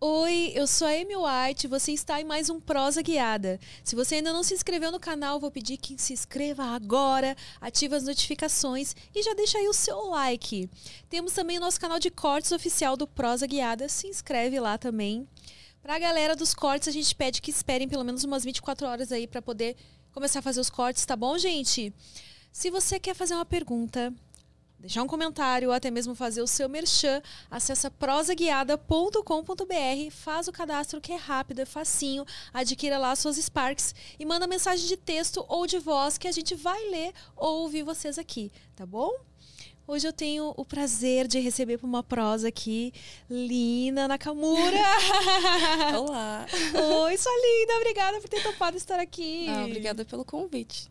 Oi, eu sou a Amy White você está em mais um Prosa Guiada. Se você ainda não se inscreveu no canal, vou pedir que se inscreva agora, ative as notificações e já deixa aí o seu like. Temos também o nosso canal de cortes oficial do Prosa Guiada, se inscreve lá também. Para a galera dos cortes, a gente pede que esperem pelo menos umas 24 horas aí para poder começar a fazer os cortes, tá bom, gente? Se você quer fazer uma pergunta, deixar um comentário ou até mesmo fazer o seu merchan, acessa prosaguiada.com.br, faz o cadastro que é rápido, é facinho, adquira lá suas Sparks e manda mensagem de texto ou de voz que a gente vai ler ou ouvir vocês aqui, tá bom? Hoje eu tenho o prazer de receber para uma prosa aqui, Lina Nakamura. Olá. Oi, sua linda, obrigada por ter topado estar aqui. Ah, obrigada pelo convite.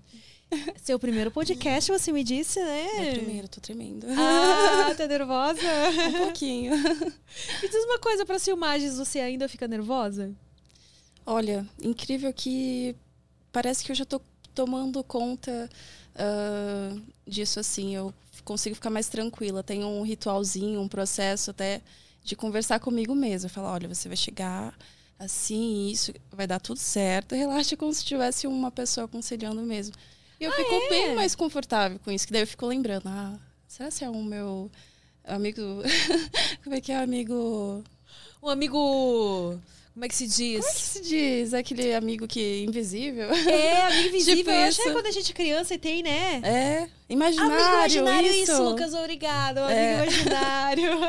Seu primeiro podcast, você me disse, né? Meu primeiro, tô tremendo. Ah, tá nervosa? um pouquinho. Me diz uma coisa, para filmagens você ainda fica nervosa? Olha, incrível que parece que eu já tô tomando conta uh, disso assim. Eu consigo ficar mais tranquila. Tenho um ritualzinho, um processo até de conversar comigo mesma. Falar, olha, você vai chegar assim, isso, vai dar tudo certo. Relaxa como se tivesse uma pessoa aconselhando mesmo. E eu Ah, fico é? bem mais confortável com isso, que daí eu fico lembrando, ah, será que é o meu amigo. Como é que é amigo. Um amigo. Como é que se diz? Como é que se diz? Aquele amigo que invisível? É, amigo invisível. Tipo eu acho que é quando a gente é criança e tem, né? É, imaginário. amigo imaginário, isso. isso, Lucas, obrigado. Amigo É. imaginário.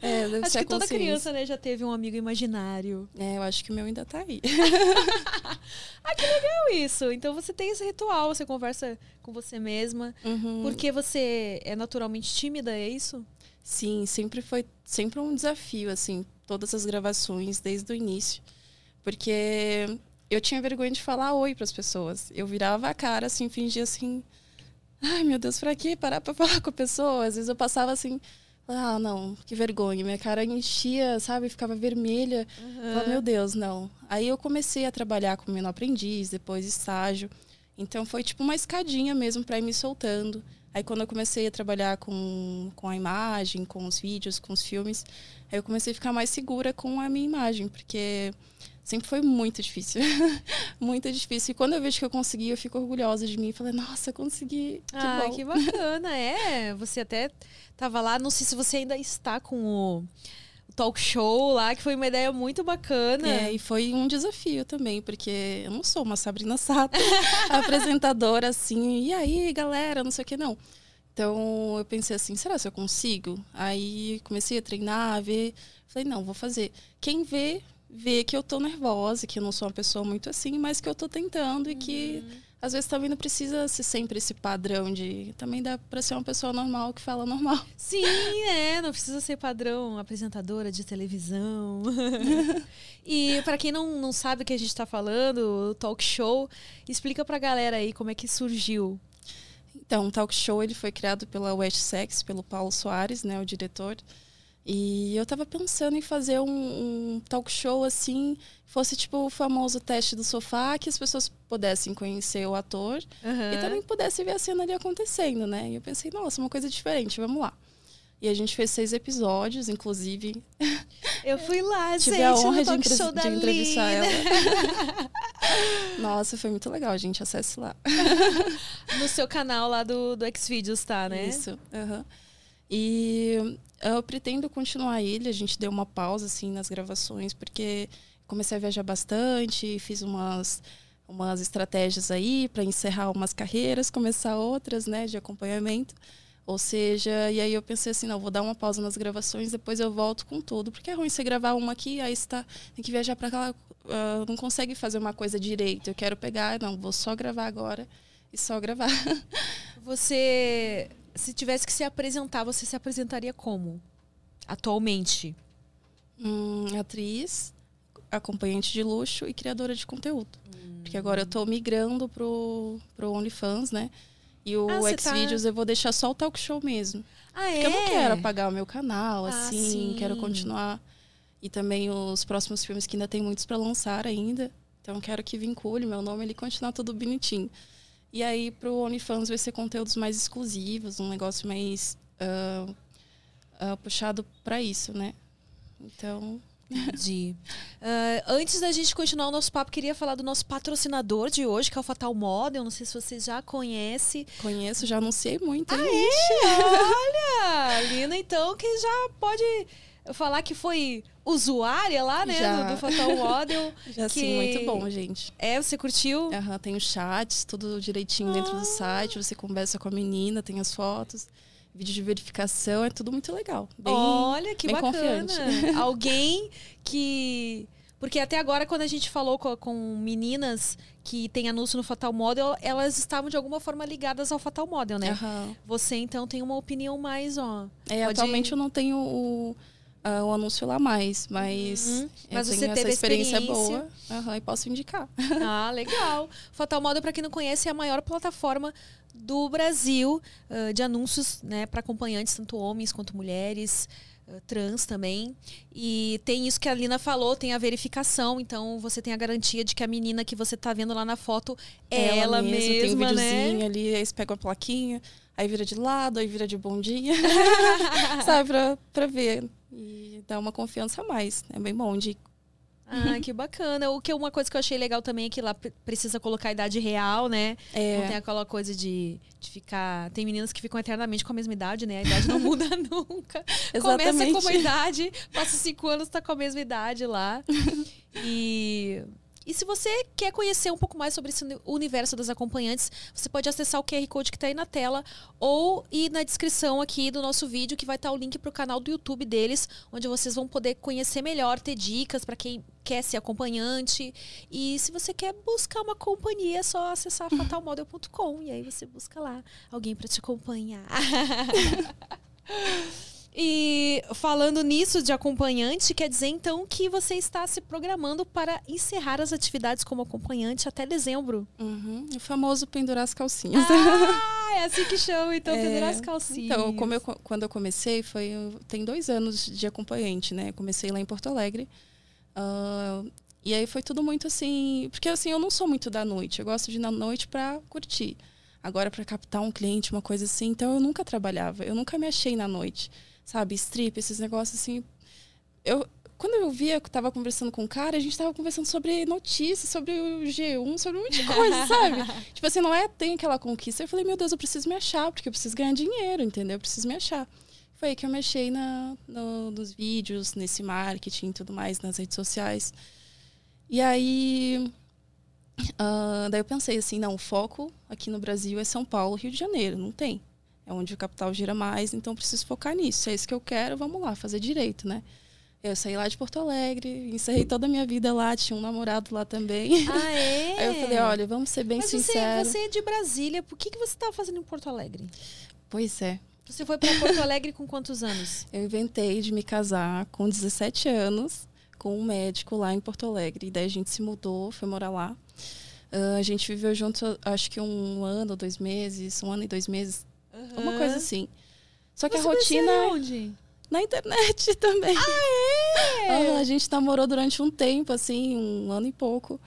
É, deve acho que toda criança, né, já teve um amigo imaginário. É, eu acho que o meu ainda tá aí. Ah, que legal isso. Então você tem esse ritual, você conversa com você mesma. Uhum. Porque você é naturalmente tímida, é isso? Sim, sempre foi sempre um desafio, assim, todas as gravações, desde o início. Porque eu tinha vergonha de falar oi para as pessoas. Eu virava a cara, assim, fingia assim. Ai, meu Deus, pra quê? Parar pra falar com a pessoa. Às vezes eu passava assim. Ah, não, que vergonha. Minha cara enchia, sabe? Ficava vermelha. Falava, meu Deus, não. Aí eu comecei a trabalhar como menor aprendiz, depois estágio. Então foi tipo uma escadinha mesmo para ir me soltando. Aí quando eu comecei a trabalhar com, com a imagem, com os vídeos, com os filmes, aí eu comecei a ficar mais segura com a minha imagem, porque sempre foi muito difícil. muito difícil. E quando eu vejo que eu consegui, eu fico orgulhosa de mim. Falei, nossa, consegui. Que ah, bom. que bacana. É, você até tava lá, não sei se você ainda está com o, o talk show lá, que foi uma ideia muito bacana. É, e foi um desafio também, porque eu não sou uma Sabrina Sato, apresentadora assim, e aí, galera, não sei o que, não. Então eu pensei assim, será que eu consigo? Aí comecei a treinar, a ver. Falei, não, vou fazer. Quem vê, vê que eu tô nervosa, que eu não sou uma pessoa muito assim, mas que eu tô tentando e que às vezes também não precisa ser sempre esse padrão de. Também dá pra ser uma pessoa normal que fala normal. Sim, é, não precisa ser padrão apresentadora de televisão. e para quem não, não sabe o que a gente tá falando, o talk show, explica pra galera aí como é que surgiu. Então, o talk show ele foi criado pela West Sex, pelo Paulo Soares, né, o diretor. E eu tava pensando em fazer um, um talk show assim, fosse tipo o famoso teste do sofá, que as pessoas pudessem conhecer o ator Aham. e também pudessem ver a cena ali acontecendo, né? E eu pensei, nossa, uma coisa diferente, vamos lá. E a gente fez seis episódios, inclusive. Eu fui lá, Tive gente, a honra de, talk entre- show da de entrevistar ela. nossa, foi muito legal, gente. Acesse lá. No seu canal lá do, do Xvideos, tá, né? Isso. aham. E eu pretendo continuar ele. A gente deu uma pausa assim nas gravações porque comecei a viajar bastante, fiz umas umas estratégias aí para encerrar umas carreiras, começar outras, né, de acompanhamento. Ou seja, e aí eu pensei assim, não, vou dar uma pausa nas gravações, depois eu volto com tudo, porque é ruim você gravar uma aqui, aí você tá, tem que viajar para lá, ah, não consegue fazer uma coisa direito. Eu quero pegar, não, vou só gravar agora e só gravar. Você, se tivesse que se apresentar, você se apresentaria como? Atualmente? Hum, atriz, acompanhante de luxo e criadora de conteúdo. Hum. Porque agora eu tô migrando pro, pro OnlyFans, né? E o ah, Xvideos tá... eu vou deixar só o talk show mesmo. Ah, Porque é? eu não quero apagar o meu canal, ah, assim, sim. quero continuar. E também os próximos filmes que ainda tem muitos para lançar ainda. Então quero que vincule meu nome ele continuar tudo bonitinho. E aí pro OnlyFans vai ser conteúdos mais exclusivos, um negócio mais uh, uh, puxado para isso, né? Então. Entendi. Uh, antes da gente continuar o nosso papo, queria falar do nosso patrocinador de hoje, que é o Fatal Model. Não sei se você já conhece. Conheço, já anunciei muito. Ah, é? Olha! Lina, então, que já pode falar que foi usuária lá, né? Já. Do, do Fatal Model. Já que... sim, muito bom, gente. É, você curtiu? Uhum, tem os chats, tudo direitinho ah. dentro do ah. site. Você conversa com a menina, tem as fotos vídeo de verificação, é tudo muito legal. Bem, Olha, que bem bacana. Confiante. Alguém que. Porque até agora, quando a gente falou com, com, meninas que tem anúncio no Fatal Model, elas estavam de alguma forma ligadas ao Fatal Model, né? Uhum. Você, então, tem uma opinião mais, ó. É, pode... atualmente eu não tenho o, uh, o anúncio lá mais, mas, uhum. mas você teve experiência, experiência boa uhum, e posso indicar. Ah, legal. Fatal Model, para quem não conhece, é a maior plataforma do Brasil uh, de anúncios né, para acompanhantes, tanto homens quanto mulheres. trans também. E tem isso que a Lina falou, tem a verificação. Então você tem a garantia de que a menina que você está vendo lá na foto é ela, ela mesma, mesma, Tem um né? videozinho né? ali, aí você pega a plaquinha, aí vira de lado, aí vira de bondinha. Sabe, pra, pra ver. E dá uma confiança a mais. É bem bom de ah, que bacana. O que uma coisa que eu achei legal também é que lá precisa colocar a idade real, né? É. Não tem aquela coisa de, de ficar. Tem meninas que ficam eternamente com a mesma idade, né? A idade não muda nunca. Exatamente. Começa com uma idade, passa cinco anos, tá com a mesma idade lá. e e se você quer conhecer um pouco mais sobre esse universo das acompanhantes, você pode acessar o QR Code que está aí na tela ou ir na descrição aqui do nosso vídeo, que vai estar tá o link para o canal do YouTube deles, onde vocês vão poder conhecer melhor, ter dicas para quem quer ser acompanhante. E se você quer buscar uma companhia, é só acessar fatalmodel.com e aí você busca lá alguém para te acompanhar. E falando nisso de acompanhante, quer dizer então que você está se programando para encerrar as atividades como acompanhante até dezembro. Uhum. O famoso pendurar as calcinhas. Ah, é assim que chama, então, é, pendurar as calcinhas. Então, como eu, quando eu comecei, foi tem dois anos de acompanhante, né? comecei lá em Porto Alegre. Uh, e aí foi tudo muito assim. Porque assim, eu não sou muito da noite. Eu gosto de ir na noite para curtir. Agora, para captar um cliente, uma coisa assim. Então, eu nunca trabalhava. Eu nunca me achei na noite sabe, strip, esses negócios assim. Eu, quando eu via que tava conversando com o cara, a gente tava conversando sobre notícias, sobre o G1, sobre um monte de coisa, sabe? tipo assim, não é tem aquela conquista. Eu falei, meu Deus, eu preciso me achar, porque eu preciso ganhar dinheiro, entendeu? Eu preciso me achar. Foi aí que eu mexi na, no, nos vídeos, nesse marketing e tudo mais, nas redes sociais. E aí. Uh, daí eu pensei assim, não, o foco aqui no Brasil é São Paulo, Rio de Janeiro, não tem é onde o capital gira mais, então preciso focar nisso. Se é isso que eu quero, vamos lá, fazer direito, né? Eu saí lá de Porto Alegre, encerrei toda a minha vida lá, tinha um namorado lá também. Ah, é? Aí eu falei, olha, vamos ser bem Mas sinceros. Você, você é de Brasília, por que, que você estava fazendo em Porto Alegre? Pois é. Você foi para Porto Alegre com quantos anos? Eu inventei de me casar com 17 anos com um médico lá em Porto Alegre. E daí a gente se mudou, foi morar lá. Uh, a gente viveu junto, acho que um ano, dois meses, um ano e dois meses. Uhum. Uma coisa assim. Só que Você a rotina. Onde? Na internet também. Ah, é? a gente namorou durante um tempo, assim, um ano e pouco,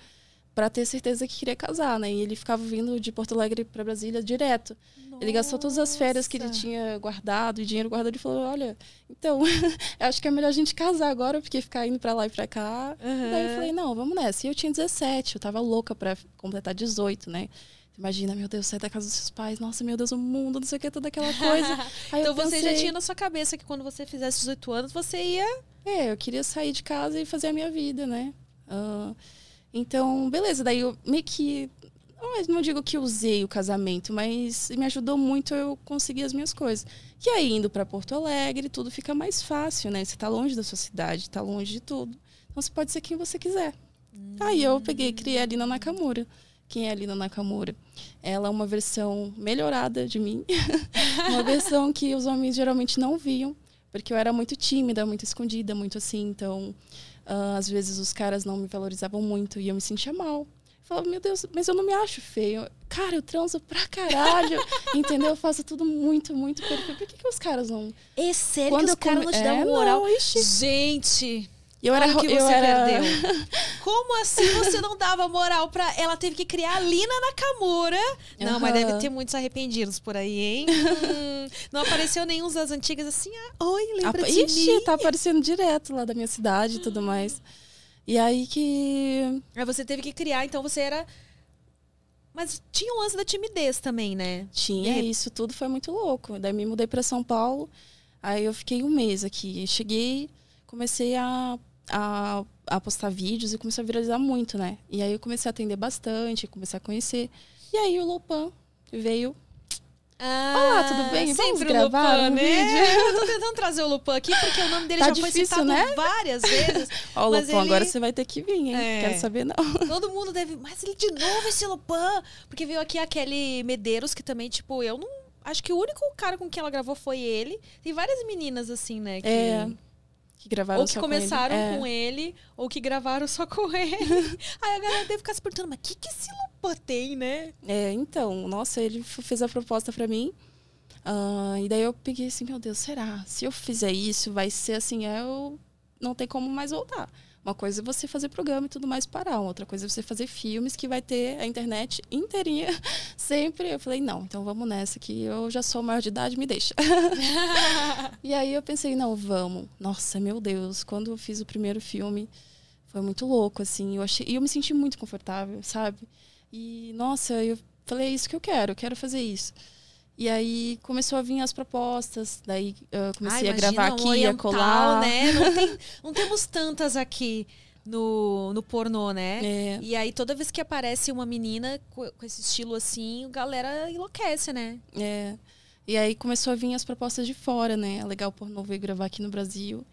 para ter certeza que queria casar, né? E ele ficava vindo de Porto Alegre para Brasília direto. Nossa. Ele gastou todas as férias que ele tinha guardado e dinheiro guardado e falou: Olha, então, acho que é melhor a gente casar agora, porque ficar indo para lá e para cá. Uhum. Daí eu falei: Não, vamos nessa. E eu tinha 17, eu tava louca para completar 18, né? Imagina, meu Deus, sair da casa dos seus pais, nossa, meu Deus, o mundo, não sei o que, toda aquela coisa. então você pensei, já tinha na sua cabeça que quando você fizesse 18 anos, você ia. É, eu queria sair de casa e fazer a minha vida, né? Uh, então, beleza, daí eu meio que. Não digo que usei o casamento, mas me ajudou muito eu conseguir as minhas coisas. E aí, indo para Porto Alegre, tudo fica mais fácil, né? Você tá longe da sua cidade, tá longe de tudo. Então você pode ser quem você quiser. Hum. Aí eu peguei criei a Lina Nakamura quem é a Lina Nakamura. Ela é uma versão melhorada de mim, uma versão que os homens geralmente não viam, Porque eu era muito tímida, muito escondida, muito assim. Então, uh, às vezes os caras não me valorizavam muito e eu me sentia mal. Eu falava, meu Deus, mas eu não me acho feio. Cara, eu transo pra caralho. entendeu? Eu faço tudo muito, muito perfeito. Por que, que os caras não. É sério Quando que os caras não te dão é, moral? Não, Gente, eu era que você eu era... perdeu. Como assim você não dava moral pra. Ela teve que criar a Lina Nakamura. Não, uhum. mas deve ter muitos arrependidos por aí, hein? hum, não apareceu nenhum das antigas assim. Ah, oi, lembra Apa... de Ixi, mim? tá aparecendo direto lá da minha cidade e tudo mais. E aí que. Aí você teve que criar, então você era. Mas tinha um lance da timidez também, né? Tinha, e... isso tudo foi muito louco. Daí me mudei para São Paulo. Aí eu fiquei um mês aqui. Cheguei, comecei a a, a postar vídeos e começou a viralizar muito, né? E aí eu comecei a atender bastante, comecei a conhecer. E aí o Lopan veio ah, Olá, tudo bem? Vamos gravar Lupan, um né? vídeo? Eu tô tentando trazer o Lupan aqui porque o nome dele tá já difícil, foi citado né? várias vezes. Ó, o Lupan, ele... agora você vai ter que vir, hein? É. Quero saber não. Todo mundo deve... Mas ele de novo, esse Lupan! Porque veio aqui aquele Medeiros, que também, tipo, eu não... Acho que o único cara com quem ela gravou foi ele. Tem várias meninas, assim, né? Que... É que gravaram ou que começaram com ele. com ele, ou que gravaram só com ele. Aí a galera deve ficar se perguntando, mas o que, que esse Lupa tem, né? É, então, nossa, ele fez a proposta para mim. Uh, e daí eu peguei assim, meu Deus, será? Se eu fizer isso, vai ser assim, eu não tem como mais voltar. Uma coisa é você fazer programa e tudo mais parar. Outra coisa é você fazer filmes que vai ter a internet inteirinha sempre. Eu falei, não, então vamos nessa que eu já sou maior de idade, me deixa. e aí eu pensei, não, vamos. Nossa, meu Deus, quando eu fiz o primeiro filme, foi muito louco, assim. Eu achei, e eu me senti muito confortável, sabe? E, nossa, eu falei, é isso que eu quero, eu quero fazer isso. E aí começou a vir as propostas, daí eu comecei Ai, a gravar aqui, oriental, a colar. Né? Não, tem, não temos tantas aqui no, no pornô, né? É. E aí toda vez que aparece uma menina com, com esse estilo assim, a galera enlouquece, né? É. E aí começou a vir as propostas de fora, né? A Legal Pornô veio gravar aqui no Brasil.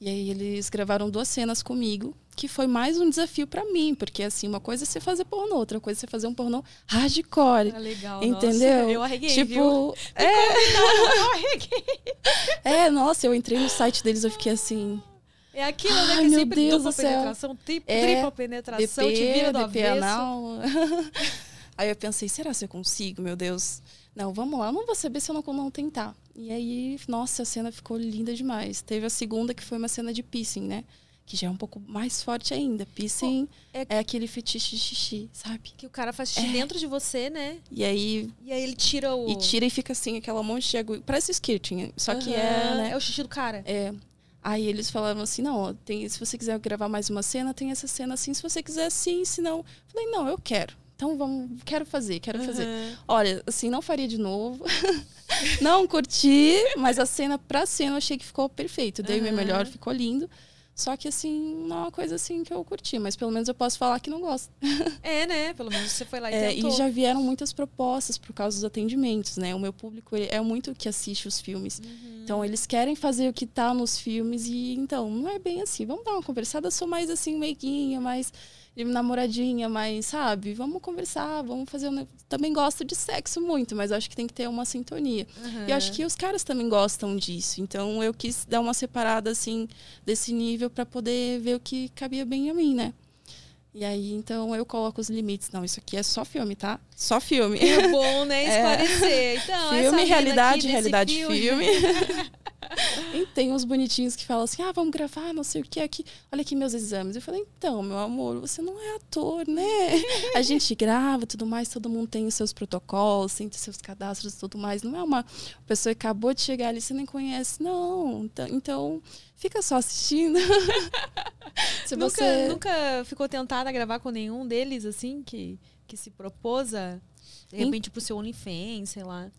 E aí eles gravaram duas cenas comigo, que foi mais um desafio para mim, porque assim, uma coisa é você fazer pornô, outra coisa é você fazer um pornô hardcore. Ah, legal, entendeu? Nossa, eu arreguei, tipo, viu? é, eu arreguei. É, nossa, eu entrei no site deles, eu fiquei assim, é aquilo, né? Ai, que sempre Deus dupla penetração, tri, é, tripla penetração, DP, te vira do DP avesso. Anal. aí eu pensei, será que eu consigo, meu Deus? Não, vamos lá, eu não vou saber se eu não, não tentar. E aí, nossa, a cena ficou linda demais. Teve a segunda, que foi uma cena de piercing, né? Que já é um pouco mais forte ainda. Piercing é... é, aquele fetiche de xixi, sabe? Que o cara faz xixi é. dentro de você, né? E aí... E aí ele tira o... E tira e fica assim, aquela monte de agulha. Parece skirting, só que é, né? É o xixi do cara. É. Aí eles falaram assim, não, tem, se você quiser gravar mais uma cena, tem essa cena assim. Se você quiser sim, se não... Falei, não, eu quero. Então vamos, quero fazer, quero uhum. fazer. Olha, assim, não faria de novo. não curti, mas a cena pra cena eu achei que ficou perfeito. Dei o meu melhor, ficou lindo. Só que, assim, não é uma coisa assim que eu curti, mas pelo menos eu posso falar que não gosto. É, né? Pelo menos você foi lá e é, tentou. E já vieram muitas propostas por causa dos atendimentos, né? O meu público é muito que assiste os filmes. Uhum. Então, eles querem fazer o que tá nos filmes e, então, não é bem assim. Vamos dar uma conversada, eu sou mais, assim, meiguinha, mais de namoradinha, mas, sabe, vamos conversar, vamos fazer um... Também gosto de sexo muito, mas acho que tem que ter uma sintonia. Uhum. E acho que os caras também gostam disso. Então eu quis dar uma separada, assim, desse nível para poder ver o que cabia bem a mim, né? E aí, então, eu coloco os limites. Não, isso aqui é só filme, tá? Só filme. É bom, né? Esclarecer. É. Então, filme, realidade, realidade, filme. filme. e tem uns bonitinhos que falam assim: ah, vamos gravar, não sei o que aqui. Olha aqui meus exames. Eu falei: então, meu amor, você não é ator, né? A gente grava tudo mais, todo mundo tem os seus protocolos, tem os seus cadastros e tudo mais. Não é uma pessoa que acabou de chegar ali, você nem conhece. Não. Então, então fica só assistindo. Se nunca, você... nunca ficou tentada a gravar com nenhum deles, assim, que, que se propôs a, de repente, pro seu OnlyFans, sei lá.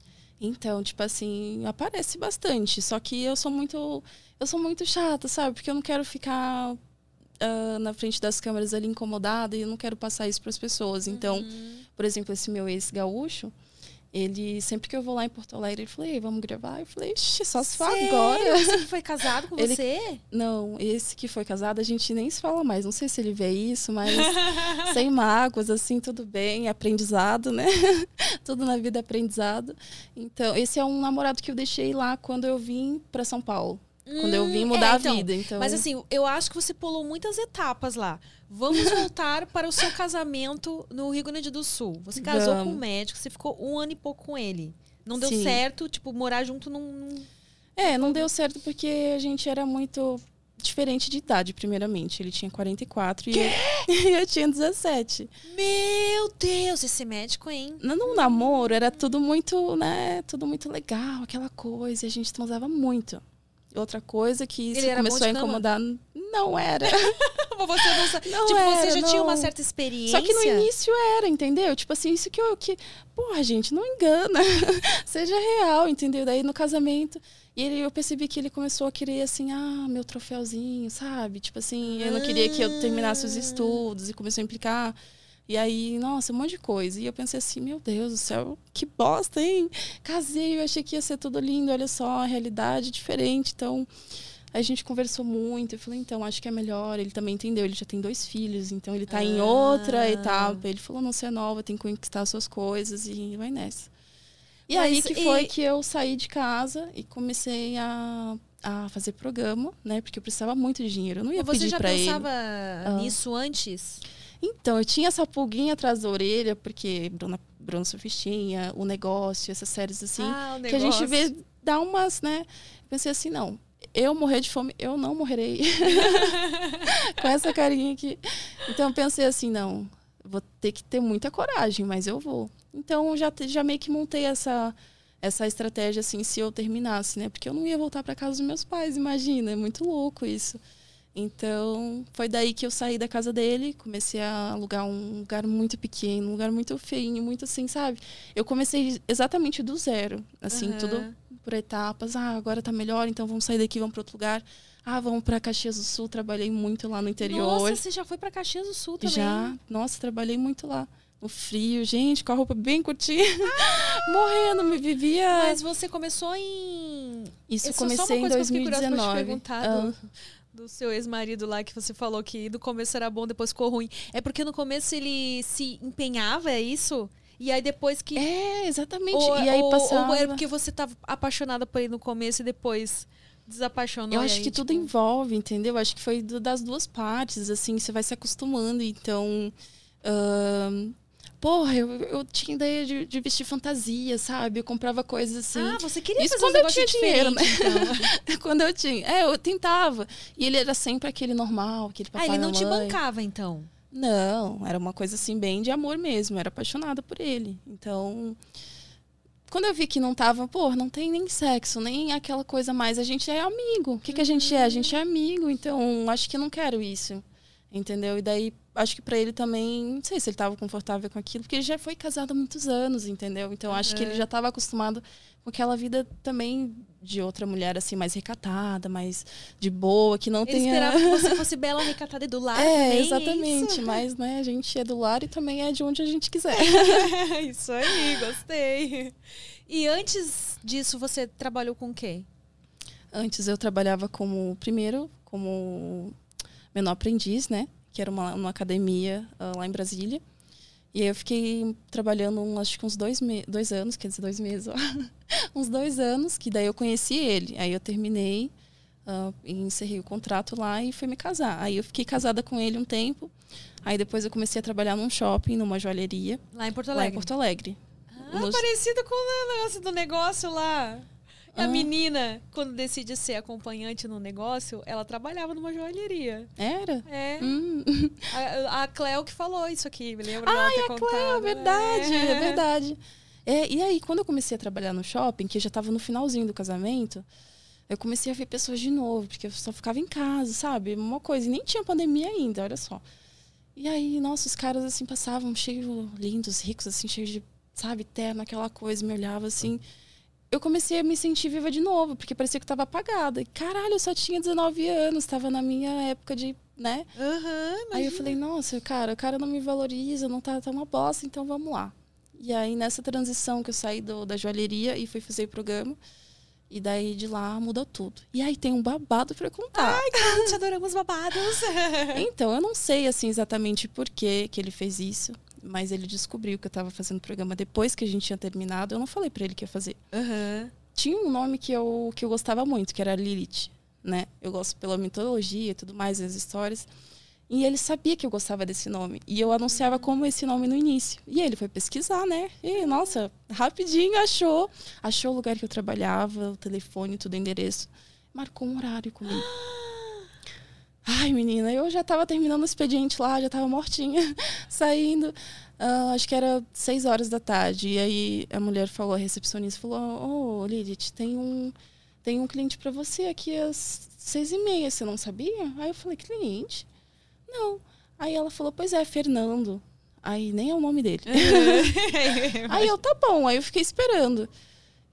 Então, tipo assim, aparece bastante. Só que eu sou muito. Eu sou muito chata, sabe? Porque eu não quero ficar uh, na frente das câmeras ali incomodada e eu não quero passar isso para as pessoas. Então, uhum. por exemplo, esse meu ex-gaúcho, ele, sempre que eu vou lá em Porto Alegre, ele falou, vamos gravar? Eu falei, só se fala agora. Esse que foi casado com ele, você? Não, esse que foi casado, a gente nem se fala mais. Não sei se ele vê isso, mas sem mágoas, assim, tudo bem. Aprendizado, né? tudo na vida é aprendizado. Então, esse é um namorado que eu deixei lá quando eu vim para São Paulo. Quando eu vim Hum, mudar é, então, a vida. Então, Mas assim, eu acho que você pulou muitas etapas lá. Vamos voltar para o seu casamento no Rio Grande do Sul. Você casou com um Vamos. médico, você ficou um ano e pouco com ele. Não deu Sim. certo, tipo, morar junto não. não- É, não deu certo porque a gente era muito diferente de idade, primeiramente. Ele tinha 44 e eu, e eu tinha 17. Meu Deus, esse médico, hein? No, no namoro era tudo muito, né? Tudo muito legal, aquela coisa. E a gente transava muito. Outra coisa que Ele começou a de cama? incomodar. Não era. Você não sabe. Não tipo, você era, já tinha uma não. certa experiência. Só que no início era, entendeu? Tipo assim, isso que eu. Que, porra, gente, não engana. Seja real, entendeu? Daí no casamento. E ele, eu percebi que ele começou a querer, assim, ah, meu troféuzinho, sabe? Tipo assim, eu não queria que eu terminasse os estudos e começou a implicar. E aí, nossa, um monte de coisa. E eu pensei assim, meu Deus do céu, que bosta, hein? Casei, eu achei que ia ser tudo lindo, olha só, a realidade é diferente. Então, a gente conversou muito. Eu falei, então, acho que é melhor. Ele também entendeu, ele já tem dois filhos, então ele tá em Ah. outra etapa. Ele falou, não, você é nova, tem que conquistar suas coisas e vai nessa. E aí Mas que e- foi que eu saí de casa e comecei a, a fazer programa, né? Porque eu precisava muito de dinheiro. Eu não ia Você pedir já pra ele. pensava nisso antes? Então, eu tinha essa pulguinha atrás da orelha, porque Bruna, Bruna Surfistinha, o negócio, essas séries assim, ah, que a gente vê, dá umas, né? Pensei assim, não, eu morrer de fome, eu não morrerei. Com essa carinha aqui. Então, eu pensei assim, não, vou ter que ter muita coragem, mas eu vou. Então, já, já meio que montei essa essa estratégia assim se eu terminasse, né? Porque eu não ia voltar para casa dos meus pais, imagina, é muito louco isso. Então, foi daí que eu saí da casa dele, comecei a alugar um lugar muito pequeno, um lugar muito feinho, muito assim, sabe? Eu comecei exatamente do zero, assim, Aham. tudo por etapas. Ah, agora tá melhor, então vamos sair daqui, vamos para outro lugar. Ah, vamos para Caxias do Sul, trabalhei muito lá no interior. Nossa, você já foi pra Caxias do Sul também? Já, nossa, trabalhei muito lá. No frio, gente, com a roupa bem curtinha. Morrendo, me vivia. Mas você começou em. Isso É só- só uma comecei em coisa que eu fiquei curiosa pra te 2019. perguntar Ah. Do, do seu ex-marido lá que você falou que no começo era bom, depois ficou ruim. É porque no começo ele se empenhava, é isso? E aí depois que. É, exatamente. ou, e aí ou- passava. ou era porque você tava apaixonada por ele no começo e depois desapaixonou. Eu acho aí, que tudo tipo, envolve, entendeu? Acho que foi do- das duas partes, assim, você vai se acostumando. Então, ahn, porra, eu, eu tinha ideia de, de vestir fantasia, sabe? Eu comprava coisas assim. Ah, você queria Isso fazer quando eu tinha dinheiro, né? então. Quando eu tinha. É, eu tentava. E ele era sempre aquele normal, aquele Ah, papai ele não te bancava, então. Não, era uma coisa assim bem de amor mesmo, eu era apaixonada por ele. Então, quando eu vi que não tava, pô, não tem nem sexo, nem aquela coisa mais, a gente é amigo. O que, que a gente é? A gente é amigo, então acho que eu não quero isso. Entendeu? E daí, acho que pra ele também, não sei se ele tava confortável com aquilo, porque ele já foi casado há muitos anos, entendeu? Então acho que ele Uhum. já tava acostumado com aquela vida também de outra mulher, assim, mais recatada, mais de boa, que não Ele tem. esperava que você fosse bela, recatada e do lar. É, também, exatamente. isso? Mas, né, a gente é do lar e também é de onde a gente quiser. Isso aí, gostei. E antes disso, você trabalhou com quem? Antes eu trabalhava como, primeiro, como menor aprendiz, né? Que era uma, uma academia ah, lá em Brasília. E aí eu fiquei trabalhando, um, acho que uns dois, me dois anos, quer dizer, dois meses, ó. uns dois anos, que daí eu conheci ele. Aí eu terminei, e encerrei o contrato lá e fui me casar. Aí eu fiquei casada com ele um tempo. Aí depois eu comecei a trabalhar num shopping, numa joalheria, Lá em Porto lá Alegre. em Porto Alegre. Ah, Nos- parecido com o negócio do negócio lá. A Ah. menina, quando decide ser acompanhante no negócio, ela trabalhava numa joalheria. Era? É. Hum. A, a Cleo que falou isso aqui, me lembro dela ter contado. É verdade, É. é verdade. É, e aí, quando eu comecei a trabalhar no shopping, que eu já estava no finalzinho do casamento, eu comecei a ver pessoas de novo, porque eu só ficava em casa, sabe? Uma coisa. E nem tinha pandemia ainda, olha só. E aí, nossa, os caras assim passavam cheios, lindos, ricos, assim, cheios de, sabe, terno, aquela coisa, me olhava assim. Eu comecei a me sentir viva de novo, porque parecia que eu tava apagada. E caralho, eu só tinha 19 anos, tava na minha época de, né? Aham, Aí eu falei, nossa, cara, o cara não me valoriza, não tá, tá uma bosta, então vamos lá. E aí, nessa transição que eu saí do- da joalheria e fui fazer o programa, e daí de lá mudou tudo. E aí tem um babado pra contar. Ai, te adoramos babados. Então, eu não sei, assim, exatamente por que que ele fez isso, mas ele descobriu que eu tava fazendo o programa depois que a gente tinha terminado. Eu não falei pra ele que ia fazer. Aham. Tinha um nome que eu, que eu gostava muito, que era Lilith. né? Eu gosto pela mitologia e tudo mais, as histórias. E ele sabia que eu gostava desse nome. E eu anunciava como esse nome no início. E ele foi pesquisar, né? E, nossa, rapidinho achou. Achou o lugar que eu trabalhava, o telefone, tudo, o endereço. Marcou um horário comigo. Ai, menina, eu já tava terminando o expediente lá, já tava mortinha, saindo. Uh, acho que era seis horas da tarde. E aí a mulher falou, a recepcionista falou: Ô, oh, Lilith, tem um, tem um cliente para você aqui às seis e meia, você não sabia? Aí eu falei: cliente? Não. Aí ela falou: pois é, Fernando. Aí nem é o nome dele. aí eu, tá bom. Aí eu fiquei esperando.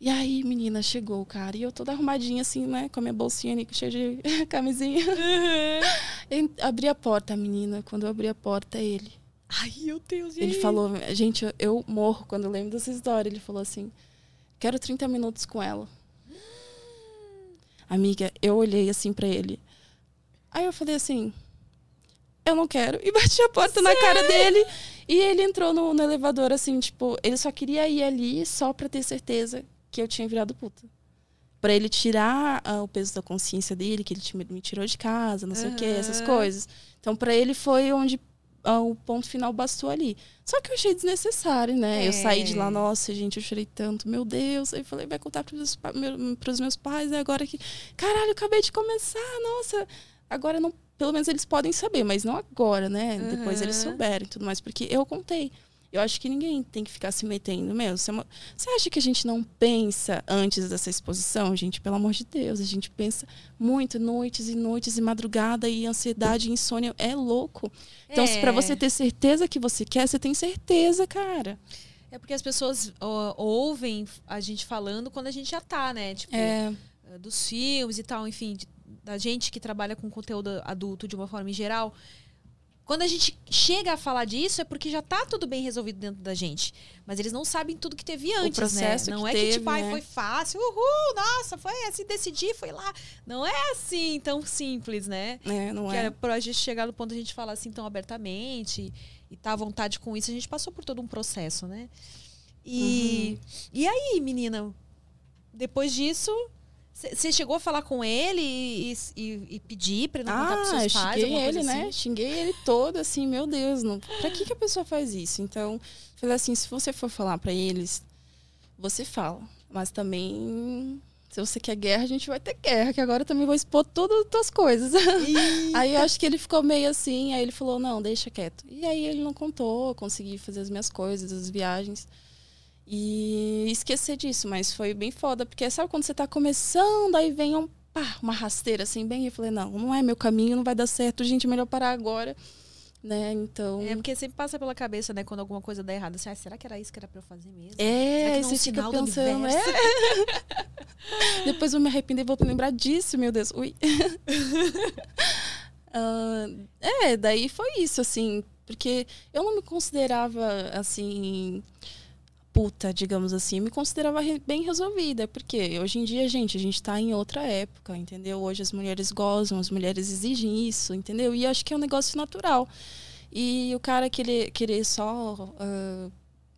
E aí, menina, chegou o cara. E eu toda arrumadinha, assim, né? Com a minha bolsinha ali, cheia de camisinha. Uhum. abri a porta, a menina. Quando eu abri a porta, ele. Ai, meu Deus, Ele falou, gente, eu, eu, morro quando eu lembro dessa história. Ele falou assim: quero 30 minutos com ela. Amiga, eu olhei assim para ele. Aí eu falei assim: eu não quero. E bati a porta Sério? na cara dele. E ele entrou no, no, elevador, assim, tipo, ele só queria ir ali só pra ter certeza que eu tinha virado puta. Pra ele tirar uh, o peso da consciência dele, que ele me tirou de casa, não sei uhum. o que, essas coisas. Então, para ele foi onde uh, o ponto final bastou ali. Só que eu achei desnecessário, né? É. Eu saí de lá, nossa, gente, eu chorei tanto, meu Deus. Aí falei, vai contar pros, pros meus pais, é agora que. Caralho, eu acabei de começar, nossa. Agora não pelo menos eles podem saber, mas não agora, né? Uhum. Depois eles souberem tudo mais, porque eu contei. Eu acho que ninguém tem que ficar se metendo mesmo. Você acha que a gente não pensa antes dessa exposição, gente? Pelo amor de Deus, a gente pensa muito, noites e noites e madrugada e ansiedade e insônia é louco. Então, é. para você ter certeza que você quer, você tem certeza, cara. É porque as pessoas ó, ouvem a gente falando quando a gente já tá, né? Tipo, é. dos filmes e tal, enfim, de da gente que trabalha com conteúdo adulto de uma forma em geral, quando a gente chega a falar disso é porque já tá tudo bem resolvido dentro da gente. Mas eles não sabem tudo que teve antes, o processo né? Não é teve, que, tipo, né? foi fácil, uhul, nossa, foi assim, decidi, foi lá. Não é assim tão simples, né? É, não que é. Pra gente chegar no ponto de a gente falar assim tão abertamente e tá à vontade com isso, a gente passou por todo um processo, né? E, uhum. e aí, menina, depois disso, você chegou a falar com ele e, e, e pedir pra ele não ah, contar pros seus pais? Xinguei ele, né? assim? né? Xinguei ele todo, assim, meu Deus, não, pra que, que a pessoa faz isso? Então, falei assim, se você for falar para eles, você fala. Mas também, se você quer guerra, a gente vai ter guerra, que agora eu também vou expor todas as tuas coisas. aí eu acho que ele ficou meio assim, aí ele falou, não, deixa quieto. E aí ele não contou, consegui fazer as minhas coisas, as viagens e esquecer disso, mas foi bem foda, porque sabe quando você tá começando, aí vem um, pá, uma rasteira assim, bem, eu falei, não, não é meu caminho, não vai dar certo, gente, é melhor parar agora. Né, então. É porque sempre passa pela cabeça, né, quando alguma coisa dá errado. Assim, ah, será que era isso que era pra eu fazer mesmo? É, você fica pensando. É. Depois eu me arrependo e vou lembrar disso, meu Deus. Ui. uh, é, daí foi isso, assim, porque eu não me considerava assim puta, digamos assim, me considerava bem resolvida, porque hoje em dia, gente, a gente está em outra época, entendeu? Hoje as mulheres gozam, as mulheres exigem isso, entendeu? E acho que é um negócio natural. E o cara querer, querer só. Uh,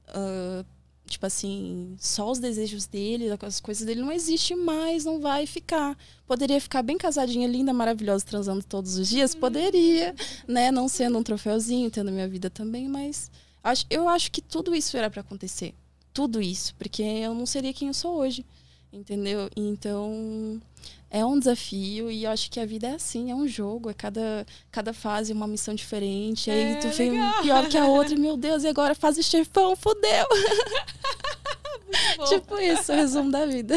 uh, tipo assim, só os desejos dele, as coisas dele não existe mais, não vai ficar. Poderia ficar bem casadinha, linda, maravilhosa, transando todos os dias? Poderia, né? Não sendo um troféuzinho, tendo minha vida também, mas acho, eu acho que tudo isso era para acontecer tudo isso, porque eu não seria quem eu sou hoje, entendeu? Então é um desafio e eu acho que a vida é assim, é um jogo, é cada, cada fase uma missão diferente. É, aí tu fez um pior que a outra, e, meu Deus, e agora faz o chefão, fodeu. tipo isso, o resumo da vida.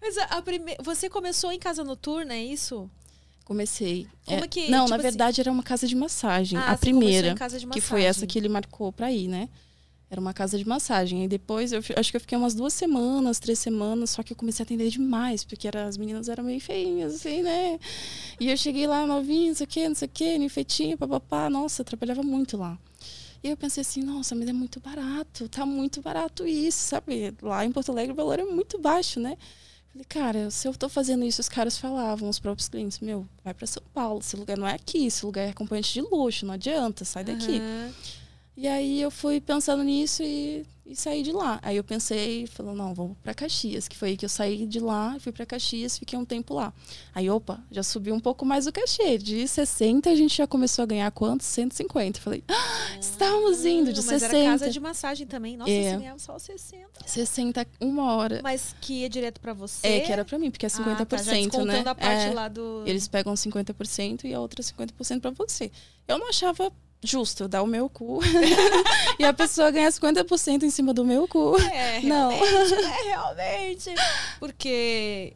Mas a prime... você começou em casa noturna, é isso? Comecei. Como é, que, não, tipo na assim... verdade era uma casa de massagem. Ah, a primeira. Que foi essa que ele marcou pra ir, né? Era uma casa de massagem. E depois, eu acho que eu fiquei umas duas semanas, três semanas, só que eu comecei a atender demais, porque era, as meninas eram meio feinhas, assim, né? E eu cheguei lá novinha, não sei o quê, não sei o quê, ninfetinho, papapá. Nossa, trabalhava muito lá. E eu pensei assim, nossa, mas é muito barato, tá muito barato isso, sabe? Lá em Porto Alegre o valor é muito baixo, né? Falei, cara, se eu tô fazendo isso, os caras falavam, os próprios clientes, meu, vai para São Paulo, esse lugar não é aqui, esse lugar é acompanhante de luxo, não adianta, sai daqui. Uhum. E aí eu fui pensando nisso e, e saí de lá. Aí eu pensei, falou, não, vamos para Caxias, que foi aí que eu saí de lá, fui para Caxias, fiquei um tempo lá. Aí, opa, já subiu um pouco mais o cachê. De 60 a gente já começou a ganhar quanto? 150. Falei, ah, estávamos indo de mas 60. Era casa de massagem também. Nossa, É. você só 60. 60 uma hora. Mas que ia direto pra você. É, que era pra mim, porque é 50%, ah, tá, já né? a parte É. lá do... Eles pegam 50% e a outra 50% pra você. Eu não achava justo eu dar o meu cu e a pessoa ganhar 50% em cima do meu cu. É, Não. é, realmente. Porque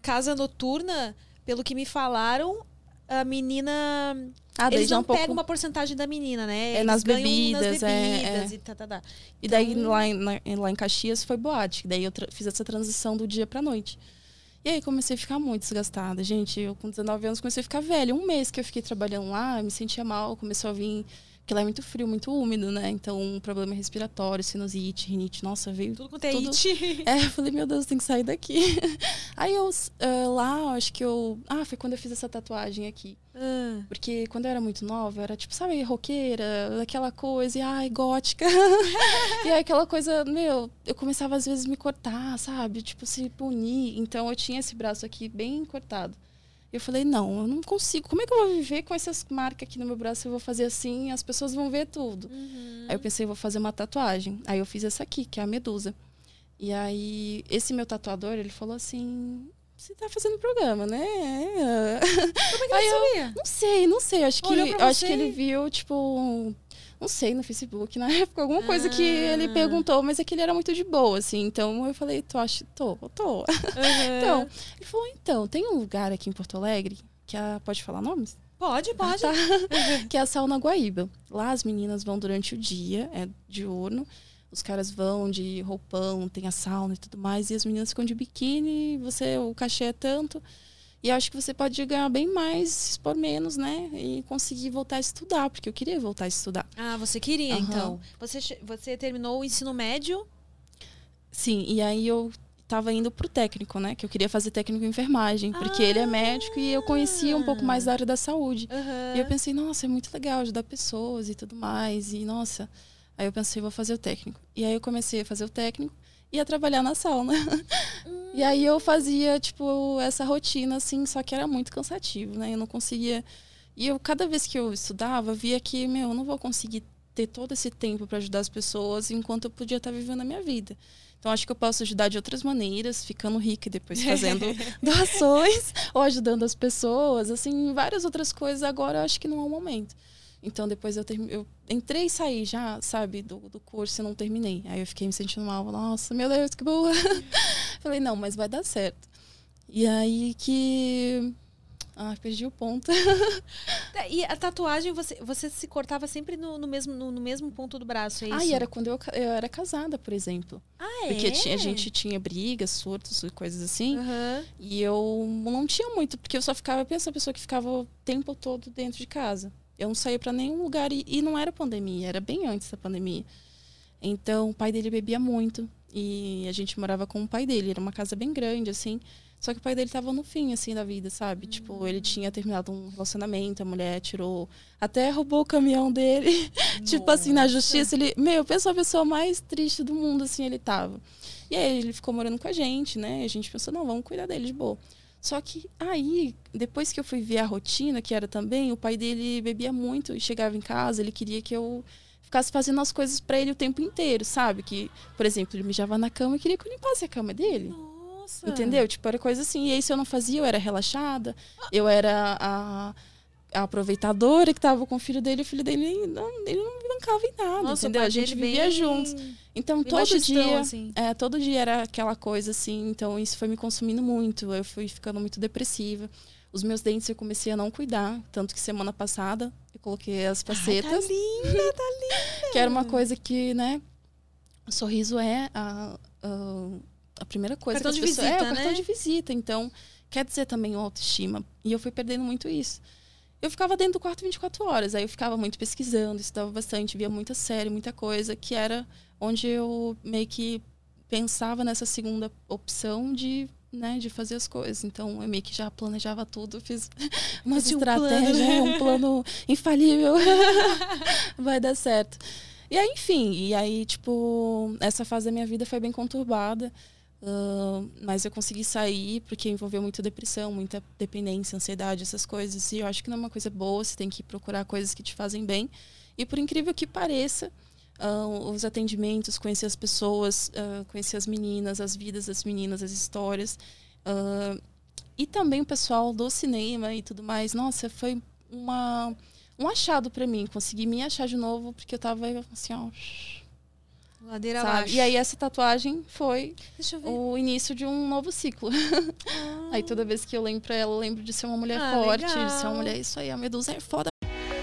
casa noturna, pelo que me falaram, a menina... Ah, daí eles já não um pouco. pegam uma porcentagem da menina, né? É, nas bebidas, nas é, bebidas é. e tá, tá, tá. E daí Então- lá, em, lá em Caxias foi boate. Daí eu fiz essa transição do dia pra noite. E aí comecei a ficar muito desgastada. Gente, eu com 19 anos comecei a ficar velha. Um mês que eu fiquei trabalhando lá, me sentia mal, começou a vir. Porque lá é muito frio, muito úmido, né? Então, um problema respiratório, sinusite, rinite. Nossa, veio Tudo quanto é Tudo- it. É, eu falei, meu Deus, tem que sair daqui. Aí eu, ah, lá, acho que eu. Ah, foi quando eu fiz essa tatuagem aqui. Ah, Porque quando eu era muito nova, eu era tipo, sabe, roqueira, aquela coisa, e ai, gótica. e aí aquela coisa, meu, eu começava às vezes me cortar, sabe? Tipo, se punir. Então eu tinha esse braço aqui bem cortado. Eu falei, não, eu não consigo. Como é que eu vou viver com essas marcas aqui no meu braço? Eu vou fazer assim, as pessoas vão ver tudo. uhum. Aí eu pensei, vou fazer uma tatuagem. Aí eu fiz essa aqui, que é a medusa. E aí, esse meu tatuador, ele falou assim: você tá fazendo programa, né? Como é que eu- sabia? Não sei, não sei. Acho que, Olhou acho que ele viu, tipo. Não sei, no Facebook, na época, alguma coisa que ele Ah. perguntou, mas é que ele era muito de boa, assim. Então eu falei, tu acha? Tô, tô. Uhum. Então, ele falou, então, tem um lugar aqui em Porto Alegre, que é. Pode falar nomes? Pode, pode. tá. que é a sauna Guaíba. Lá as meninas vão durante o dia, é diurno. Os caras vão de roupão, tem a sauna e tudo mais. E as meninas ficam de biquíni, você, o cachê é tanto. E eu acho que você pode ganhar bem mais, expor menos, né? E conseguir voltar a estudar, porque eu queria voltar a estudar. Ah, você queria, Aham. então. Você, você terminou o ensino médio? Sim, e aí eu tava indo pro técnico, né? Que eu queria fazer técnico em enfermagem, porque ele é médico e eu conhecia um pouco mais da área da saúde. E eu pensei, nossa, é muito legal ajudar pessoas e tudo mais. E, nossa, aí eu pensei, vou fazer o técnico. E aí eu comecei a fazer o técnico e a trabalhar na sauna. E aí eu fazia, tipo, essa rotina, assim, só que era muito cansativo, né? Eu não conseguia. E eu, cada vez que eu estudava, via que, meu, eu não vou conseguir ter todo esse tempo para ajudar as pessoas enquanto eu podia estar vivendo a minha vida. Então, acho que eu posso ajudar de outras maneiras, ficando rica e depois fazendo doações ou ajudando as pessoas, assim, várias outras coisas. Agora, eu acho que não é o momento. Então, depois eu, termi- eu entrei e saí já, sabe, do, do curso e não terminei. Aí eu fiquei me sentindo mal. Nossa, meu Deus, que boa. Falei, não, mas vai dar certo. E aí que. Ah, perdi o ponto. Tá, E a tatuagem, você, você se cortava sempre no, no mesmo, no, no mesmo ponto do braço, é isso? Ah, e era quando eu, eu era casada, por exemplo. Ah, Porque é? tinha- a gente tinha brigas, surtos e coisas assim. Aham. E eu não tinha muito, porque eu só ficava, pensa a pessoa que ficava o tempo todo dentro de casa. Eu não saía pra nenhum lugar e, e não era pandemia, era bem antes da pandemia. Então, o pai dele bebia muito e a gente morava com o pai dele, era uma casa bem grande assim. Só que o pai dele tava no fim assim da vida, sabe? Tipo, ele tinha terminado um relacionamento, a mulher tirou, até roubou o caminhão dele. tipo assim, na justiça, ele, meu, pensa a pessoa mais triste do mundo assim, ele tava. E aí ele ficou morando com a gente, né? E a gente pensou, não, vamos cuidar dele de boa. Só que aí, depois que eu fui ver a rotina, que era também, o pai dele bebia muito e chegava em casa, ele queria que eu ficasse fazendo as coisas pra ele o tempo inteiro, sabe? Que, por exemplo, ele mijava na cama e queria que eu limpasse a cama dele. Nossa. Entendeu? Tipo, era coisa assim. E aí, se eu não fazia, eu era relaxada. Eu era a aproveitadora que tava com o filho dele. O filho dele não, ele não bancava em nada, Nossa, entendeu? A gente vivia juntos. Então, todo dia... assim. É, todo dia era aquela coisa assim. Então, isso foi me consumindo muito. Eu fui ficando muito depressiva. Os meus dentes eu comecei a não cuidar. Tanto que semana passada eu coloquei as Ai, facetas. tá linda, tá linda. Que era uma coisa que, né? O sorriso é a, a, a primeira coisa Cartão que de as pessoas... visita, É, o cartão né? de visita. Então, quer dizer também autoestima. E eu fui perdendo muito isso. Eu ficava dentro do quarto 24 horas. Aí eu ficava muito pesquisando, estudava bastante, via muita série, muita coisa, que era onde eu meio que pensava nessa segunda opção de, né, de fazer as coisas. Então, eu meio que já planejava tudo, fiz uma Fazia um estratégia, plano. um plano infalível. Vai dar certo. E aí, enfim, e aí, tipo, essa fase da minha vida foi bem conturbada. Uh, mas eu consegui sair porque envolveu muita depressão, muita dependência, ansiedade, essas coisas. E eu acho que não é uma coisa boa, você tem que procurar coisas que te fazem bem. E por incrível que pareça, uh, os atendimentos, conhecer as pessoas, uh, conhecer as meninas, as vidas das meninas, as histórias. e também o pessoal do cinema e tudo mais. Nossa, foi uma, um achado para mim. Consegui me achar de novo porque eu tava assim, ó Ladeira sabe? abaixo. E aí essa tatuagem foi o início de um novo ciclo. Ah. aí toda vez que eu lembro pra ela, eu lembro de ser uma mulher ah, forte, legal. de ser uma mulher, isso aí, a Medusa é foda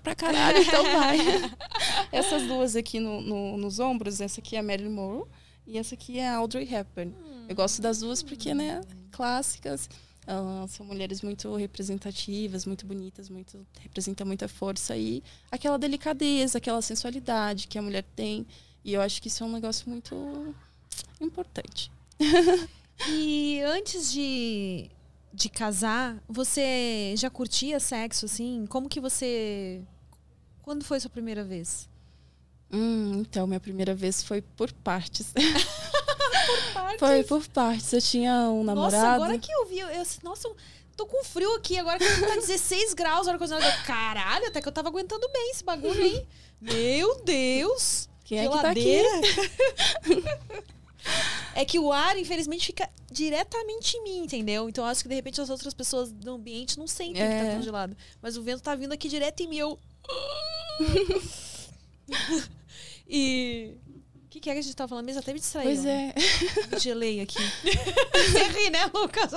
Pra caralho, então vai. Essas duas aqui no, no, nos ombros, essa aqui é a Marilyn Monroe e essa aqui é a Audrey Hepburn. Eu gosto das duas porque, né, clássicas. Uh, são mulheres muito representativas, muito bonitas, muito representam muita força e aquela delicadeza, aquela sensualidade que a mulher tem. E eu acho que isso é um negócio muito importante. e antes de de casar, você já curtia sexo, assim? Como que você. Quando foi sua primeira vez? Hum, então, minha primeira vez foi por partes. por partes? Foi por partes. Eu tinha um namorado. Nossa, agora que eu vi, eu, eu nossa, tô com frio aqui, agora que tá 16 graus, hora coisa. Caralho, até que eu tava aguentando bem esse bagulho, hein? Meu Deus! Quem é que tá aqui? É que o ar, infelizmente, fica diretamente em mim, entendeu? Então acho que de repente as outras pessoas do ambiente não sentem é. que tá congelado. Mas o vento tá vindo aqui direto em mim. Eu. e o que, que é que a gente tava falando mesmo? Até me distraí. Pois é. Gelei aqui. Você ri, né, Lucas?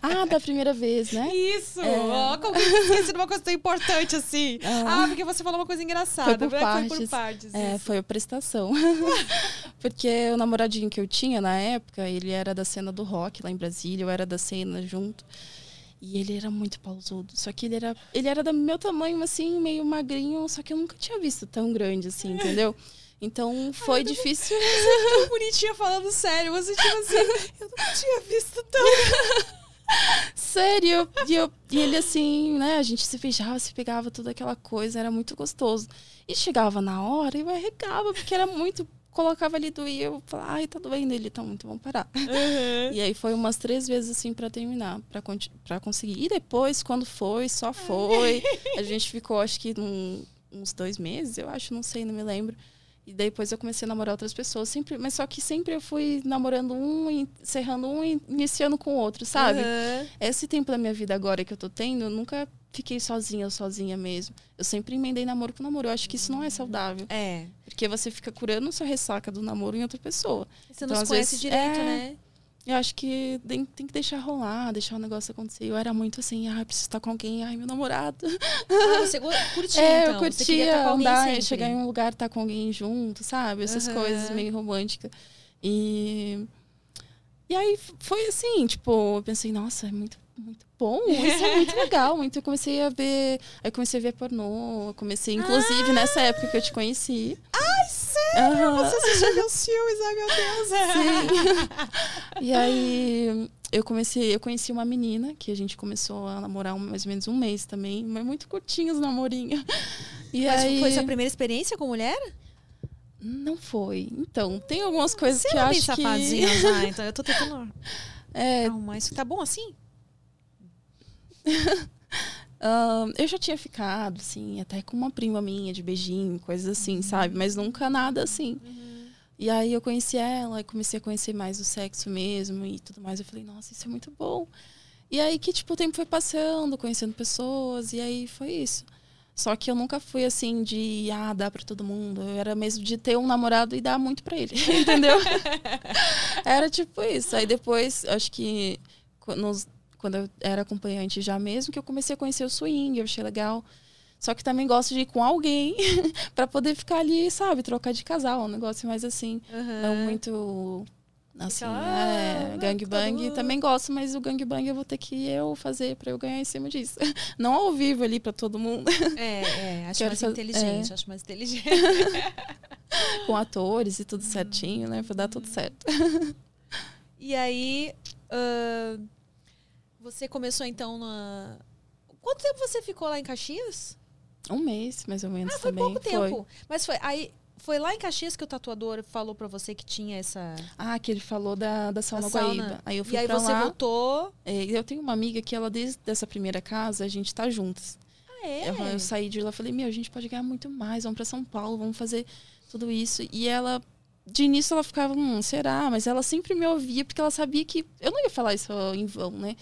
Ah, da primeira vez, né? Isso! É. Ó, como que eu esqueci de uma coisa tão importante assim. Ah, ah porque você falou uma coisa engraçada. Foi por partes. Foi por partes. É, foi a prestação. porque o namoradinho que eu tinha na época, ele era da cena do rock lá em Brasília, eu era da cena junto. E ele era muito pausudo. Só que ele era, ele era do meu tamanho, assim, meio magrinho, só que eu nunca tinha visto tão grande assim, entendeu? Então foi Ai, difícil. Você é tão bonitinha falando sério. Você, tipo assim, eu não tinha visto tão. Sério, e, eu, e ele assim, né? A gente se beijava, se pegava, toda aquela coisa, era muito gostoso. E chegava na hora e eu arregava, porque era muito. Colocava ali do e eu falava, ai, tá doendo, ele tá muito, vamos parar. Uhum. E aí foi umas três vezes assim para terminar, para conseguir. E depois, quando foi, só foi. A gente ficou, acho que uns dois meses, eu acho, não sei, não me lembro. E depois eu comecei a namorar outras pessoas, sempre, mas só que sempre eu fui namorando um, encerrando um e iniciando com o outro, sabe? Uhum. Esse tempo da minha vida agora que eu tô tendo, eu nunca fiquei sozinha, sozinha mesmo. Eu sempre emendei namoro com namoro. Eu acho que isso não é saudável. É. Porque você fica curando sua ressaca do namoro em outra pessoa. Você então, não se conhece vezes, direito, é, né? Eu acho que tem, tem, que deixar rolar, deixar o negócio acontecer. Eu era muito assim, ah, preciso estar com alguém, ai, meu namorado. Ah, você curtia, é, então? eu curtia andar, chegar em um lugar, estar com alguém junto, sabe? Essas uhum. coisas meio românticas. E... E aí foi assim, tipo, eu pensei, nossa, é muito, muito bom, isso é muito legal. Muito, eu comecei a ver. Aí comecei a ver pornô. Comecei, inclusive, ah. nessa época que eu te conheci. Ai, sério? Uhum. Você assistiu meus filmes, ai meu Deus. Sim. e aí eu comecei, eu conheci uma menina que a gente começou a namorar um, mais ou menos um mês também, mas muito curtinhos namorinho. E mas aí... foi sua primeira experiência com mulher? Não foi. Então, tem algumas coisas Você que eu é acho que... já, então eu tô tentando... É... Arrumar isso. Tá bom assim? Uh, eu já tinha ficado, assim, até com uma prima minha de beijinho, coisas assim, uhum. sabe? Mas nunca nada assim. Uhum. E aí eu conheci ela e comecei a conhecer mais o sexo mesmo e tudo mais. Eu falei, nossa, isso é muito bom. E aí que, tipo, o tempo foi passando, conhecendo pessoas, e aí foi isso. Só que eu nunca fui assim de, ah, dar pra todo mundo. Eu era mesmo de ter um namorado e dar muito pra ele, entendeu? era tipo isso. Aí depois, acho que nos quando eu era acompanhante já mesmo, que eu comecei a conhecer o swing, eu achei legal. Só que também gosto de ir com alguém para poder ficar ali, sabe, trocar de casal, um negócio mais assim. Uhum. Não muito Assim, Fica, é, ah, gangbang tá- também gosto, mas o gangbang eu vou ter que eu fazer pra eu ganhar em cima disso. Não ao vivo ali pra todo mundo, É, é, acho mais fazer- inteligente, acho mais inteligente. com atores e tudo certinho, né? Pra dar tudo certo. E aí, ah, você começou então na. Quanto tempo você ficou lá em Caxias? Um mês, mais ou menos, Ah, foi também. pouco tempo. Mas foi aí. Foi lá em Caxias que o tatuador falou pra você que tinha essa Ah, que ele falou da, da sauna da sauna. Guaíba. Aí eu fui E aí pra você lá. voltou. É, eu tenho uma amiga que ela, desde essa primeira casa, a gente tá juntas. Ah, é? Eu, eu saí de lá e falei, meu, a gente pode ganhar muito mais, vamos pra São Paulo, vamos fazer tudo isso. E ela, de início, ela ficava, hum, será? Mas ela sempre me ouvia, porque ela sabia que eu não ia falar isso em vão, né?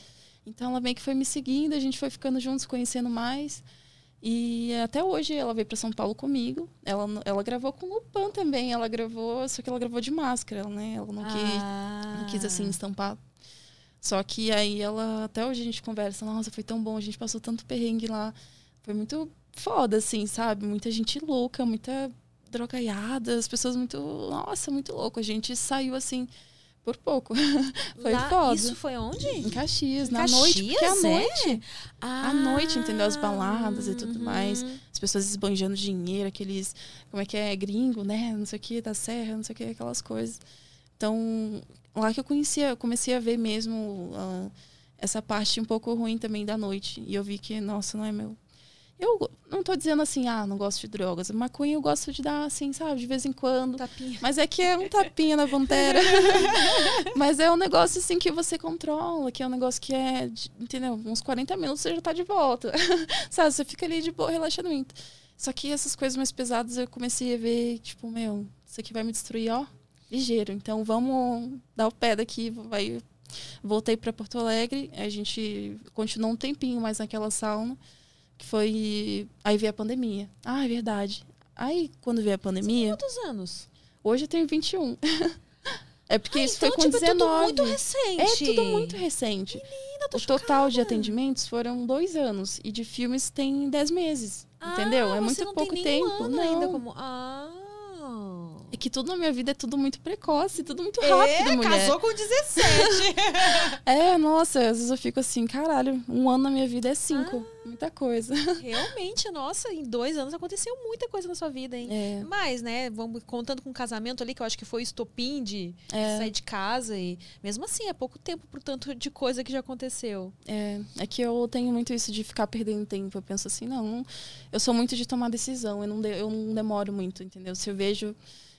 Então ela meio que foi me seguindo, a gente foi ficando juntos, conhecendo mais. E até hoje ela veio pra São Paulo comigo. Ela, ela gravou com o Lupan também. Ela gravou, só que ela gravou de máscara, né? Ela não quis Ah. não quis assim estampar. Só que aí ela, até hoje a gente conversa, nossa, foi tão bom, a gente passou tanto perrengue lá. Foi muito foda, assim, sabe? Muita gente louca, muita drogaiada, as pessoas muito, nossa, muito louco. A gente saiu assim por pouco. foi Lá- foda. Isso foi onde? Em Caxias, Em na noite, porque à Caxias, é? noite, Ah, à noite, entendeu? As baladas e tudo mais. uhum. As pessoas esbanjando dinheiro, aqueles, como é que é, gringo, né? Não sei o que, da serra, não sei o que, aquelas coisas. Então, lá que eu conhecia, eu comecei a ver mesmo ah, essa parte um pouco ruim também da noite. E eu vi que, nossa, não é meu. Eu não tô dizendo assim, ah, não gosto de drogas. Maconha eu gosto de dar, assim, sabe, de vez em quando. Tapinha. Mas é que é um tapinha na pantera. Mas é um negócio assim que você controla, que é um negócio que é, de- entendeu? Uns 40 minutos você já tá de volta. Sabe, você fica ali de boa, relaxamento. Só que essas coisas mais pesadas eu comecei a ver, tipo, meu, isso aqui vai me destruir, ó, ligeiro. Então vamos dar o pé daqui, vai. Voltei para Porto Alegre, a gente continuou um tempinho mais naquela sauna, que foi aí veio a pandemia. Ah, é verdade. Aí quando veio a pandemia, Quantos anos? Hoje eu tenho 21. é porque Ah, isso então, foi com tipo, 19. é tudo muito recente. É tudo muito recente. tô o total de chocada. atendimentos foram dois anos. E de filmes tem 10 meses. Ah, entendeu? É você muito pouco tem tempo. não. ainda como... Ah. É que tudo na minha vida é tudo muito precoce, tudo muito É, rápido, mulher. casou com 17. É, nossa, às vezes eu fico assim, caralho, um ano na minha vida é cinco. Ah. Muita coisa. Realmente, nossa, em dois anos aconteceu muita coisa na sua vida, hein? É. Mas, né, vamos contando com o casamento ali, que eu acho que foi o estopim de É. sair de casa. E mesmo assim, é pouco tempo pro tanto de coisa que já aconteceu. É, é que eu tenho muito isso de ficar perdendo tempo. Eu penso assim, não, eu sou muito de tomar decisão, eu não, de- eu não demoro muito, entendeu? Se eu vejo,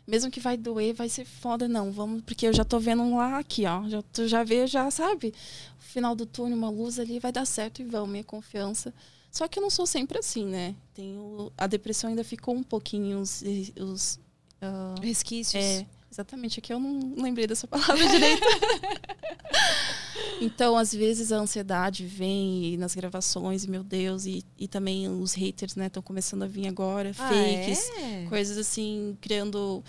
mesmo que vai doer, vai ser foda, não, vamos, porque eu já tô vendo um lá aqui, ó, já, tu já vê, já sabe, o final do túnel, uma luz ali, vai dar certo e vão, minha confiança. Só que eu não sou sempre assim, né? Tenho, a depressão ainda ficou um pouquinho, os, os ah, Resquícios. é, exatamente. Aqui eu não lembrei dessa palavra direito. então, às vezes, a ansiedade vem nas gravações, e meu Deus, e, e também os haters, né, estão começando a vir agora, Ah, fakes, é? coisas assim, criando.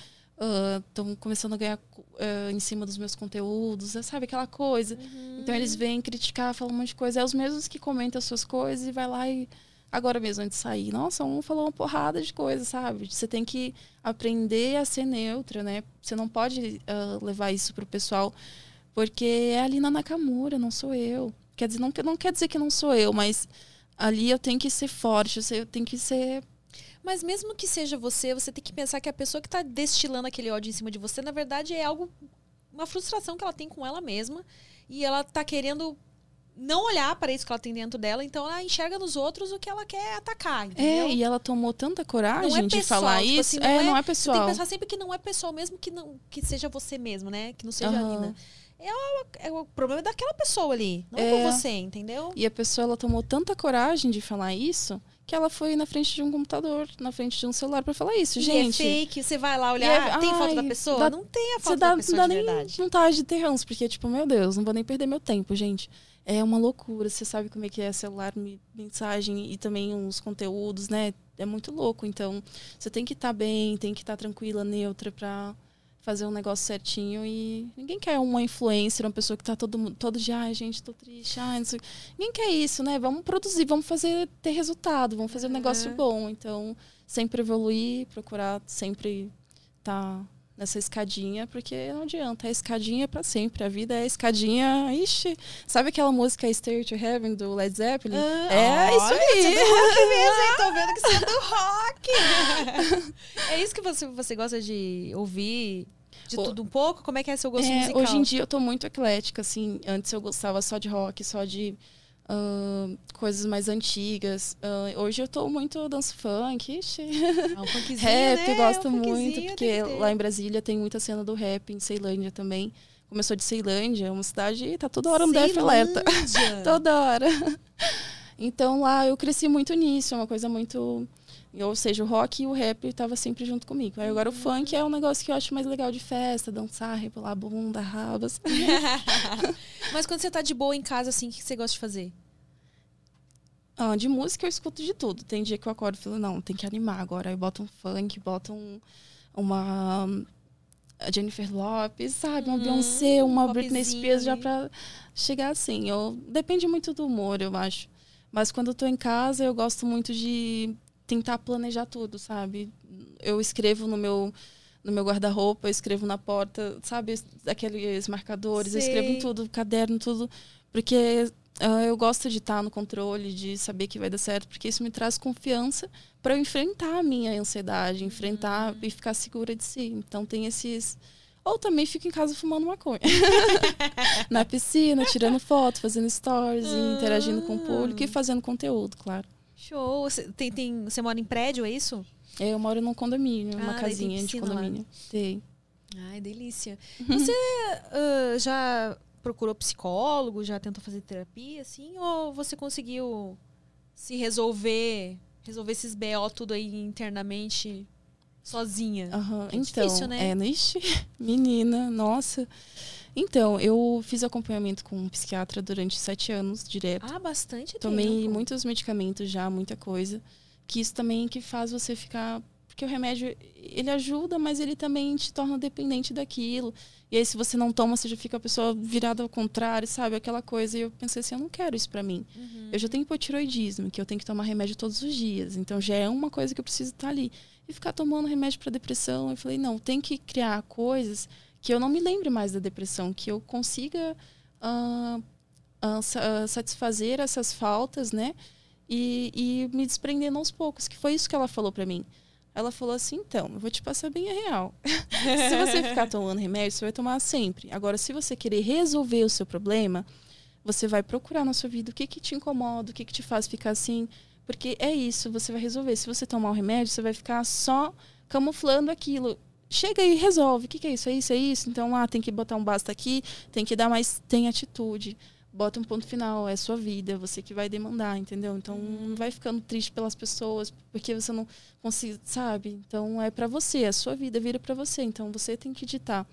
Estão começando a ganhar ah, em cima dos meus conteúdos, sabe? Aquela coisa. Então eles vêm criticar, falam um monte de coisa. É os mesmos que comentam as suas coisas e vai lá e. Agora mesmo, antes de sair. Nossa, um falou uma porrada de coisa, sabe? Você tem que aprender a ser neutra, né? Você não pode ah, levar isso pro pessoal, porque é a Lina Nakamura, não sou eu. Quer dizer, não, não quer dizer que não sou eu, mas ali eu tenho que ser forte, eu tenho que ser. Mas mesmo que seja você, você tem que pensar que a pessoa que tá destilando aquele ódio em cima de você, na verdade, é algo. Uma frustração que ela tem com ela mesma. E ela tá querendo não olhar para isso que ela tem dentro dela, então ela enxerga nos outros o que ela quer atacar, entendeu? É, e ela tomou tanta coragem Não é de pessoal, falar tipo isso. assim, não é, é- não é Você tem pessoal. que pensar sempre que não é pessoal, mesmo que não que seja você mesmo, né? Que não seja a Aham. Lina. É o, é o problema daquela pessoa ali, não é, É. com você, entendeu? E a pessoa ela tomou tanta coragem de falar isso que ela foi na frente de um computador, na frente de um celular pra falar isso, E gente. é fake, você vai lá olhar, é- tem foto da ai, pessoa? dá- não tem a foto dá, da não pessoa dá de nem verdade. vontade de ter ranço, porque, tipo, meu Deus, não vou nem perder meu tempo, gente. É uma loucura. Você sabe como é que é celular, me- mensagem e também os conteúdos, né? É muito louco. Então, você tem que estar bem, tem que estar tranquila, neutra pra fazer um negócio certinho. E ninguém quer uma influencer, uma pessoa que tá todo, todo dia, ai, gente, tô triste, ai, não sei. Ninguém quer isso, né? Vamos produzir, vamos fazer ter resultado, vamos fazer um negócio Uhum. bom. Então, sempre evoluir, procurar sempre estar nessa escadinha, porque não adianta, a escadinha é pra sempre, a vida é a escadinha, ixi, sabe aquela música Stair to Heaven do Led Zeppelin? Ah, é isso olha, aí. Você é do rock mesmo, hein? Tô vendo que você é do rock. é isso que você, você gosta de ouvir? De Pô. tudo um pouco? Como é que é seu gosto É, musical? hoje em dia eu tô muito eclética, assim. Antes eu gostava só de rock, só de ahn, coisas mais antigas. Ahn, hoje eu tô muito dança funk, ixi. Ah, um rap, né? gosto Um muito, porque lá em Brasília tem muita cena do rap, em Ceilândia também. Começou de Ceilândia, uma cidade e tá toda hora um def alerta. Toda hora. Então lá eu cresci muito nisso, é uma coisa muito. Ou seja, o rock e o rap estava sempre junto comigo. Aí agora o funk é um negócio que eu acho mais legal de festa, dançar, rebolar a bunda, rabas. Mas quando você tá de boa em casa, assim, o que você gosta de fazer? Ah, de música eu escuto de tudo. Tem dia que eu acordo e falo, não, tem que animar agora. Aí bota um funk, bota um, uma a Jennifer Lopez, sabe? Uma Uhum, Beyoncé, uma um Britney Spears já pra chegar assim. Eu, depende muito do humor, eu acho. Mas quando eu tô em casa, eu gosto muito de tentar planejar tudo, sabe? Eu escrevo no meu no meu guarda-roupa, eu escrevo na porta, sabe? Aqueles marcadores, eu escrevo em tudo, caderno, tudo. Porque ah, eu gosto de estar no controle, de saber que vai dar certo, porque isso me traz confiança para eu enfrentar a minha ansiedade, enfrentar e ficar segura de si. Então tem esses. Ou também fico em casa fumando maconha. Na piscina, tirando foto, fazendo stories, e interagindo com o público e fazendo conteúdo, claro. Show. Você, tem, tem, você mora em prédio, é isso? Eu moro num condomínio, Ah, uma casinha de piscina lá. condomínio. Tem. Ai, delícia. Uhum. Você ah, já procurou psicólogo, já tentou fazer terapia, assim? Ou você conseguiu se resolver, resolver esses BO tudo aí internamente sozinha? Aham, É então, difícil, né? É, ixi, menina, nossa. Então, eu fiz acompanhamento com um psiquiatra durante sete anos, direto. Ah, bastante Tomei tempo. muitos medicamentos já, muita coisa. Que isso também que faz você ficar. Porque o remédio, ele ajuda, mas ele também te torna dependente daquilo. E aí, se você não toma, você já fica a pessoa virada ao contrário, sabe? Aquela coisa. E eu pensei assim, eu não quero isso pra mim. Uhum. Eu já tenho hipotiroidismo, que eu tenho que tomar remédio todos os dias. Então já é uma coisa que eu preciso estar ali. E ficar tomando remédio para depressão. Eu falei, não, tem que criar coisas que eu não me lembre mais da depressão, que eu consiga sa- ah, satisfazer essas faltas, né? E, e me desprendendo aos poucos, que foi isso que ela falou para mim. Ela falou assim, então, eu vou te passar bem a real. se você ficar tomando remédio, você vai tomar sempre. Agora, se você querer resolver o seu problema, você vai procurar na sua vida o que, que te incomoda, o que, que te faz ficar assim. Porque é isso, você vai resolver. Se você tomar o remédio, você vai ficar só camuflando aquilo. Chega e resolve. O que, que é isso? É isso? É isso? Então, ah, tem que botar um basta aqui, tem que dar mais. Tem atitude. Bota um ponto final, é sua vida, é você que vai demandar, entendeu? Então, não vai ficando triste pelas pessoas, porque você não consegue, sabe? Então, é pra você, a sua vida vira pra você. Então, você tem que ditar.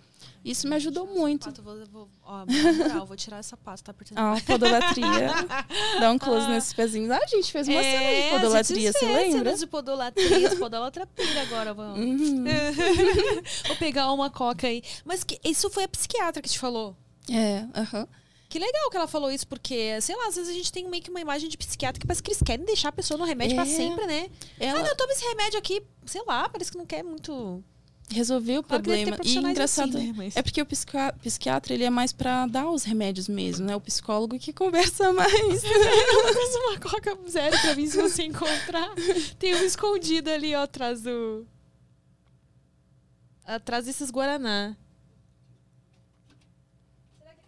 Isso me ajudou muito. Sapato, vou, vou, ó, moral, vou tirar esse sapato, tá apertando Ah, podolatria. Dá um close nesses pezinhos. Ah, a gente fez uma cena de podolatria, você lembra? É, Cenas de podolatria, podolatra pira agora, vamos. Uhum. Vou pegar uma coca aí. Mas que, isso foi a psiquiatra que te falou. É, aham. Que legal que ela falou isso, porque, sei lá, às vezes a gente tem meio que uma imagem de psiquiatra que parece que eles querem deixar a pessoa no remédio pra É. sempre, né? Ela Ah, não, toma esse remédio aqui, sei lá, parece que não quer muito. resolveu o Claro problema. E engraçado assim, né? Mas- é porque o psiqui- psiquiatra ele é mais pra dar os remédios mesmo, né? O psicólogo que conversa mais. Faz uma coca zero pra mim se você encontrar. Tem um escondido ali, ó, atrás do. Atrás desses Guaraná. Será que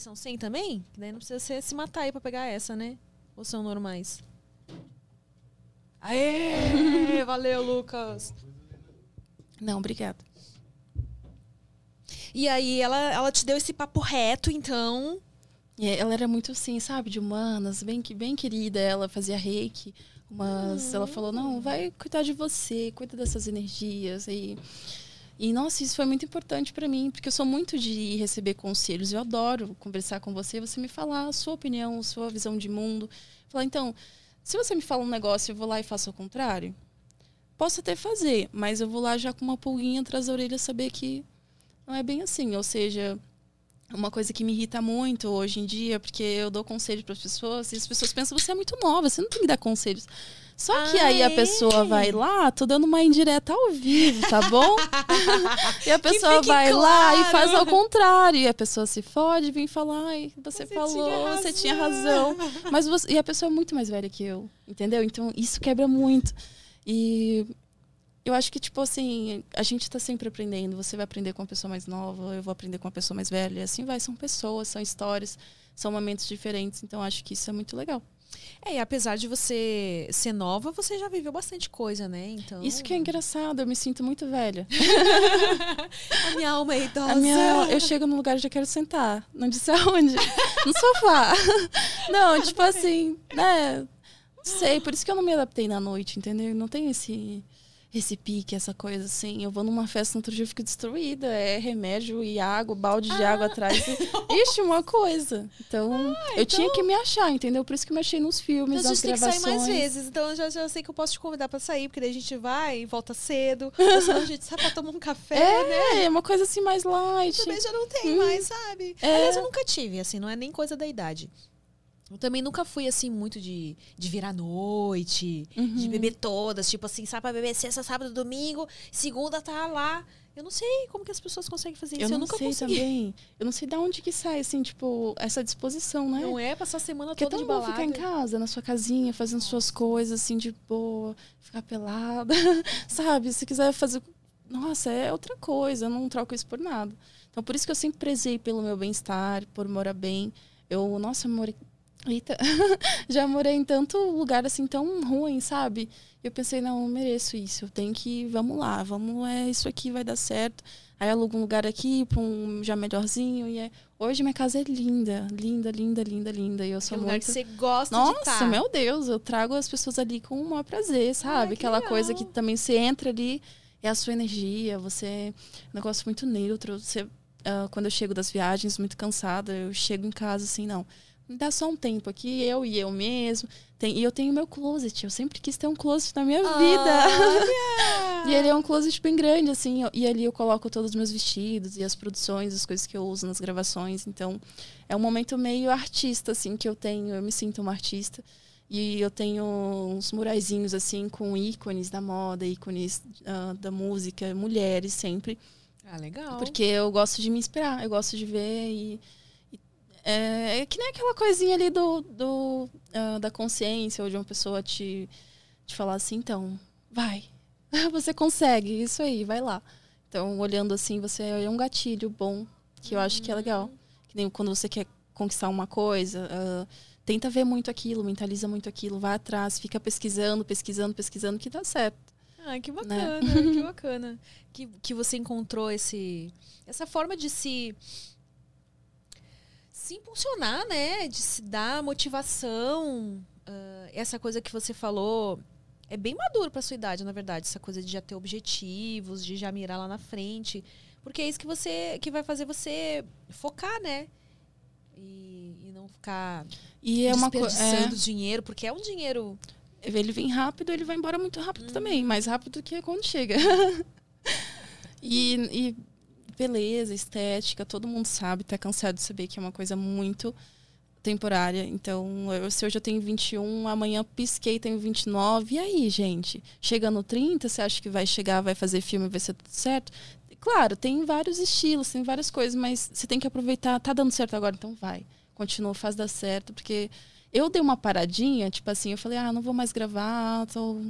ali são 100 também? Que daí não precisa você se matar aí pra pegar essa, né? Ou são normais? Aê! Valeu, Lucas! Não, obrigada. E aí, ela, ela te deu esse papo reto, então. E ela era muito assim, sabe, de humanas, bem, bem querida. Ela fazia reiki, mas ela falou: não, vai cuidar de você, cuida dessas energias. E, e nossa, isso foi muito importante pra mim, porque eu sou muito de receber conselhos. Eu adoro conversar com você, você me falar a sua opinião, a sua visão de mundo. Falar, então, se você me fala um negócio eu vou lá e faço o contrário, posso até fazer, mas eu vou lá já com uma pulguinha atrás da orelha saber que não é bem assim. Ou seja, uma coisa que me irrita muito hoje em dia, porque eu dou conselho para as pessoas e as pessoas pensam você é muito nova, você não tem que dar conselhos. Só que Ah, aí a é? pessoa vai lá, tô dando uma indireta ao vivo, tá bom? e a pessoa vai lá e claro. faz ao contrário. E a pessoa se fode vem falar, ai, você, Você falou, tinha você tinha razão." razão. Mas você, e a pessoa é muito mais velha que eu, entendeu? Então isso quebra muito. E eu acho que, tipo assim, a gente tá sempre aprendendo. Você vai aprender com uma pessoa mais nova, eu vou aprender com uma pessoa mais velha. E assim vai, são pessoas, são histórias, são momentos diferentes. Então acho que isso é muito legal. É, e apesar de você ser nova, você já viveu bastante coisa, né? Então. Isso que é engraçado, eu me sinto muito velha. A minha alma é idosa. A minha, eu chego num lugar e já quero sentar. Não disse aonde. No sofá. Não, tipo assim, né? Não sei, por isso que eu não me adaptei na noite, entendeu? Não tem esse esse pique, essa coisa assim. Eu vou numa festa no outro dia eu fico destruída. É remédio e água, balde de água atrás. E, ixi, uma coisa. Então, eu tinha que me achar, entendeu? Por isso que eu me achei nos filmes, Então a nas gente tem que sair gravações. mais vezes. Então eu já, já sei que eu posso te convidar pra sair, porque daí a gente vai e volta cedo. Ou senão a gente sai pra tomar um café, né? É, uma coisa assim mais light. Também já não tem mais, sabe? É. Aliás, eu nunca tive, assim, não é nem coisa da idade. Eu também nunca fui, assim, muito de, de vir à noite, de Uhum. beber todas. Tipo assim, sai pra beber sexta, sábado, domingo, segunda tá lá. Eu não sei como que as pessoas conseguem fazer isso. Eu Eu, não nunca sei consegui. também. Eu não sei de onde que sai, assim, tipo, essa disposição, né? Não é passar a semana Porque é toda tão de bom balada. ficar em casa, na sua casinha, fazendo suas coisas, assim, de boa, ficar pelada, sabe? Se quiser fazer. Nossa, é outra coisa, eu não troco isso por nada. Então, por isso que eu sempre prezei pelo meu bem-estar, por morar bem. Eu, nossa, eu morei. Eita, já morei em tanto lugar assim tão ruim, sabe? Eu pensei, não, eu mereço isso. Eu tenho que, vamos lá, vamos, é isso aqui vai dar certo. Aí alugo um lugar aqui para um já melhorzinho e é... hoje minha casa é linda, linda, linda, linda, linda. E eu É sou um lugar muito que você gosta de nossa, estar. meu Deus, eu trago as pessoas ali com o maior prazer, sabe? que Aquela coisa legal. que também você entra ali, é a sua energia, você. É um negócio muito neutro. Você, ah, quando eu chego das viagens, muito cansada, eu chego em casa assim, não. Me dá só um tempo aqui, eu e eu mesmo. Tem, e eu tenho meu closet. Eu sempre quis ter um closet na minha vida. E ele é um closet bem grande, assim. E ali eu coloco todos os meus vestidos e as produções, as coisas que eu uso nas gravações. Então, é um momento meio artista, assim, que eu tenho. Eu me sinto uma artista. E eu tenho uns muraizinhos, assim, com ícones da moda, ícones ah, da música, mulheres sempre. Ah, legal. Porque eu gosto de me inspirar, eu gosto de ver e. é, é que nem aquela coisinha ali do, do, ah, da consciência, ou de uma pessoa te, te falar assim, então, vai. Você consegue, isso aí, vai lá. Então, olhando assim, você é um gatilho bom, que eu acho que é legal. Que nem quando você quer conquistar uma coisa, ah, tenta ver muito aquilo, mentaliza muito aquilo, vai atrás, fica pesquisando, pesquisando, pesquisando, que dá certo. Ah, que Né? bacana, que bacana. Que, que você encontrou esse, essa forma de se se impulsionar, né? De se dar motivação. Ah, essa coisa que você falou é bem maduro pra sua idade, na verdade. Essa coisa de já ter objetivos, de já mirar lá na frente. Porque é isso que você que vai fazer você focar, né? E, e não ficar E é uma desperdiçando dinheiro, porque é um dinheiro Ele vem rápido, ele vai embora muito rápido também, mais rápido que quando chega. e, e beleza, estética, todo mundo sabe, tá cansado de saber que é uma coisa muito temporária. Então, eu, se hoje eu tenho 21, amanhã pisquei, tenho 29. E aí, gente? Chega no 30, você acha que vai chegar, vai fazer filme, vai ser tudo certo? Claro, tem vários estilos, tem várias coisas, mas você tem que aproveitar. Tá dando certo agora, então vai. Continua, faz dar certo, porque eu dei uma paradinha, tipo assim, eu falei, ah, não vou mais gravar, tô...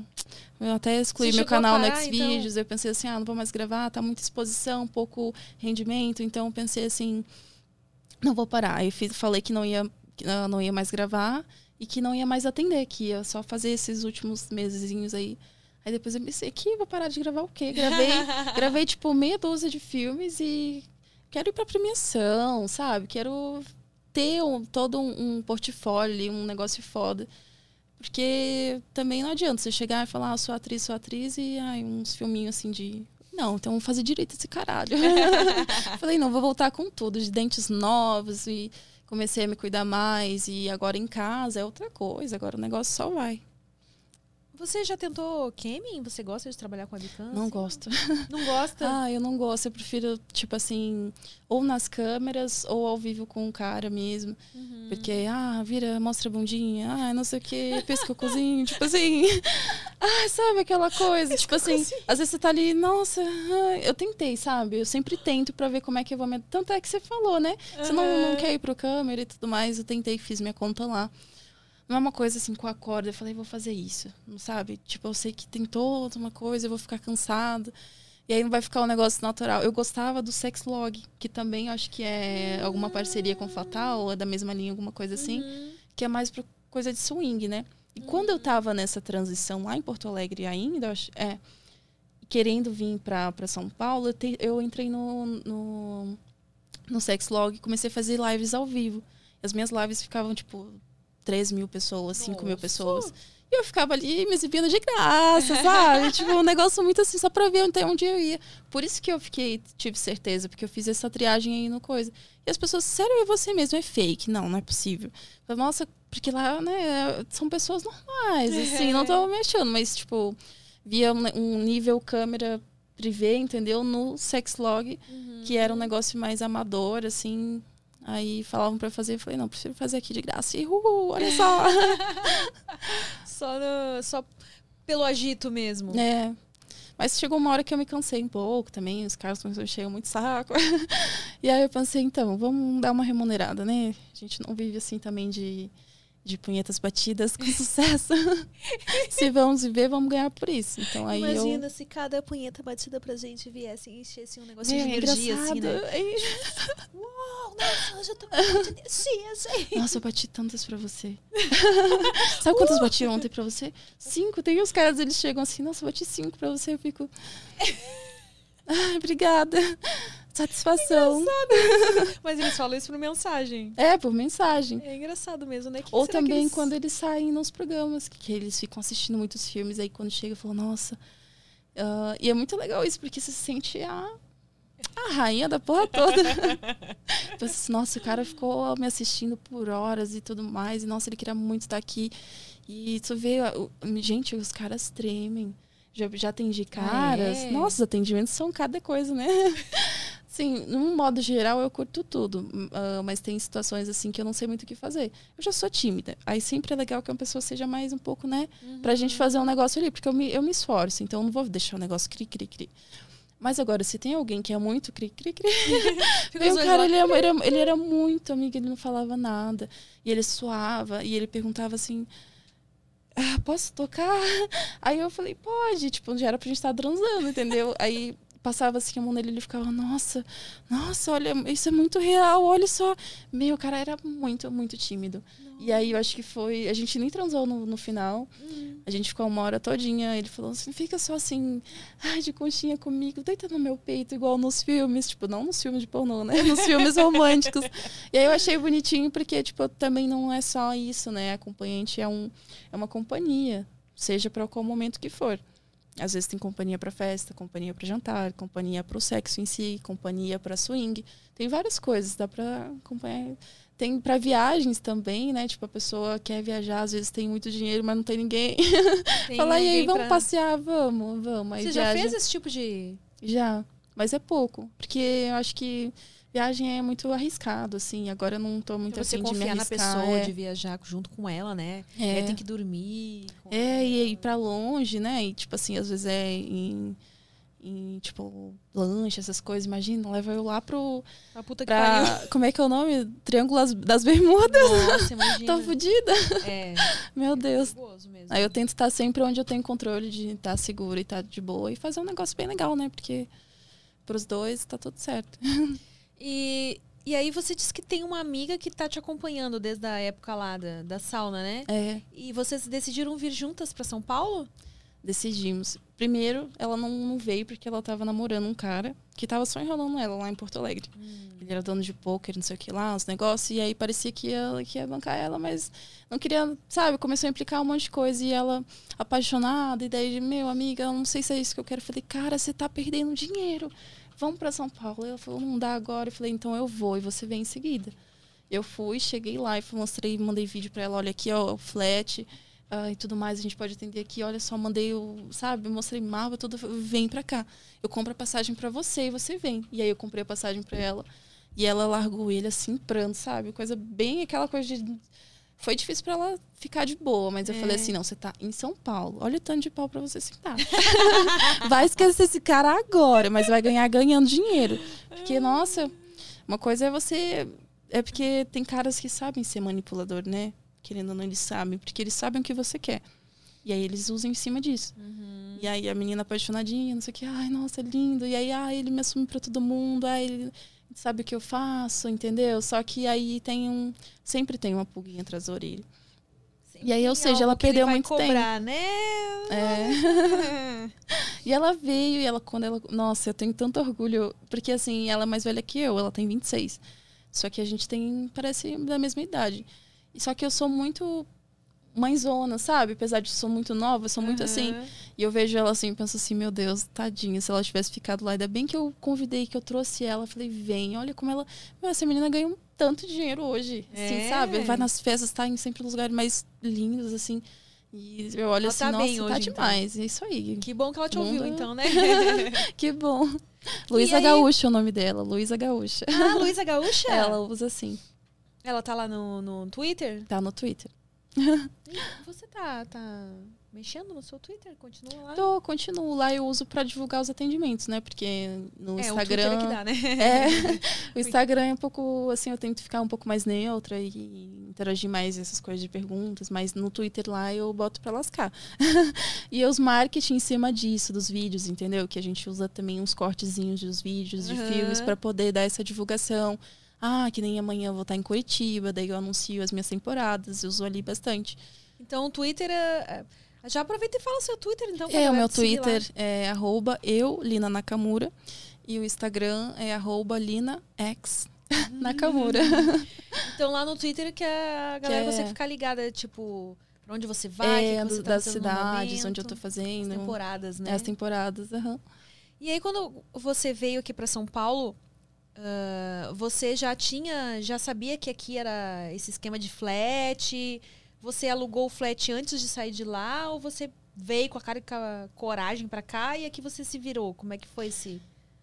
eu até excluí Você meu canal parar, então? Xvideos, eu pensei assim, ah, não vou mais gravar, tá muita exposição, pouco rendimento, então eu pensei assim, não vou parar. Aí fiz, falei que não ia, que ah, não ia mais gravar e que não ia mais atender, que ia só fazer esses últimos mesezinhos aí. Aí depois eu pensei, que vou parar de gravar o quê? Gravei, gravei tipo meia dúzia de filmes e quero ir pra premiação, sabe? Quero ter um- todo um, um portfólio, ali, um negócio foda. Porque também não adianta você chegar e falar, ah, sou atriz, sou atriz, e ai, uns filminhos assim de. Não, então vamos fazer direito esse caralho. Falei, não, vou voltar com tudo, de dentes novos, e comecei a me cuidar mais. E agora em casa é outra coisa, agora o negócio só vai. Você já tentou camming? Você gosta de trabalhar com webcam? Não assim? gosto. Não gosta? Ah, eu não gosto. Eu prefiro, tipo assim, ou nas câmeras ou ao vivo com o cara mesmo. Uhum. Porque, ah, vira, mostra a bundinha, ah, não sei o que, pesca o cozinho, tipo assim. Ah, sabe aquela coisa? tipo assim, às vezes você tá ali, nossa, ah, eu tentei, sabe? Eu sempre tento pra ver como é que eu vou me. Tanto é que você falou, né? Você não, não quer ir pro câmera e tudo mais. Eu tentei, fiz minha conta lá. Não é uma coisa assim com a corda, eu falei, vou fazer isso, não sabe? Tipo, eu sei que tem toda uma coisa, eu vou ficar cansada. E aí não vai ficar um negócio natural. Eu gostava do Sex Log, que também acho que é alguma parceria com Fatal, ou é da mesma linha, alguma coisa assim, que é mais pra coisa de swing, né? E quando eu tava nessa transição lá em Porto Alegre ainda, eu acho- é, querendo vir pra, pra São Paulo, eu, te- eu entrei no, no, no Sex Log e comecei a fazer lives ao vivo. As minhas lives ficavam, tipo, 3 mil pessoas, 5 mil Nossa! pessoas. E eu ficava ali me exibindo de graça, sabe? tipo, um negócio muito assim, só pra ver até onde eu ia. Por isso que eu fiquei, tive certeza, porque eu fiz essa triagem aí no coisa. E as pessoas, sério, é você mesmo, é fake. Não, não é possível. Eu Nossa, porque lá, né, são pessoas normais, assim, não tô me achando, mas, tipo, via um, nível câmera privê, entendeu? No sex log, que era um negócio mais amador, assim. Aí falavam pra eu fazer, eu falei, não, prefiro fazer aqui de graça. E, uhul, olha só. Só, no- só pelo agito mesmo. É. Mas chegou uma hora que eu me cansei um pouco também, os caras começaram a encher muito saco. e aí eu pensei, então, vamos dar uma remunerada, né? A gente não vive assim também de, de punhetas batidas com sucesso. se vamos viver, vamos ganhar por isso. Então aí Imagina eu. se cada punheta batida pra gente viesse e enchesse um negócio É, de energia, engraçado. assim, né? É. Uau, nossa, hoje eu tô com energia, gente. Nossa, eu bati tantas pra você. Sabe quantas eu bati ontem pra você? Cinco. Tem uns caras, eles chegam assim, nossa, eu bati cinco pra você. Eu fico. Ah, obrigada. Satisfação. Mas eles falam isso por mensagem. É, por mensagem. É engraçado mesmo, né? Que Ou que também eles- quando eles saem nos programas, que, que eles ficam assistindo muitos filmes, aí quando chega, falam, nossa. ah, e é muito legal isso, porque você se sente a, a rainha da porra toda. Pensa assim, nossa, o cara ficou me assistindo por horas e tudo mais, e nossa, ele queria muito estar aqui. E tu vê, ah, gente, os caras tremem. Já, já atendi caras. é? Nossa, os atendimentos são cada coisa, né? Sim, num modo geral eu curto tudo, ah, mas tem situações assim que eu não sei muito o que fazer. Eu já sou tímida, aí sempre é legal que uma pessoa seja mais um pouco, né, pra gente fazer um negócio ali, porque eu me, eu me esforço, então eu não vou deixar o negócio cri, cri, cri. Mas agora, se tem alguém que é muito cri, cri, cri, dois cara, ele era, era- ele era muito amigo, ele não falava nada. E ele suava, e ele perguntava assim: ah, posso tocar? Aí eu falei, pode, tipo, já era pra gente estar transando, entendeu? Aí passava assim a mão nele, ele ficava, nossa, nossa, olha, isso é muito real, olha só. Meu, o cara era muito, muito tímido. E aí eu acho que foi. A gente nem transou no, no final. A gente ficou uma hora todinha. Ele falou assim: fica só assim, ai, de conchinha comigo, deita no meu peito, igual nos filmes. Tipo, não nos filmes de pornô, né? Nos filmes românticos. E aí eu achei bonitinho, porque, tipo, também não é só isso, né? Acompanhante é, um, é uma companhia, seja para qual momento que for. Às vezes tem companhia para festa, companhia para jantar, companhia para o sexo em si, companhia para swing. Tem várias coisas, dá para acompanhar. Tem para viagens também, né? Tipo, a pessoa quer viajar, às vezes tem muito dinheiro, mas não tem ninguém. Tem Fala, e aí, vamos pra- passear? Vamos, vamos. Aí Você já viaja. fez esse tipo de. Já, mas é pouco. Porque eu acho que viagem é muito arriscado, assim. Agora eu não tô muito você afim de me confiar na arriscar. pessoa, é. de viajar junto com ela, né? É. É, tem que dormir. É, e ir pra longe, né? E, tipo assim, às vezes é em, em tipo, lanche, essas coisas. Imagina, leva eu lá pro... A puta que pariu. Pra, como é que é o nome? Triângulo das- das Bermudas. Nossa, imagina. Tô fodida. É, Meu Deus. perigoso mesmo. Aí eu tento estar sempre onde eu tenho controle de estar seguro e estar de boa. E fazer um negócio bem legal, né? Porque pros dois tá tudo certo. E, e aí você disse que tem uma amiga que tá te acompanhando desde a época lá da, da sauna, né? É, E vocês decidiram vir juntas pra São Paulo? decidimos. Primeiro, ela não, não veio porque ela tava namorando um cara que tava só enrolando ela lá em Porto Alegre. Ele era dono de poker, não sei o que lá, uns negócios, e aí parecia que ia, que ia bancar ela, mas não queria, sabe? Começou a implicar um monte de coisa e ela apaixonada, e daí, meu amiga, eu não sei se é isso que eu quero. Eu falei, cara, você tá perdendo dinheiro. Vamos pra São Paulo. Ela falou, não dá agora. Eu falei, então eu vou e você vem em seguida. Eu fui, cheguei lá e mostrei, mandei vídeo pra ela, olha aqui, ó, o flat. ah, e tudo mais, a gente pode atender aqui. Olha só, mandei o, sabe, mostrei mapa, tudo, vem pra cá. Eu compro a passagem para você e você vem. E aí eu comprei a passagem para ela. E ela largou ele assim, pranto, sabe? Coisa bem aquela coisa de. Foi difícil para ela ficar de boa, mas eu falei assim: não, você tá em São Paulo. Olha o tanto de pau pra você sentar. vai esquecer esse cara agora, mas vai ganhar ganhando dinheiro. Porque, nossa, uma coisa é você. É porque tem caras que sabem ser manipulador, né? Querendo ou não, eles sabem, porque eles sabem o que você quer. E aí eles usam em cima disso. Uhum. E aí a menina apaixonadinha, não sei o que, ai, nossa, é lindo. E aí, ai, ele me assume pra todo mundo, ai, ele sabe o que eu faço, entendeu? Só que aí tem um. Sempre tem uma pulguinha atrás da orelha. Sempre e aí, ou seja, ela perdeu muito cobrar, tempo. né? É. e ela veio e ela, quando ela. Nossa, eu tenho tanto orgulho. Porque assim, ela é mais velha que eu, ela tem 26. Só que a gente tem, parece, da mesma idade. Só que eu sou muito mãezona, sabe? Apesar de sou muito nova, eu sou muito assim. uhum. assim. E eu vejo ela assim e penso assim, meu Deus, tadinha, se ela tivesse ficado lá. Ainda bem que eu convidei, que eu trouxe ela. Falei, vem, olha como ela. Meu, essa menina ganha um tanto de dinheiro hoje. Assim, é. Assim, sabe? Vai nas festas, tá em sempre nos lugares mais lindos, assim. E eu olho ela assim, tá nossa, bem tá hoje, demais. Então. É isso aí. Que bom que ela te ouviu, então, né? que bom. Luísa Gaúcha é o nome dela, Luísa Gaúcha. Ah, Luísa Gaúcha? Ela usa assim. Ela tá lá no, no Twitter? Tá no Twitter. Você tá, tá mexendo no seu Twitter? Continua lá? Tô, continuo lá. Eu uso para divulgar os atendimentos, né? Porque no é, Instagram. O é que dá, né? É, o Instagram é um pouco assim, eu tento ficar um pouco mais neutra e interagir mais essas coisas de perguntas, mas no Twitter lá eu boto para lascar. e os marketing em cima disso, dos vídeos, entendeu? Que a gente usa também uns cortezinhos dos vídeos, de uhum. filmes, para poder dar essa divulgação. Ah, que nem amanhã eu vou estar em Curitiba, daí eu anuncio as minhas temporadas, eu uso ali bastante. Então o Twitter é... Já aproveita e fala o seu Twitter, então. É, o meu Twitter é arroba eu, Lina Nakamura. E o Instagram é arroba LinaX hum. Nakamura. Então lá no Twitter que a galera que é... você ficar ligada, tipo, pra onde você vai, é, que você tá das cidades, onde eu tô fazendo. As temporadas, né? As temporadas, aham. Uhum. E aí, quando você veio aqui para São Paulo, Uh, você já tinha, já sabia que aqui era esse esquema de flat? Você alugou o flat antes de sair de lá ou você veio com a cara e com a coragem para cá e aqui você se virou? Como é que foi esse?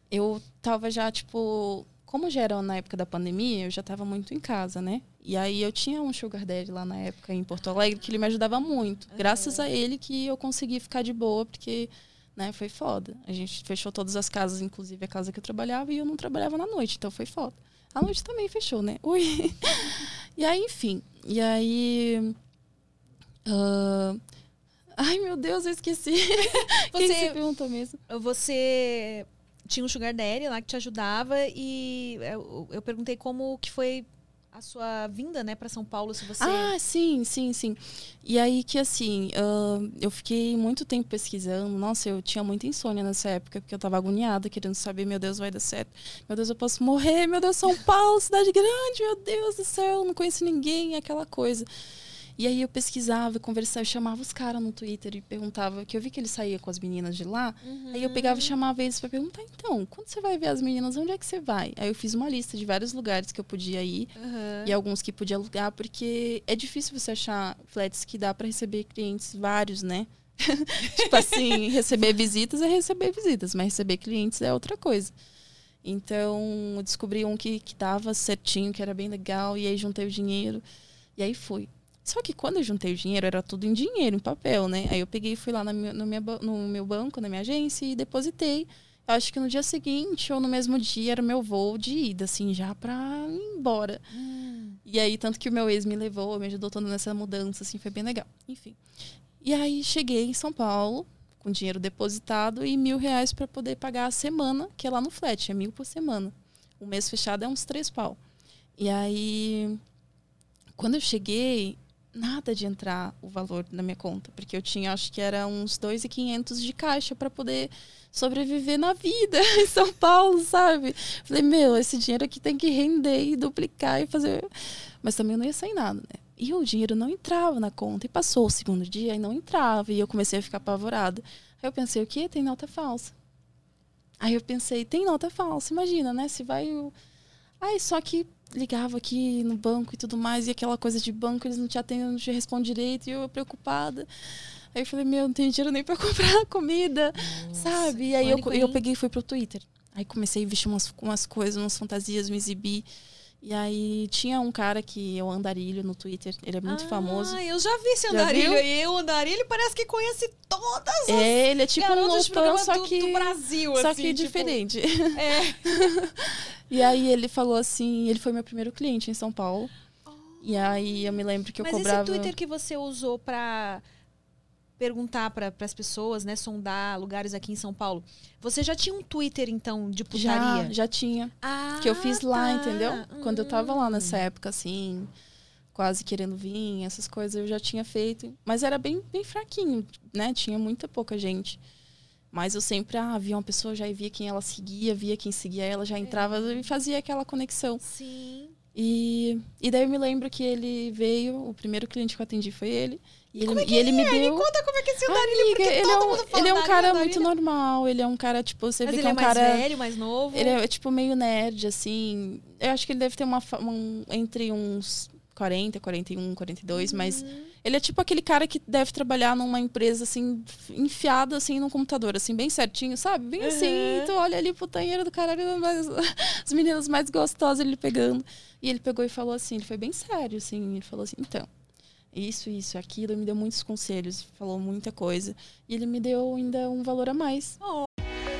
Eu tava já tipo, como já era na época da pandemia, eu já tava muito em casa, né? E aí eu tinha um sugar daddy lá na época em Porto Alegre que ele me ajudava muito. Graças a ele que eu consegui ficar de boa, porque né? Foi foda. A gente fechou todas as casas, inclusive a casa que eu trabalhava, e eu não trabalhava na noite, então foi foda. A noite também fechou, né? Ui. e aí, enfim. E aí. Uh... Ai, meu Deus, eu esqueci. Você Quem perguntou mesmo? Você tinha um sugar daddy lá que te ajudava e eu, eu perguntei como que foi a sua vinda, né, para São Paulo, se você... Ah, sim, sim, sim. E aí que, assim, uh, eu fiquei muito tempo pesquisando. Nossa, eu tinha muita insônia nessa época, porque eu tava agoniada, querendo saber, meu Deus, vai dar certo. Meu Deus, eu posso morrer. Meu Deus, São Paulo, cidade grande, meu Deus do céu, não conheço ninguém, aquela coisa. E aí eu pesquisava, conversava, eu chamava os caras no Twitter e perguntava, que eu vi que ele saía com as meninas de lá. Uhum. Aí eu pegava e chamava eles para perguntar, então, quando você vai ver as meninas, onde é que você vai? Aí eu fiz uma lista de vários lugares que eu podia ir uhum. e alguns que podia alugar, porque é difícil você achar flats que dá para receber clientes vários, né? tipo assim, receber visitas é receber visitas, mas receber clientes é outra coisa. Então, eu descobri um que, que dava certinho, que era bem legal, e aí juntei o dinheiro, e aí fui. Só que quando eu juntei o dinheiro, era tudo em dinheiro, em papel, né? Aí eu peguei e fui lá no meu, no, minha, no meu banco, na minha agência, e depositei. Eu acho que no dia seguinte ou no mesmo dia era o meu voo de ida, assim, já pra ir embora. Hum. E aí, tanto que o meu ex me levou, me ajudou toda nessa mudança, assim, foi bem legal. Enfim. E aí cheguei em São Paulo, com dinheiro depositado e mil reais para poder pagar a semana, que é lá no flat, é mil por semana. O mês fechado é uns três pau. E aí, quando eu cheguei, nada de entrar o valor na minha conta, porque eu tinha, acho que era uns 2.500 de caixa para poder sobreviver na vida em São Paulo, sabe? Falei, meu, esse dinheiro aqui tem que render e duplicar e fazer. Mas também não ia sair nada, né? E o dinheiro não entrava na conta. E passou o segundo dia e não entrava. E eu comecei a ficar apavorada. Aí eu pensei, o quê? Tem nota falsa. Aí eu pensei, tem nota falsa. Imagina, né? Se vai. O... Aí só que ligava aqui no banco e tudo mais, e aquela coisa de banco, eles não te atendem, não te respondem direito, e eu preocupada. Aí eu falei, meu, não tenho dinheiro nem pra comprar comida, Nossa, sabe? E aí eu, eu peguei e fui pro Twitter. Aí comecei a vestir umas, umas coisas, umas fantasias, me exibir. E aí tinha um cara que é o Andarilho no Twitter, ele é muito ah, famoso. eu já vi esse andarilho aí. O andarilho parece que conhece todas as É, ele é tipo um Lopan, só do, que, do Brasil, só assim, que tipo, diferente. É. E aí ele falou assim, ele foi meu primeiro cliente em São Paulo. E aí eu me lembro que eu Mas cobrava... esse Twitter que você usou pra perguntar para as pessoas, né, sondar lugares aqui em São Paulo, você já tinha um Twitter então de já, putaria? já tinha. Ah, que eu fiz lá, tá. entendeu? Quando eu tava lá Hum. nessa época, assim, quase querendo vir, essas coisas eu já tinha feito. Mas era bem, bem fraquinho, né? Tinha muita pouca gente. Mas eu sempre, ah, via uma pessoa, já via quem ela seguia, via quem seguia ela, já entrava e fazia aquela conexão. Sim. E, e daí eu me lembro que ele veio, o primeiro cliente que eu atendi foi ele. E ele, é e ele me é? deu. Me conta como é que é esse andarilho, Amiga, porque ele, é um, ele é um cara andarilho. muito normal, ele é um cara, tipo, você Mas vê que é é um mais cara. velho, mais novo? Ele é tipo meio nerd, assim. Eu acho que ele deve ter uma, um, entre uns 40, 41, 42, mas Uhum. ele é tipo aquele cara que deve trabalhar numa empresa, assim, enfiado, assim, no computador, assim, bem certinho, sabe? Bem assim, Uhum. tu olha ali pro tanheiro do caralho, mais- as meninas mais gostosas ele pegando. E ele pegou e falou assim, ele foi bem sério, assim, ele falou assim, então, isso, isso, aquilo, ele me deu muitos conselhos, falou muita coisa. E ele me deu ainda um valor a mais.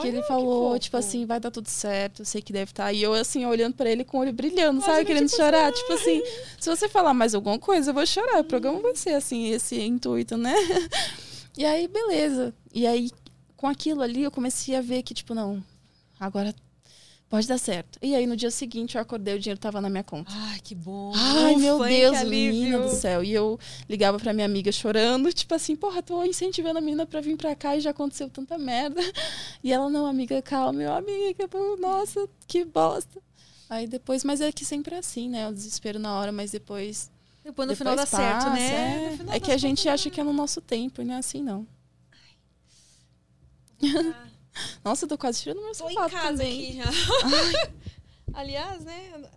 Que ele Olha, falou, fofo. tipo assim, vai dar tudo certo, eu sei que deve estar. E eu, assim, olhando pra ele com o olho brilhando, Imagina, sabe? Querendo tipo chorar. assim, Tipo assim, se você falar mais alguma coisa, eu vou chorar. O programa vai ser, assim, esse intuito, né? E aí, beleza. E aí, com aquilo ali, eu comecei a ver que, tipo, não, agora pode dar certo. E aí, no dia seguinte, eu acordei, o dinheiro tava na minha conta. Ai, que bom. Ai, Ufa, meu Deus, menina do céu. E eu ligava pra minha amiga chorando, tipo assim, porra, tô incentivando a menina pra vir pra cá e já aconteceu tanta merda. E ela, não, amiga, calma, meu amiga, nossa, que bosta. Aí depois, mas é que sempre é assim, né? O desespero na hora, mas depois. Depois no depois final dá certo, passa, né? É, é que a gente contas, acha que é no nosso tempo, e não é assim, não. Nossa, eu tô quase tirando meu Tô em sapato casa também. aqui já. Aliás, né?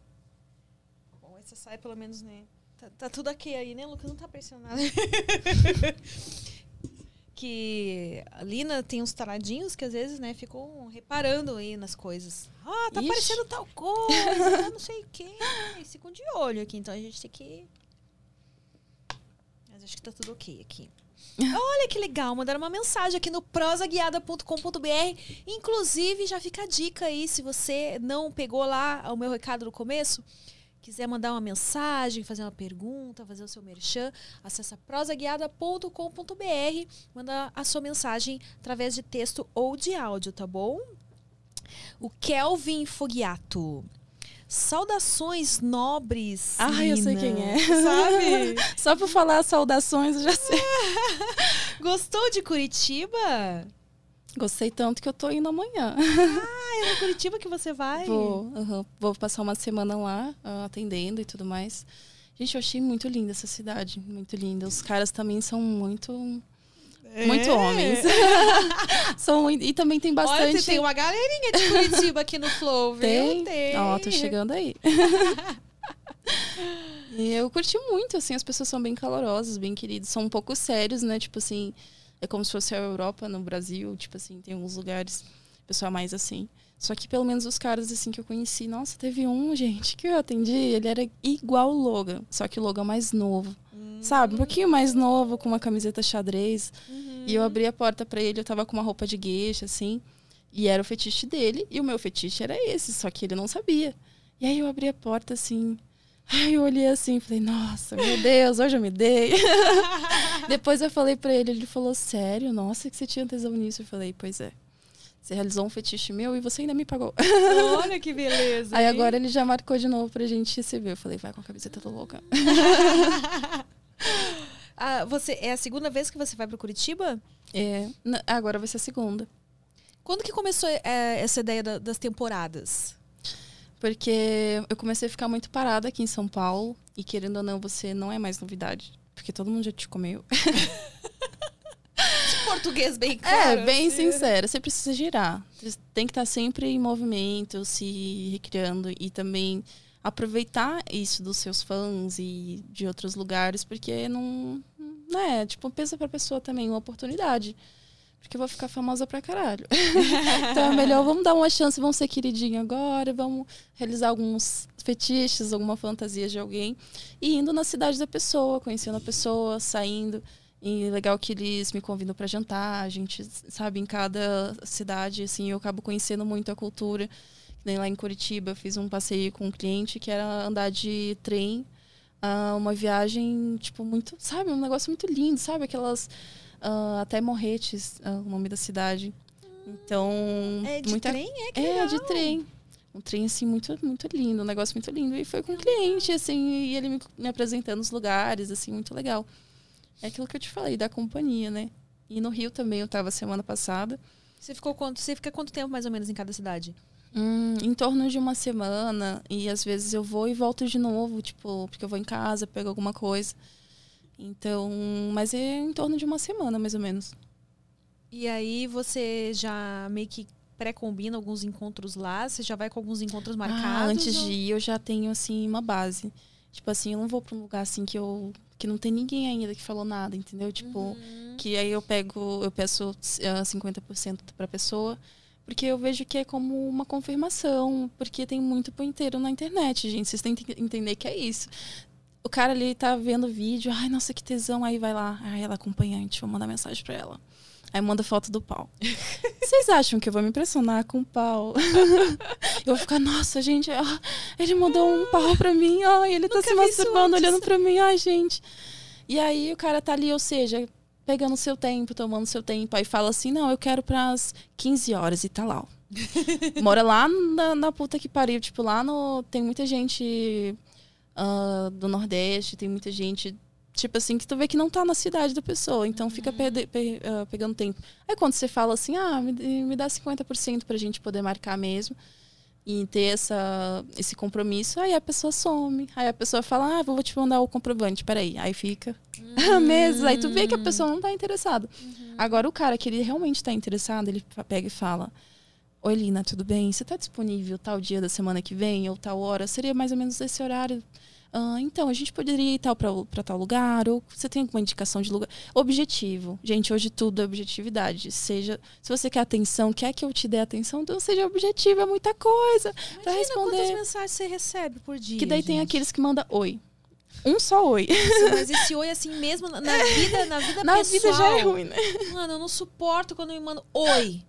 Bom, essa sai pelo menos, né? Tá, tá tudo ok aí, né, Lucas? Não tá pressionado. que a Lina tem uns taradinhos que às vezes, né, ficam reparando aí nas coisas. Ah, tá Ixi. parecendo tal coisa, ah, não sei o quê. Eles ficam de olho aqui, então a gente tem que. Mas acho que tá tudo ok aqui. Olha que legal, mandaram uma mensagem aqui no prosaguiada.com.br. Inclusive, já fica a dica aí, se você não pegou lá o meu recado no começo, quiser mandar uma mensagem, fazer uma pergunta, fazer o seu merchan, acessa prosaguiada.com.br, manda a sua mensagem através de texto ou de áudio, tá bom? O Kelvin Fogiato. Saudações nobres. Ah, eu sei quem é. Sabe? Só por falar saudações, eu já sei. Gostou de Curitiba? Gostei tanto que eu tô indo amanhã. Ah, é na Curitiba que você vai? Vou, vou passar uma semana lá, ah, atendendo e tudo mais. Gente, eu achei muito linda essa cidade, muito linda. Os caras também são muito, É. muito homens. são, muito- e também tem bastante. Olha, você tem uma galerinha de Curitiba aqui no Flow, viu? Tem? Tem. Ó, tô chegando aí. e eu curti muito, assim, as pessoas são bem calorosas, bem queridas. São um pouco sérios, né? Tipo assim, é como se fosse a Europa no Brasil. Tipo assim, tem alguns lugares, pessoal é mais assim. Só que pelo menos os caras, assim, que eu conheci, nossa, teve um, gente, que eu atendi, ele era igual o Logan, só que o Logan mais novo. Sabe? Um pouquinho mais novo, com uma camiseta xadrez. E eu abri a porta pra ele, eu tava com uma roupa de gueixa, assim. E era o fetiche dele, e o meu fetiche era esse, só que ele não sabia. E aí eu abri a porta assim. Ai, eu olhei assim falei, nossa, meu Deus, hoje eu me dei. Depois eu falei pra ele, ele falou, sério? Nossa, que você tinha tesão nisso. Eu falei, pois é. Você realizou um fetiche meu e você ainda me pagou. Olha que beleza. Aí hein? agora ele já marcou de novo pra gente se ver. Eu falei, vai com a camiseta do louca. Ah, você, é a segunda vez que você vai para Curitiba? É, agora vai ser a segunda. Quando que começou é, essa ideia da- das temporadas? Porque eu comecei a ficar muito parada aqui em São Paulo. E querendo ou não, você não é mais novidade. Porque todo mundo já te comeu. Português bem claro. É, bem assim. sincera. Você precisa girar. Você tem que estar sempre em movimento, se recriando. E também aproveitar isso dos seus fãs e de outros lugares. Porque não... Não é, tipo, pensa pra pessoa também uma oportunidade. Porque eu vou ficar famosa pra caralho. então é melhor, vamos dar uma chance, vamos ser queridinho agora, vamos realizar alguns fetiches, alguma fantasia de alguém. E indo na cidade da pessoa, conhecendo a pessoa, saindo. E legal que eles me convidam para jantar, a gente, sabe, em cada cidade, assim, eu acabo conhecendo muito a cultura. Nem lá em Curitiba, eu fiz um passeio com um cliente que era andar de trem, ah, uma viagem, tipo, muito, sabe, um negócio muito lindo, sabe? Aquelas, ah, até Morretes, ah, o nome da cidade. Então, É de muita trem? É que é, legal. de trem. Um trem, assim, muito, muito lindo, um negócio muito lindo. E foi com o cliente, assim, e ele me, me apresentando os lugares, assim, muito legal. É aquilo que eu te falei, da companhia, né? E no Rio também, eu tava semana passada. Você ficou quanto? Você fica quanto tempo mais ou menos em cada cidade? Hum, em torno de uma semana. E às vezes eu vou e volto de novo, tipo, porque eu vou em casa, pego alguma coisa. Então, mas é em torno de uma semana, mais ou menos. E aí você já meio que pré-combina alguns encontros lá? Você já vai com alguns encontros marcados? Ah, antes ou- de ir, eu já tenho, assim, uma base. Tipo assim, eu não vou pra um lugar assim que eu. que não tem ninguém ainda que falou nada, entendeu? Tipo, Uhum. que aí eu pego, eu peço ah, 50% pra pessoa. Porque eu vejo que é como uma confirmação, porque tem muito inteiro na internet, gente. Vocês têm que entender que é isso. O cara ali tá vendo o vídeo, ai, nossa, que tesão, aí vai lá, ai, ela é acompanhante, vou mandar mensagem pra ela. Aí manda foto do pau. Vocês acham que eu vou me impressionar com o pau? eu vou ficar, nossa, gente, ó, ele mandou um pau pra mim, ai, ele tá Nunca se vi isso masturbando, olhando pra mim, ai, gente. E aí o cara tá ali, ou seja, pegando seu tempo, tomando seu tempo, aí fala assim, não, eu quero pras 15 horas e tá lá. Mora lá na, na puta que pariu, tipo, lá no. Tem muita gente ah, do Nordeste, tem muita gente, tipo assim, que tu vê que não tá na cidade da pessoa, então fica perde- pe- ah, pegando tempo. Aí quando você fala assim, ah, me, me dá 50% pra gente poder marcar mesmo e ter essa, esse compromisso, aí a pessoa some. Aí a pessoa fala, ah, vou te mandar o comprovante, peraí. Aí fica meses. Aí tu vê que a pessoa não tá interessada. Agora o cara que ele realmente tá interessado, ele pega e fala. Oi, Lina, tudo bem? Você tá disponível tal dia da semana que vem ou tal hora? Seria mais ou menos esse horário. Ah, então, a gente poderia ir tal para tal lugar? Ou você tem alguma indicação de lugar? Objetivo. Gente, hoje tudo é objetividade. Seja, se você quer atenção, quer que eu te dê atenção, então seja objetivo, é muita coisa para Imagina quantas responder. mensagens você recebe por dia. Que daí tem gente. aqueles que mandam oi. Um só oi. Nossa, Mas esse oi, assim, mesmo na na vida, na vida Na pessoal. vida já é ruim, né? Mano, eu não suporto quando me mandam oi.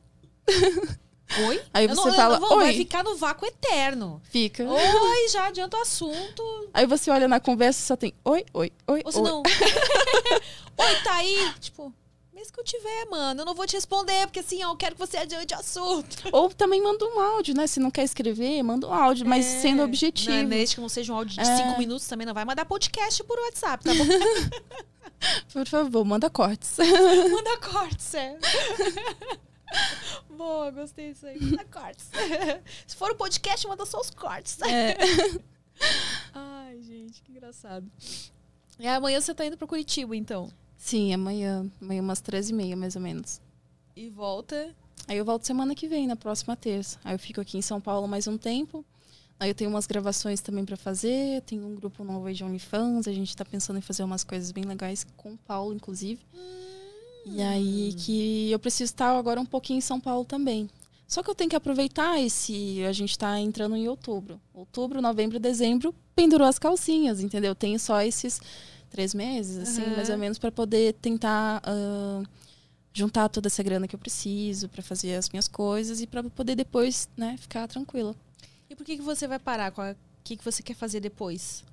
Oi? Aí Eu você não, fala, vou, Vai oi. ficar no vácuo eterno. Fica. Oi, já adianta o assunto. Aí você olha na conversa e só tem oi, oi, oi, Ou se oi. não. oi, tá aí? Tipo, mesmo que eu tiver, mano, eu não vou te responder, porque assim, ó, eu quero que você adiante o assunto. Ou também manda um áudio, né? Se não quer escrever, manda um áudio, mas É, sendo objetivo. Não, desde que não seja um áudio de É. cinco minutos também, não vai mandar podcast por WhatsApp, tá bom? Por favor, manda cortes. Manda cortes, é. Boa, gostei disso aí. Manda cortes. Se for um podcast, manda só os cortes. É. Ai, gente, que engraçado. E amanhã você tá indo pra Curitiba, então. Sim, amanhã. Amanhã umas 13h30, mais ou menos. E volta. Aí eu volto semana que vem, na próxima terça. Aí eu fico aqui em São Paulo mais um tempo. Aí eu tenho umas gravações também pra fazer. Tenho um grupo novo aí de OnlyFans. A gente tá pensando em fazer umas coisas bem legais com o Paulo, inclusive. E aí que eu preciso estar agora um pouquinho em São Paulo também. Só que eu tenho que aproveitar esse. A gente tá entrando em outubro. Outubro, novembro, dezembro, pendurou as calcinhas, entendeu? Tenho só esses três meses, assim, Aham. mais ou menos, para poder tentar ah, juntar toda essa grana que eu preciso para fazer as minhas coisas e para poder depois, né, ficar tranquila. E por que, que você vai parar? O que, que você quer fazer depois?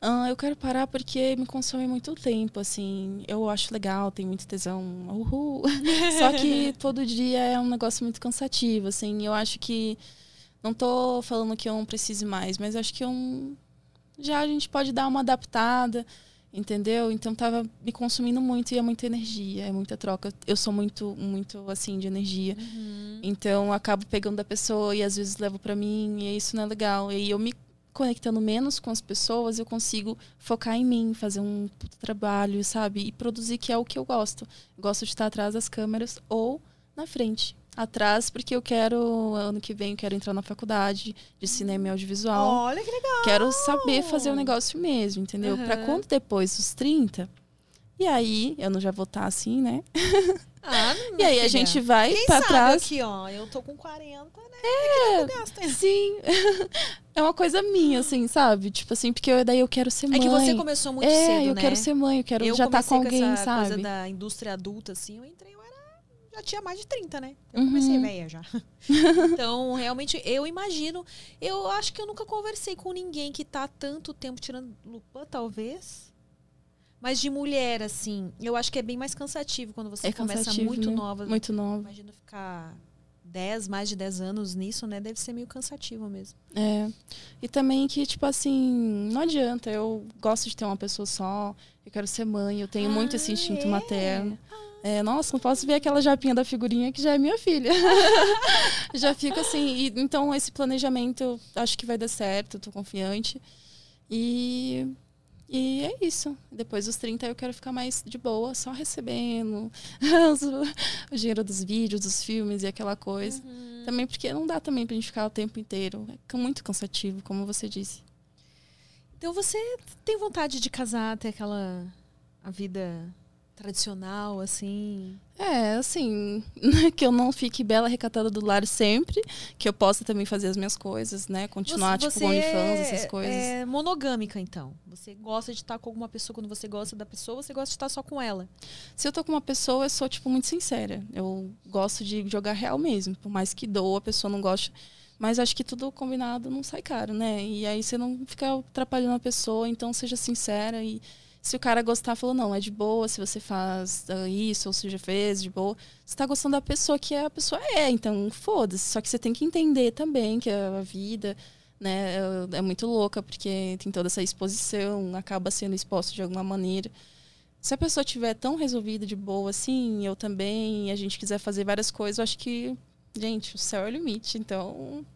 Ah, eu quero parar porque me consome muito tempo, assim. Eu acho legal, tem muito tesão. Uhul. Só que todo dia é um negócio muito cansativo, assim. Eu acho que. Não tô falando que eu não precise mais, mas acho que eu. Já a gente pode dar uma adaptada. Entendeu? Então tava me consumindo muito e é muita energia, é muita troca. Eu sou muito, muito assim, de energia. Uhum. Então acabo pegando da pessoa e às vezes levo para mim e isso não é legal. E eu me conectando menos com as pessoas, eu consigo focar em mim, fazer um trabalho, sabe? E produzir, que é o que eu gosto. Eu gosto de estar atrás das câmeras ou na frente. Atrás, porque eu quero, ano que vem, eu quero entrar na faculdade de cinema e audiovisual. Olha que legal. Quero saber fazer o negócio mesmo, entendeu? Pra Aham. quando depois dos 30. E aí, eu não já vou estar assim, né? Ah, E aí a filha. gente vai Quem pra sabe trás. aqui, ó, eu tô com 40, né? É, Gasta, hein? sim. é uma coisa minha, assim, sabe? Tipo assim, porque eu, daí eu quero ser mãe. É que você começou muito é, cedo, eu né? quero ser mãe, eu quero eu já estar com comecei alguém, essa sabe? coisa da indústria adulta, assim, eu entrei, eu era... Já tinha mais de 30, né? Eu comecei Uhum. velha já. então, realmente, eu imagino... Eu acho que eu nunca conversei com ninguém que tá tanto tempo tirando lupa, talvez. Mas de mulher, assim, eu acho que é bem mais cansativo quando você É começa muito né? nova. Muito nova. Imagina ficar 10, mais de 10 anos nisso, né? Deve ser meio cansativo mesmo. É. E também que, tipo assim, não adianta. Eu gosto de ter uma pessoa só. Eu quero ser mãe. Eu tenho muito esse Ah, instinto é? materno. É, nossa, não posso ver aquela japinha da figurinha que já é minha filha. já fico assim. e- então, esse planejamento, eu acho que vai dar certo. Tô confiante. E, e é isso. Depois dos 30, eu quero ficar mais de boa, só recebendo o dinheiro dos vídeos, dos filmes e aquela coisa. Também porque não dá também pra gente ficar o tempo inteiro. É muito cansativo, como você disse. Então você tem vontade de casar, ter aquela a vida tradicional, assim? É, assim, que eu não fique bela recatada do lar sempre, que eu possa também fazer as minhas coisas, né? Continuar, você, tipo, com OnlyFans, essas é- coisas. É monogâmica, então. Você gosta de estar com alguma pessoa quando você gosta da pessoa, você gosta de estar só com ela. Se eu tô com uma pessoa, eu sou, tipo, muito sincera. Eu gosto de jogar real mesmo. Por mais que doa, a pessoa não gosta. Mas acho que tudo combinado não sai caro, né? E aí você não fica atrapalhando a pessoa, então seja sincera e se o cara gostar, falou, não, é de boa, se você faz ah, isso, ou se já fez, de boa. Você tá gostando da pessoa que a pessoa é, então foda-se. Só que você tem que entender também que a vida, né, é- é muito louca, porque tem toda essa exposição, acaba sendo exposto de alguma maneira. Se a pessoa tiver tão resolvida de boa assim, eu também, e a gente quiser fazer várias coisas, eu acho que, gente, o céu é o limite. Então,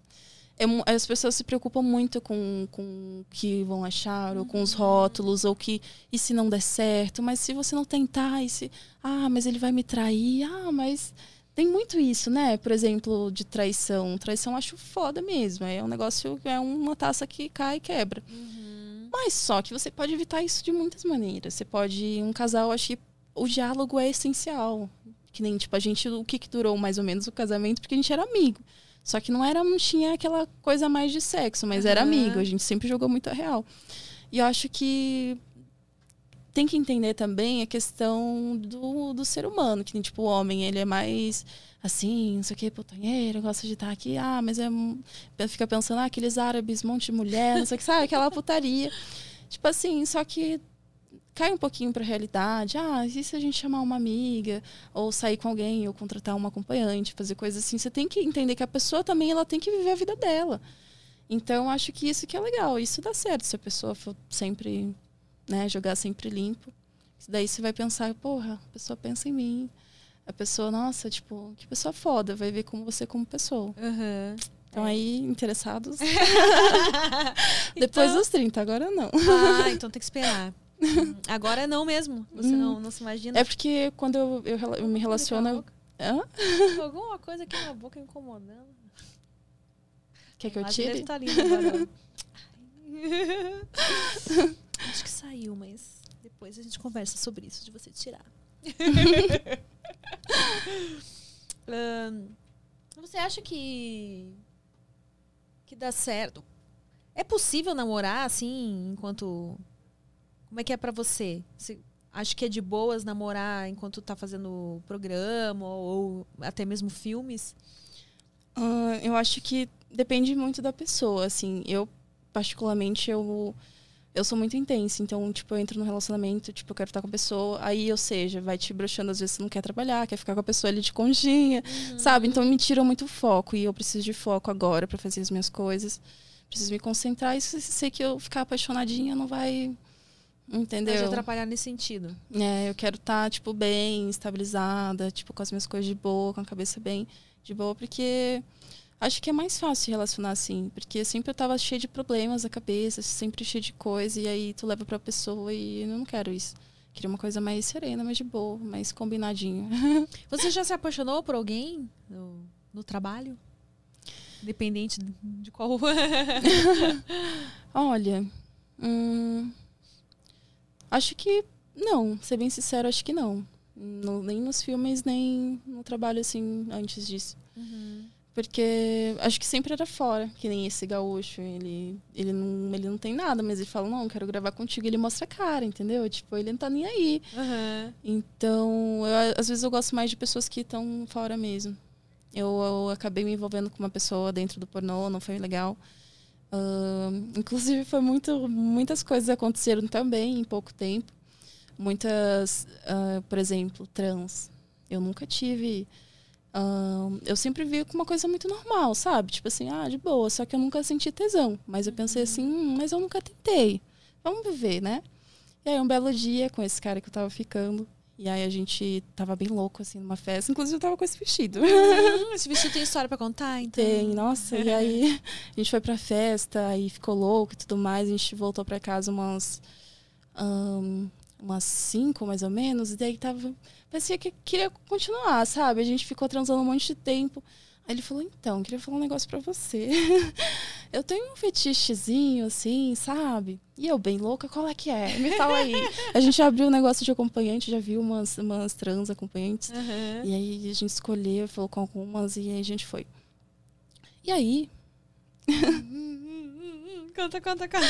é as pessoas se preocupam muito com, com o que vão achar, ou com os rótulos, ou que e se não der certo, mas se você não tentar, e se. Ah, mas ele vai me trair, ah, mas. Tem muito isso, né? Por exemplo, de traição. Traição eu acho foda mesmo. É um negócio, é uma taça que cai e quebra. Mas só que você pode evitar isso de muitas maneiras. Você pode. Um casal, acho que o diálogo é essencial. Que nem, tipo, a gente. O que, que durou mais ou menos o casamento? Porque a gente era amigo. Só que não era, não tinha aquela coisa mais de sexo, mas era Aham. amigo. A gente sempre jogou muito a real. E eu acho que tem que entender também a questão do, do ser humano, que nem, tipo, o homem, ele é mais assim, não sei o que, putanheiro, gosta de estar aqui, ah, mas é. Fica pensando, ah, aqueles árabes, monte de mulher, não sei o que, sabe? Aquela putaria. Tipo assim, só que cai um pouquinho pra realidade. Ah, e se a gente chamar uma amiga, ou sair com alguém, ou contratar uma acompanhante, fazer coisas assim, você tem que entender que a pessoa também ela tem que viver a vida dela. Então, acho que isso que é legal. Isso dá certo se a pessoa for sempre, né, jogar sempre limpo. Daí você vai pensar, porra, a pessoa pensa em mim. A pessoa, nossa, tipo, que pessoa foda, vai ver como você como pessoa. Aham. Então aí, interessados, depois Então- dos 30, agora não. Ah, então tem que esperar. Hum, Agora não mesmo. Você não, não se imagina. É porque quando eu, eu, eu me relaciono. Hã? Alguma coisa aqui na boca incomodando. Quer que eu tire? Tá. Acho que saiu, mas depois a gente conversa sobre isso de você tirar. Ahn, você acha que que dá certo? É possível namorar assim enquanto como é que é pra você? Você acha que é de boas namorar enquanto tá fazendo programa ou, ou até mesmo filmes? Ah, eu acho que depende muito da pessoa, assim. Eu, particularmente, eu, eu sou muito intensa. Então, tipo, eu entro no relacionamento, tipo, eu quero estar com a pessoa. Aí, ou seja, vai te broxando, às vezes você não quer trabalhar, quer ficar com a pessoa ali de conchinha, sabe? Então, me tira muito foco. E eu preciso de foco agora para fazer as minhas coisas. Preciso me concentrar. E se sei que eu ficar apaixonadinha, não vai... Entendeu? Pode atrapalhar nesse sentido. É, eu quero estar, tipo, bem, estabilizada, tipo, com as minhas coisas de boa, com a cabeça bem de boa, porque acho que é mais fácil relacionar assim, porque sempre eu tava cheia de problemas na cabeça, sempre cheia de coisa, e aí tu leva pra pessoa e eu não quero isso. Queria uma coisa mais serena, mais de boa, mais combinadinha. Você já se apaixonou por alguém no, no trabalho? Independente de qual. Olha, hum, acho que não, ser bem sincero, acho que não. No- nem nos filmes, nem no trabalho assim antes disso. Porque acho que sempre era fora, que nem esse gaúcho. Ele, ele, não, ele não tem nada, mas ele fala, não, quero gravar contigo. Ele mostra a cara, entendeu? Tipo, ele não tá nem aí. Aham. Então, eu- às vezes eu gosto mais de pessoas que estão fora mesmo. Eu, eu acabei me envolvendo com uma pessoa dentro do pornô, não foi legal. Ahn, inclusive, foi muito, muitas coisas aconteceram também em pouco tempo. Muitas, ah, por exemplo, trans. Eu nunca tive. ahn, eu sempre vi como uma coisa muito normal, sabe? Tipo assim, ah, de boa, só que eu nunca senti tesão. Mas eu pensei assim, hum, mas eu nunca tentei. Vamos viver, né? E aí, um belo dia, com esse cara que eu tava ficando, e aí a gente tava bem louco, assim, numa festa. Inclusive, eu tava com esse vestido. Hum, esse vestido tem história pra contar, então. Tem, nossa. E aí a gente foi pra festa, aí ficou louco e tudo mais. A gente voltou pra casa umas. ahn, umas cinco, mais ou menos. E daí tava. Parecia que queria continuar, sabe? A gente ficou transando um monte de tempo. Ele falou, então, queria falar um negócio pra você. eu tenho um fetichezinho, assim, sabe? E eu, bem louca, qual é que é? Me fala aí. a gente abriu um negócio de acompanhante, já viu umas, umas trans acompanhantes. Aham. E aí a gente escolheu, falou com algumas e aí a gente foi. E aí. Conta, conta, conta.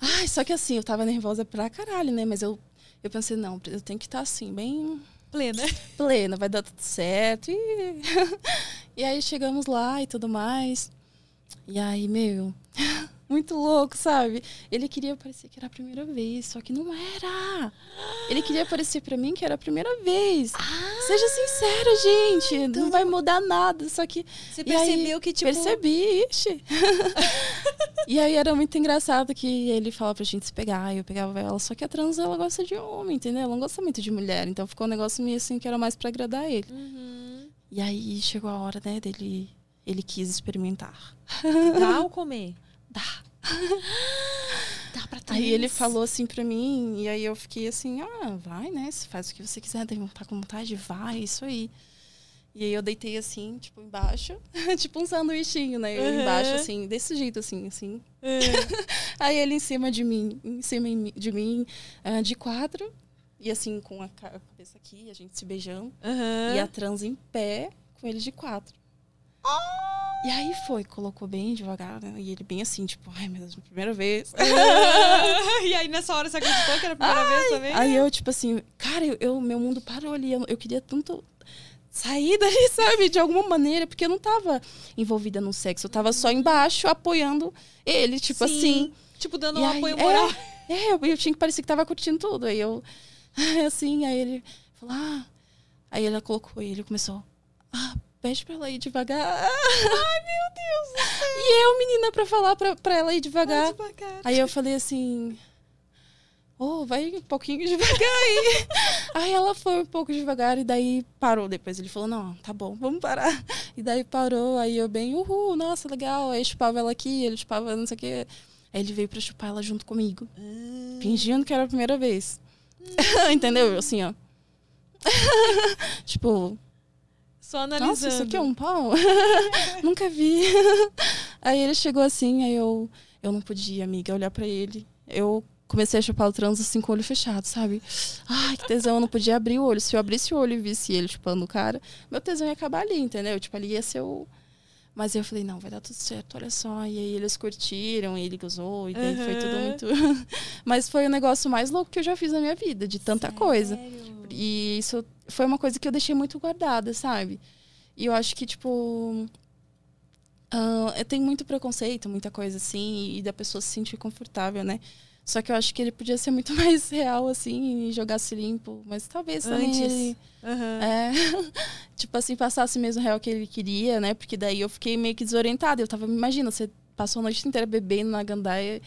ai, só que assim, eu tava nervosa pra caralho, né? Mas eu, eu pensei, não, eu tenho que estar assim, bem Plena. plena, vai dar tudo certo. E, e aí chegamos lá e tudo mais. E aí, meu, muito louco, sabe? Ele queria parecer que era a primeira vez, só que não era. Ele queria parecer pra mim que era a primeira vez. Seja sincero, gente, não vai mudar nada, só que Você E aí, percebeu que, tipo. Percebi, ixi. e aí era muito engraçado que ele falava pra gente se pegar, e eu pegava ela, só que a trans ela gosta de homem, entendeu? Ela não gosta muito de mulher, então ficou um negócio meio assim que era mais pra agradar ele. Uhum. E aí chegou a hora, né, dele, ele quis experimentar. Dá ou comer? Dá. Dá pra Aí ele falou assim pra mim, e aí eu fiquei assim, ah, vai, né, você faz o que você quiser, tá com vontade, vai, isso aí. E aí eu deitei assim, tipo, embaixo, tipo um sanduichinho, né, eu Uhum. embaixo, assim, desse jeito, assim, assim, É. Aí ele em cima de mim, em cima de mim, ah, de quatro. E assim, com a ca- a cabeça aqui, a gente se beijando. Aham. E a trans em pé, com ele de quatro. E aí foi, colocou bem devagar, né? E ele bem assim, tipo, ai, meu Deus, primeira vez. e aí nessa hora você acreditou que era a primeira vez também? Aí eu, tipo assim, cara, eu, eu- meu mundo parou ali. Eu, eu queria tanto sair dali, sabe? De alguma maneira, porque eu não tava envolvida no sexo. Eu tava só embaixo, apoiando ele, tipo Sim. assim. Tipo, dando E um aí, apoio é, moral. É, eu, eu tinha que parecer que tava curtindo tudo. Aí eu, assim, aí ele falou, ah. Aí ela colocou e ele começou, ah, pede pra ela ir devagar. Ai, meu Deus do céu. E eu, menina, pra falar pra, pra ela ir devagar. Devagar. Aí eu falei assim, oh, vai um pouquinho devagar aí. aí ela foi um pouco devagar e daí parou. Depois ele falou, não, tá bom, vamos parar. E daí parou, aí eu bem, uhul, nossa, legal. Aí chupava ela aqui, ele chupava não sei o quê. Aí ele veio pra chupar ela junto comigo. Fingindo que era a primeira vez. Entendeu? Assim, ó. tipo, Só analisando. nossa, isso aqui é um pau? Nunca vi. aí ele chegou assim, aí eu, eu não podia, amiga, olhar pra ele. Eu comecei a chupar o trans assim com o olho fechado, sabe? Ai, que tesão, eu não podia abrir o olho. Se eu abrisse o olho e visse ele chupando o cara, meu tesão ia acabar ali, entendeu? Tipo, ali ia ser o. Mas eu falei, não, vai dar tudo certo, olha só. E aí eles curtiram, e ele gozou, e daí foi tudo Uhum. muito. Mas foi o negócio mais louco que eu já fiz na minha vida, de tanta coisa. E isso foi uma coisa que eu deixei muito guardada, sabe? E eu acho que, tipo. ah, eu tenho muito preconceito, muita coisa assim, e da pessoa se sentir confortável, né? Só que eu acho que ele podia ser muito mais real, assim, e jogasse limpo. Mas talvez também Antes. ele. Aham. É, tipo assim, passasse mesmo o real que ele queria, né? Porque daí eu fiquei meio que desorientada. Eu tava, imagina, você passou a noite inteira bebendo na gandaia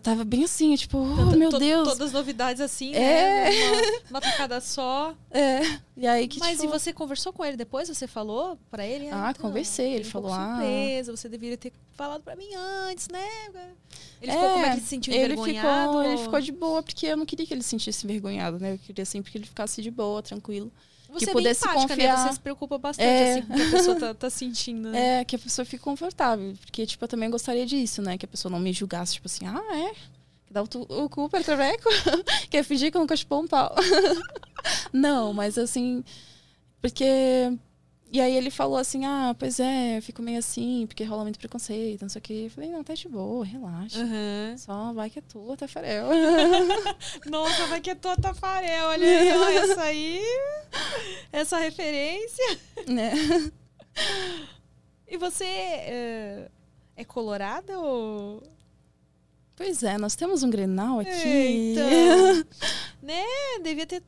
eu tava bem assim, tipo, oh, meu to- Deus. Todas as novidades assim, É. né? Uma, uma tacada só. É. E aí que Mas tipo, e você conversou com ele depois? Você falou pra ele? Ah, então, conversei, ele um falou, ah. surpresa, você deveria ter falado pra mim antes, né? Ele É, ficou como é que ele se sentiu ele envergonhado? ficou, ele ficou de boa, porque eu não queria que ele se sentisse envergonhado, né? Eu queria sempre que ele ficasse de boa, tranquilo. Você que é pudesse empática, né? confiar. Você se preocupa bastante, É. assim, com o que a pessoa tá, tá sentindo, né? É, que a pessoa fique confortável. Porque, tipo, eu também gostaria disso, né? Que a pessoa não me julgasse, tipo assim, ah, é? Que dá o, tu- o cu para traveco? Quer fingir que eu nunca chupou um pau? não, mas assim, porque. E aí ele falou assim, ah, pois é, eu fico meio assim, porque rola muito preconceito, não sei o quê. Eu falei, não, tá de boa, relaxa. Aham. Só vai que é tua, Tafarel. Nossa, vai que é tua Tafarel, olha aí, ó, essa aí, essa referência. né? E você é, é colorada ou... Pois é, nós temos um Grenal aqui. Eita. né? Devia ter.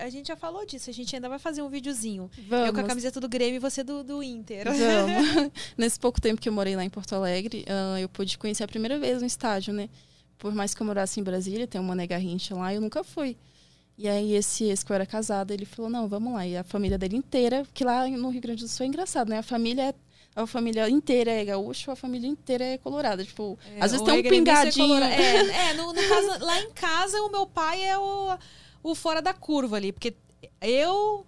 A, a gente já falou disso. A gente ainda vai fazer um videozinho. Vamos. Eu com a camiseta do Grêmio e você do, do Inter. Vamos. Nesse pouco tempo que eu morei lá em Porto Alegre, ah, eu pude conhecer a primeira vez um estádio, né? Por mais que eu morasse em Brasília, tem uma Mané Garrincha lá, eu nunca fui. E aí esse ex que eu era casada, ele falou, não, vamos lá. E a família dele inteira, que lá no Rio Grande do Sul é engraçado, né? A família é a família inteira é gaúcha, a família inteira é colorada. Tipo, às vezes Ou tem é um é pingadinho. É, é no, no caso, lá em casa, o meu pai é o, o fora da curva ali. Porque eu,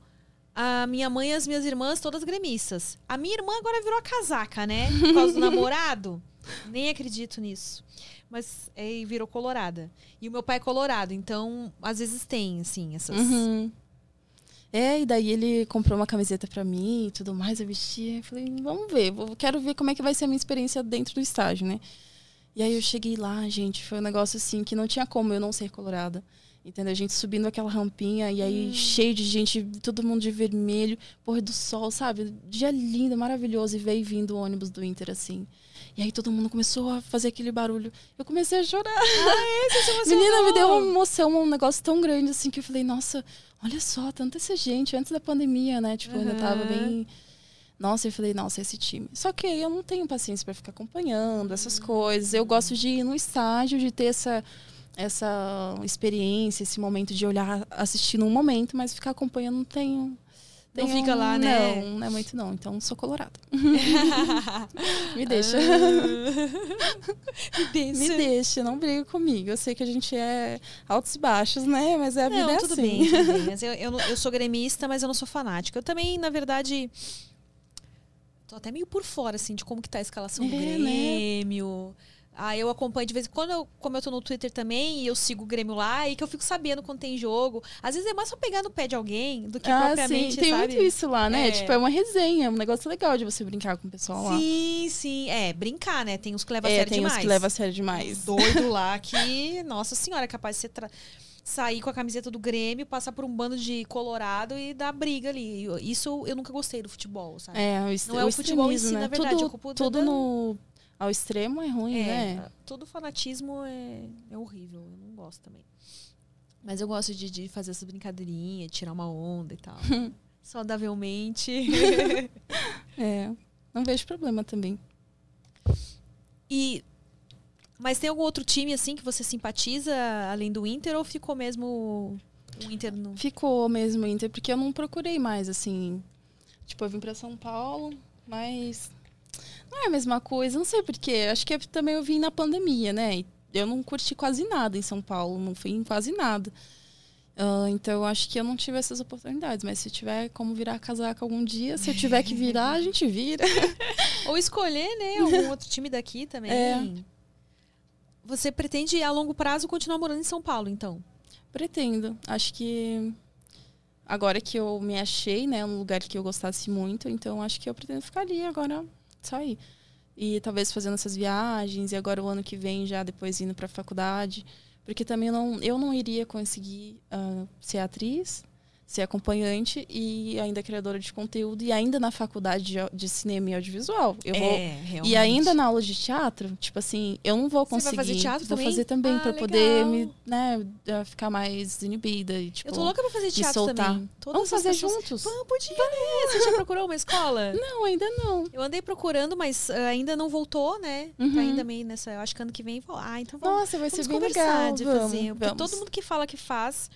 a minha mãe e as minhas irmãs, todas gremistas. A minha irmã agora virou a casaca, né? Por causa do namorado. Nem acredito nisso. Mas é, virou colorada. E o meu pai é colorado, então às vezes tem, assim, essas. Uhum. É, e daí ele comprou uma camiseta pra mim e tudo mais, eu vestia. Eu falei, vamos ver, vou, quero ver como é que vai ser a minha experiência dentro do estágio, né? E aí eu cheguei lá, gente, foi um negócio assim que não tinha como eu não ser colorada. Entendeu? A gente subindo aquela rampinha e aí cheio de gente, todo mundo de vermelho, pôr do sol, sabe? Dia lindo, maravilhoso. E veio vindo o ônibus do Inter, assim. E aí todo mundo começou a fazer aquele barulho. Eu comecei a chorar. Menina, me deu uma emoção, um negócio tão grande assim que eu falei, nossa, olha só, tanta essa gente antes da pandemia, né? Tipo, ainda tava bem. Nossa, eu falei, nossa, esse time. Só que eu não tenho paciência pra ficar acompanhando essas coisas. Eu gosto de ir no estágio, de ter essa essa experiência, esse momento de olhar, assistir num momento, mas ficar acompanhando não tenho. Não fica lá, né? Não, não é muito não. Então sou colorada. Me deixa. Me deixa. Me deixa, não briga comigo. Eu sei que a gente é altos e baixos, né? Mas é a vida Não, é tudo assim. bem, tudo bem. Mas eu, eu, eu sou gremista, mas eu não sou fanática. Eu também, na verdade, tô até meio por fora, assim, de como que tá a escalação do É, né? Grêmio. Ah, eu acompanho de vez em quando, eu, como eu tô no Twitter também, e eu sigo o Grêmio lá, e que eu fico sabendo quando tem jogo. Às vezes é mais pra pegar no pé de alguém do que Ah, propriamente, sim. Tem sabe? muito isso lá, né? É. Tipo, é uma resenha, um negócio legal de você brincar com o pessoal lá. Sim, sim. É, brincar, né? Tem uns que levam a É, sério tem demais. os que levam a sério demais. doido lá que, nossa senhora, é capaz de você tra- sair com a camiseta do Grêmio, passar por um bando de colorado e dar briga ali. Isso eu nunca gostei do futebol, sabe? É, o, Não é o futebol em si, né? na verdade, tudo, é tudo da- no ao extremo é ruim, É, né? todo fanatismo é, é horrível, eu não gosto também. Mas eu gosto de, de fazer essas brincadeirinhas, tirar uma onda e tal. Saudavelmente. É. Não vejo problema também. e mas tem algum outro time assim que você simpatiza além do Inter ou ficou mesmo o Inter no Ficou mesmo Inter, porque eu não procurei mais, assim. Tipo, eu vim pra São Paulo, mas. Não é a mesma coisa, não sei porquê. Acho que é também eu vim na pandemia, né? Eu não curti quase nada em São Paulo, não fui em quase nada. Ah, então, eu acho que eu não tive essas oportunidades. Mas se tiver como virar casaca algum dia, se eu tiver que virar, a gente vira. Ou escolher, né, algum outro time daqui também. É. Você pretende, a longo prazo, continuar morando em São Paulo, então? Pretendo. Acho que agora que eu me achei, né, um lugar que eu gostasse muito, então acho que eu pretendo ficar ali agora, aí. E talvez fazendo essas viagens e agora o ano que vem já depois indo para faculdade, porque também não, eu não iria conseguir ah, ser atriz ser acompanhante e ainda criadora de conteúdo e ainda na faculdade de, de cinema e audiovisual. Eu vou É, realmente. e ainda na aula de teatro, tipo assim, eu não vou Você vai conseguir. fazer teatro vou também? fazer também Ah, pra poder me, né, ficar mais desinibida e tipo. Eu tô louca pra fazer teatro soltar. também. Todas Vamos fazer pessoas- juntos? Vamos, podia, né? Você já procurou uma escola? Não, ainda não. Eu andei procurando, mas ah, ainda não voltou, né? Uhum. Tá ainda meio nessa. Eu acho que ano que vem vou. Ah, então vamos, Nossa, vai vamos ser bem conversar legal. de vamos, fazer. Porque vamos. todo mundo que fala que faz,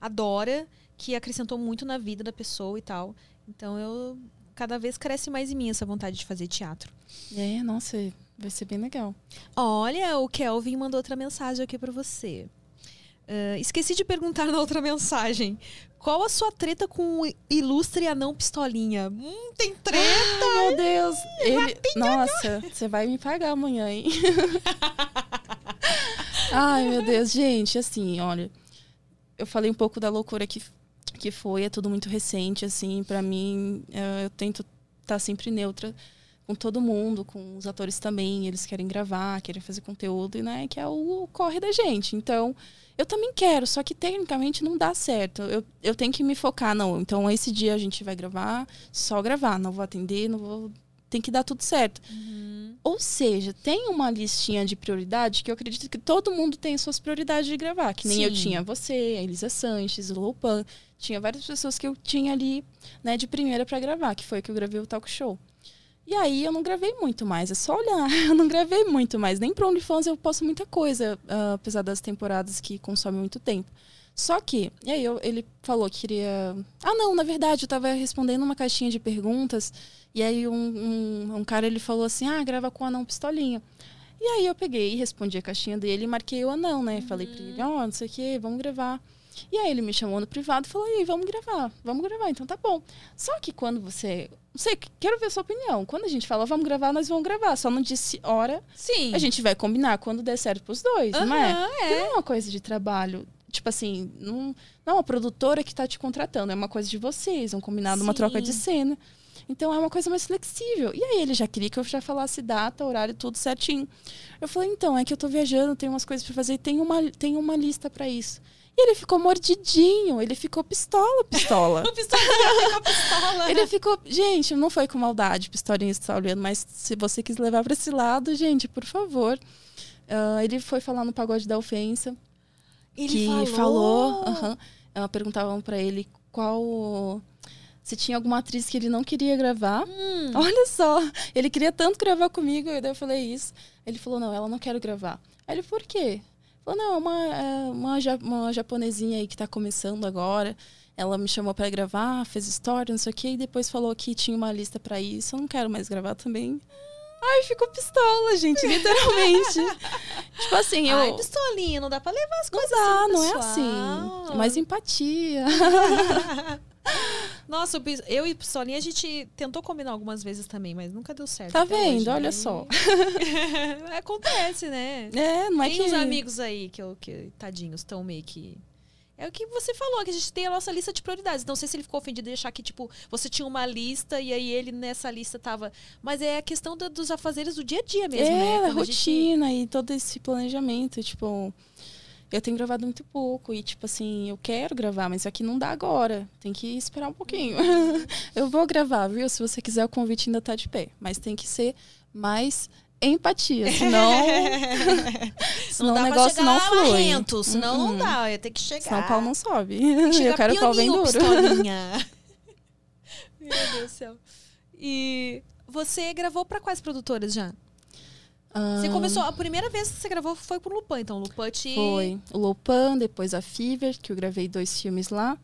adora, que acrescentou muito na vida da pessoa e tal. Então eu. Cada vez cresce mais em mim essa vontade de fazer teatro. É, nossa, vai ser bem legal. Olha, o Kelvin mandou outra mensagem aqui pra você. Ah, esqueci de perguntar na outra mensagem. Qual a sua treta com o ilustre anão pistolinha? Hum, tem treta! Ai, meu Deus. Ele... Nossa, você vai me pagar amanhã, hein? Ai, meu Deus, gente, assim, olha. Eu falei um pouco da loucura que, que foi, é tudo muito recente, assim, pra mim, eh, eu tento estar sempre neutra com todo mundo, com os atores também, eles querem gravar, querem fazer conteúdo, e, né, que é o corre da gente. Então, eu também quero, só que tecnicamente não dá certo. Eu, eu tenho que me focar, não. Então, esse dia a gente vai gravar, só gravar, não vou atender, não vou. Tem que dar tudo certo. Ou seja, tem uma listinha de prioridade que eu acredito que todo mundo tem suas prioridades de gravar. Que nem eu Sim. tinha você, a Elisa Sanches, o Loupan. Tinha várias pessoas que eu tinha ali, né, de primeira pra gravar, que foi que eu gravei o talk show. E aí eu não gravei muito mais, é só olhar. Eu não gravei muito mais. Nem pro OnlyFans eu posto muita coisa, ah, apesar das temporadas que consomem muito tempo. Só que, e aí eu- ele falou que queria. Ah, não, na verdade, eu tava respondendo uma caixinha de perguntas. E aí um, um, um cara ele falou assim: ah, grava com o anão pistolinha. E aí eu peguei, respondi a caixinha dele e marquei o anão, né? Falei pra ele, ó, não sei o quê, vamos gravar. E aí ele me chamou no privado e falou, e aí, vamos gravar, vamos gravar, então tá bom. Só que quando você. Não sei, quero ver a sua opinião. Quando a gente fala, vamos gravar, nós vamos gravar. Só não disse hora, Sim. a gente vai combinar quando der certo pros dois, não é? Aham, Porque não é uma coisa de trabalho. Tipo assim, não, não é uma produtora que tá te contratando, é uma coisa de vocês, um combinado, uma troca de Sim. cena. Então é uma coisa mais flexível. E aí ele já queria que eu já falasse data, horário, tudo certinho. Eu falei, então, é que eu tô viajando, tem umas coisas pra fazer, tem uma, tem uma lista pra isso. E ele ficou mordidinho, ele ficou pistola, pistola. O a pistola. Ele ficou. Gente, não foi com maldade, pistolinha está olhando, mas se você quis levar pra esse lado, gente, por favor. Ah, ele foi falar no pagode da ofensa. Ele que falou. aham. Ah, perguntavam pra ele qual. Se tinha alguma atriz que ele não queria gravar. Hum. Olha só, ele queria tanto gravar comigo, e daí eu falei isso. Ele falou, não, ela não quero gravar. Aí ele, por quê? Falou, não, é uma, é uma, uma japonesinha aí que tá começando agora. Ela me chamou pra gravar, fez história, não sei o quê, e depois falou que tinha uma lista pra isso. Eu não quero mais gravar também. Ai, ficou pistola, gente, literalmente. tipo assim, eu. Ai, pistolinha, não dá pra levar as não coisas dá, assim, não é assim. É mais empatia. Nossa, eu e Pistolinha a gente tentou combinar algumas vezes também, mas nunca deu certo. Tá vendo? hoje, Olha né? só. Acontece, né? É, não é Tem que. uns amigos aí que, eu, que tadinhos, estão meio que. É o que você falou, que a gente tem a nossa lista de prioridades. Não sei se ele ficou ofendido de achar que, tipo, você tinha uma lista e aí ele nessa lista tava. Mas é a questão da- dos afazeres do dia a dia mesmo, é, né? a Quando a gente- rotina e todo esse planejamento, tipo, eu tenho gravado muito pouco e tipo assim, eu quero gravar, mas aqui não dá agora, tem que esperar um pouquinho. eu vou gravar, viu? Se você quiser, o convite ainda tá de pé, mas tem que ser mais empatia, senão, senão dá o negócio não flui. marrento, senão não Uhum. dá, ia ter que chegar. Senão o pau não sobe. Que eu quero pau bem duro. Meu Deus do céu. E você gravou pra quais produtoras já? Você começou, a primeira vez que você gravou foi pro Lupan, então o Lupan te... Foi o Lopan, depois a Fever, que eu gravei dois filmes lá.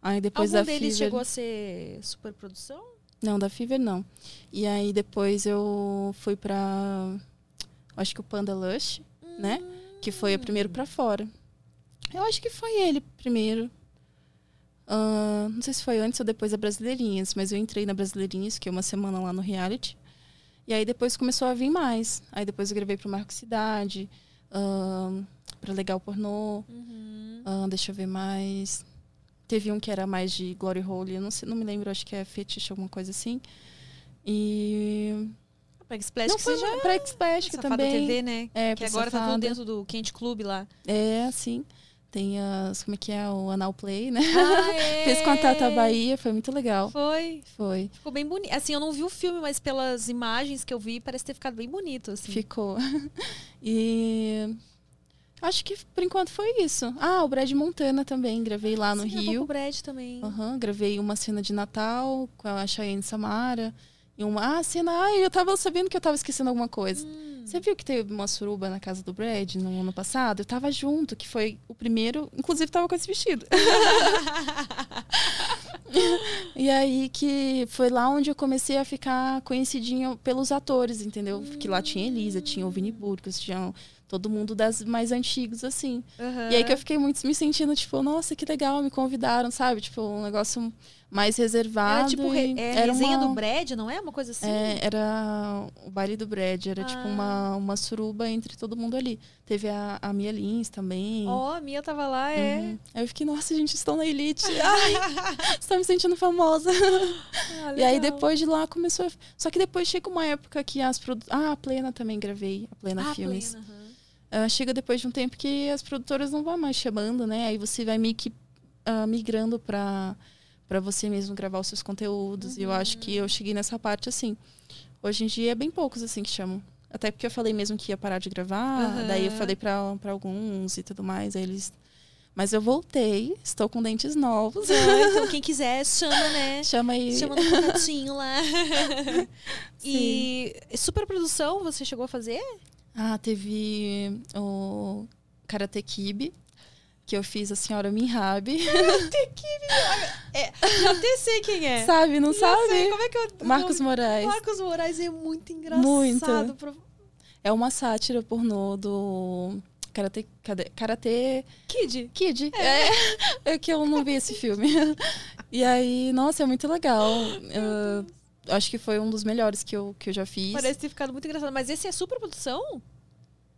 Aí depois Algum da deles Fever. chegou a ser superprodução? Não, da Fever não. E aí depois eu fui pra. Acho que o Panda Lush, né? Que foi o primeiro pra fora. Eu acho que foi ele primeiro. Ah, não sei se foi antes ou depois da Brasileirinhas, mas eu entrei na Brasileirinhas, fiquei uma semana lá no reality. E aí depois começou a vir mais. Aí depois eu gravei pro Marco Cidade, ah, pra Legal Pornô. Uhum. ah, deixa eu ver mais. Teve um que era mais de Glory Hole, eu não, sei, não me lembro, acho que é Fetish, alguma coisa assim. E. Pra Splash não foi já... pra Splash, que Safada também. TV, né? É, que agora tá tudo Safada. dentro do Quente Clube lá. É, assim. Tem as. Como é que é? O Anal Play, né? Ah, é. Fiz com a Tata Bahia, foi muito legal. Foi. Foi. Ficou bem bonito. Assim, eu não vi o filme, mas pelas imagens que eu vi, parece ter ficado bem bonito, assim. Ficou. E. Acho que por enquanto foi isso. Ah, o Brad Montana também. Gravei lá no Você gravou com Rio. o Brad também. Aham, gravei uma cena de Natal com a Cheyenne Samara. E uma. Ah, cena. Ah, eu tava sabendo que eu tava esquecendo alguma coisa. Hum. Você viu que teve uma suruba na casa do Brad no ano passado? Eu tava junto, que foi o primeiro. Inclusive, tava com esse vestido. e aí que foi lá onde eu comecei a ficar conhecidinha pelos atores, entendeu? Que lá tinha Elisa, tinha o Vini Burgos, tinha todo mundo das mais antigos, assim. Aham. E aí que eu fiquei muito me sentindo, tipo, nossa, que legal, me convidaram, sabe? Tipo, um negócio mais reservado. Era tipo re- é, era resenha uma- do Brad, não é? Uma coisa assim? é, era o baile do Brad, era tipo Ah. uma, uma suruba entre todo mundo ali. Teve a, a Mia Lins também. Ó, a Mia tava lá, é. Uhum. Aí eu fiquei, nossa, gente, estão na elite. Ai, estou me sentindo famosa. Ah, E aí depois de lá começou. a- Só que depois chega uma época que as produ... Ah, a Plena também gravei, a Plena Ah, Filmes. plena, aham. Ah, chega depois de um tempo que as produtoras não vão mais chamando, né? Aí você vai meio que ah, migrando para para você mesmo gravar os seus conteúdos. E eu acho que eu cheguei nessa parte assim. Hoje em dia é bem poucos assim que chamam. Até porque eu falei mesmo que ia parar de gravar, Aham. daí eu falei para alguns e tudo mais, aí eles mas eu voltei, estou com dentes novos. Ah, então quem quiser, chama, né? Chama aí. Chama no contatinho lá. e superprodução, você chegou a fazer? Ah, teve o Karate Kid, que eu fiz a senhora Minhab. Eu até sei quem é. sabe, não sei, sabe? como é que eu... Marcos Moraes. Marcos Moraes é muito engraçado. Muito. É uma sátira pornô do Karate, Karate Kid. Kid. É. é que eu não vi esse filme. E aí, nossa, é muito legal. Eu acho que foi um dos melhores que eu, que eu já fiz. Parece ter ficado muito engraçado. Mas esse é superprodução?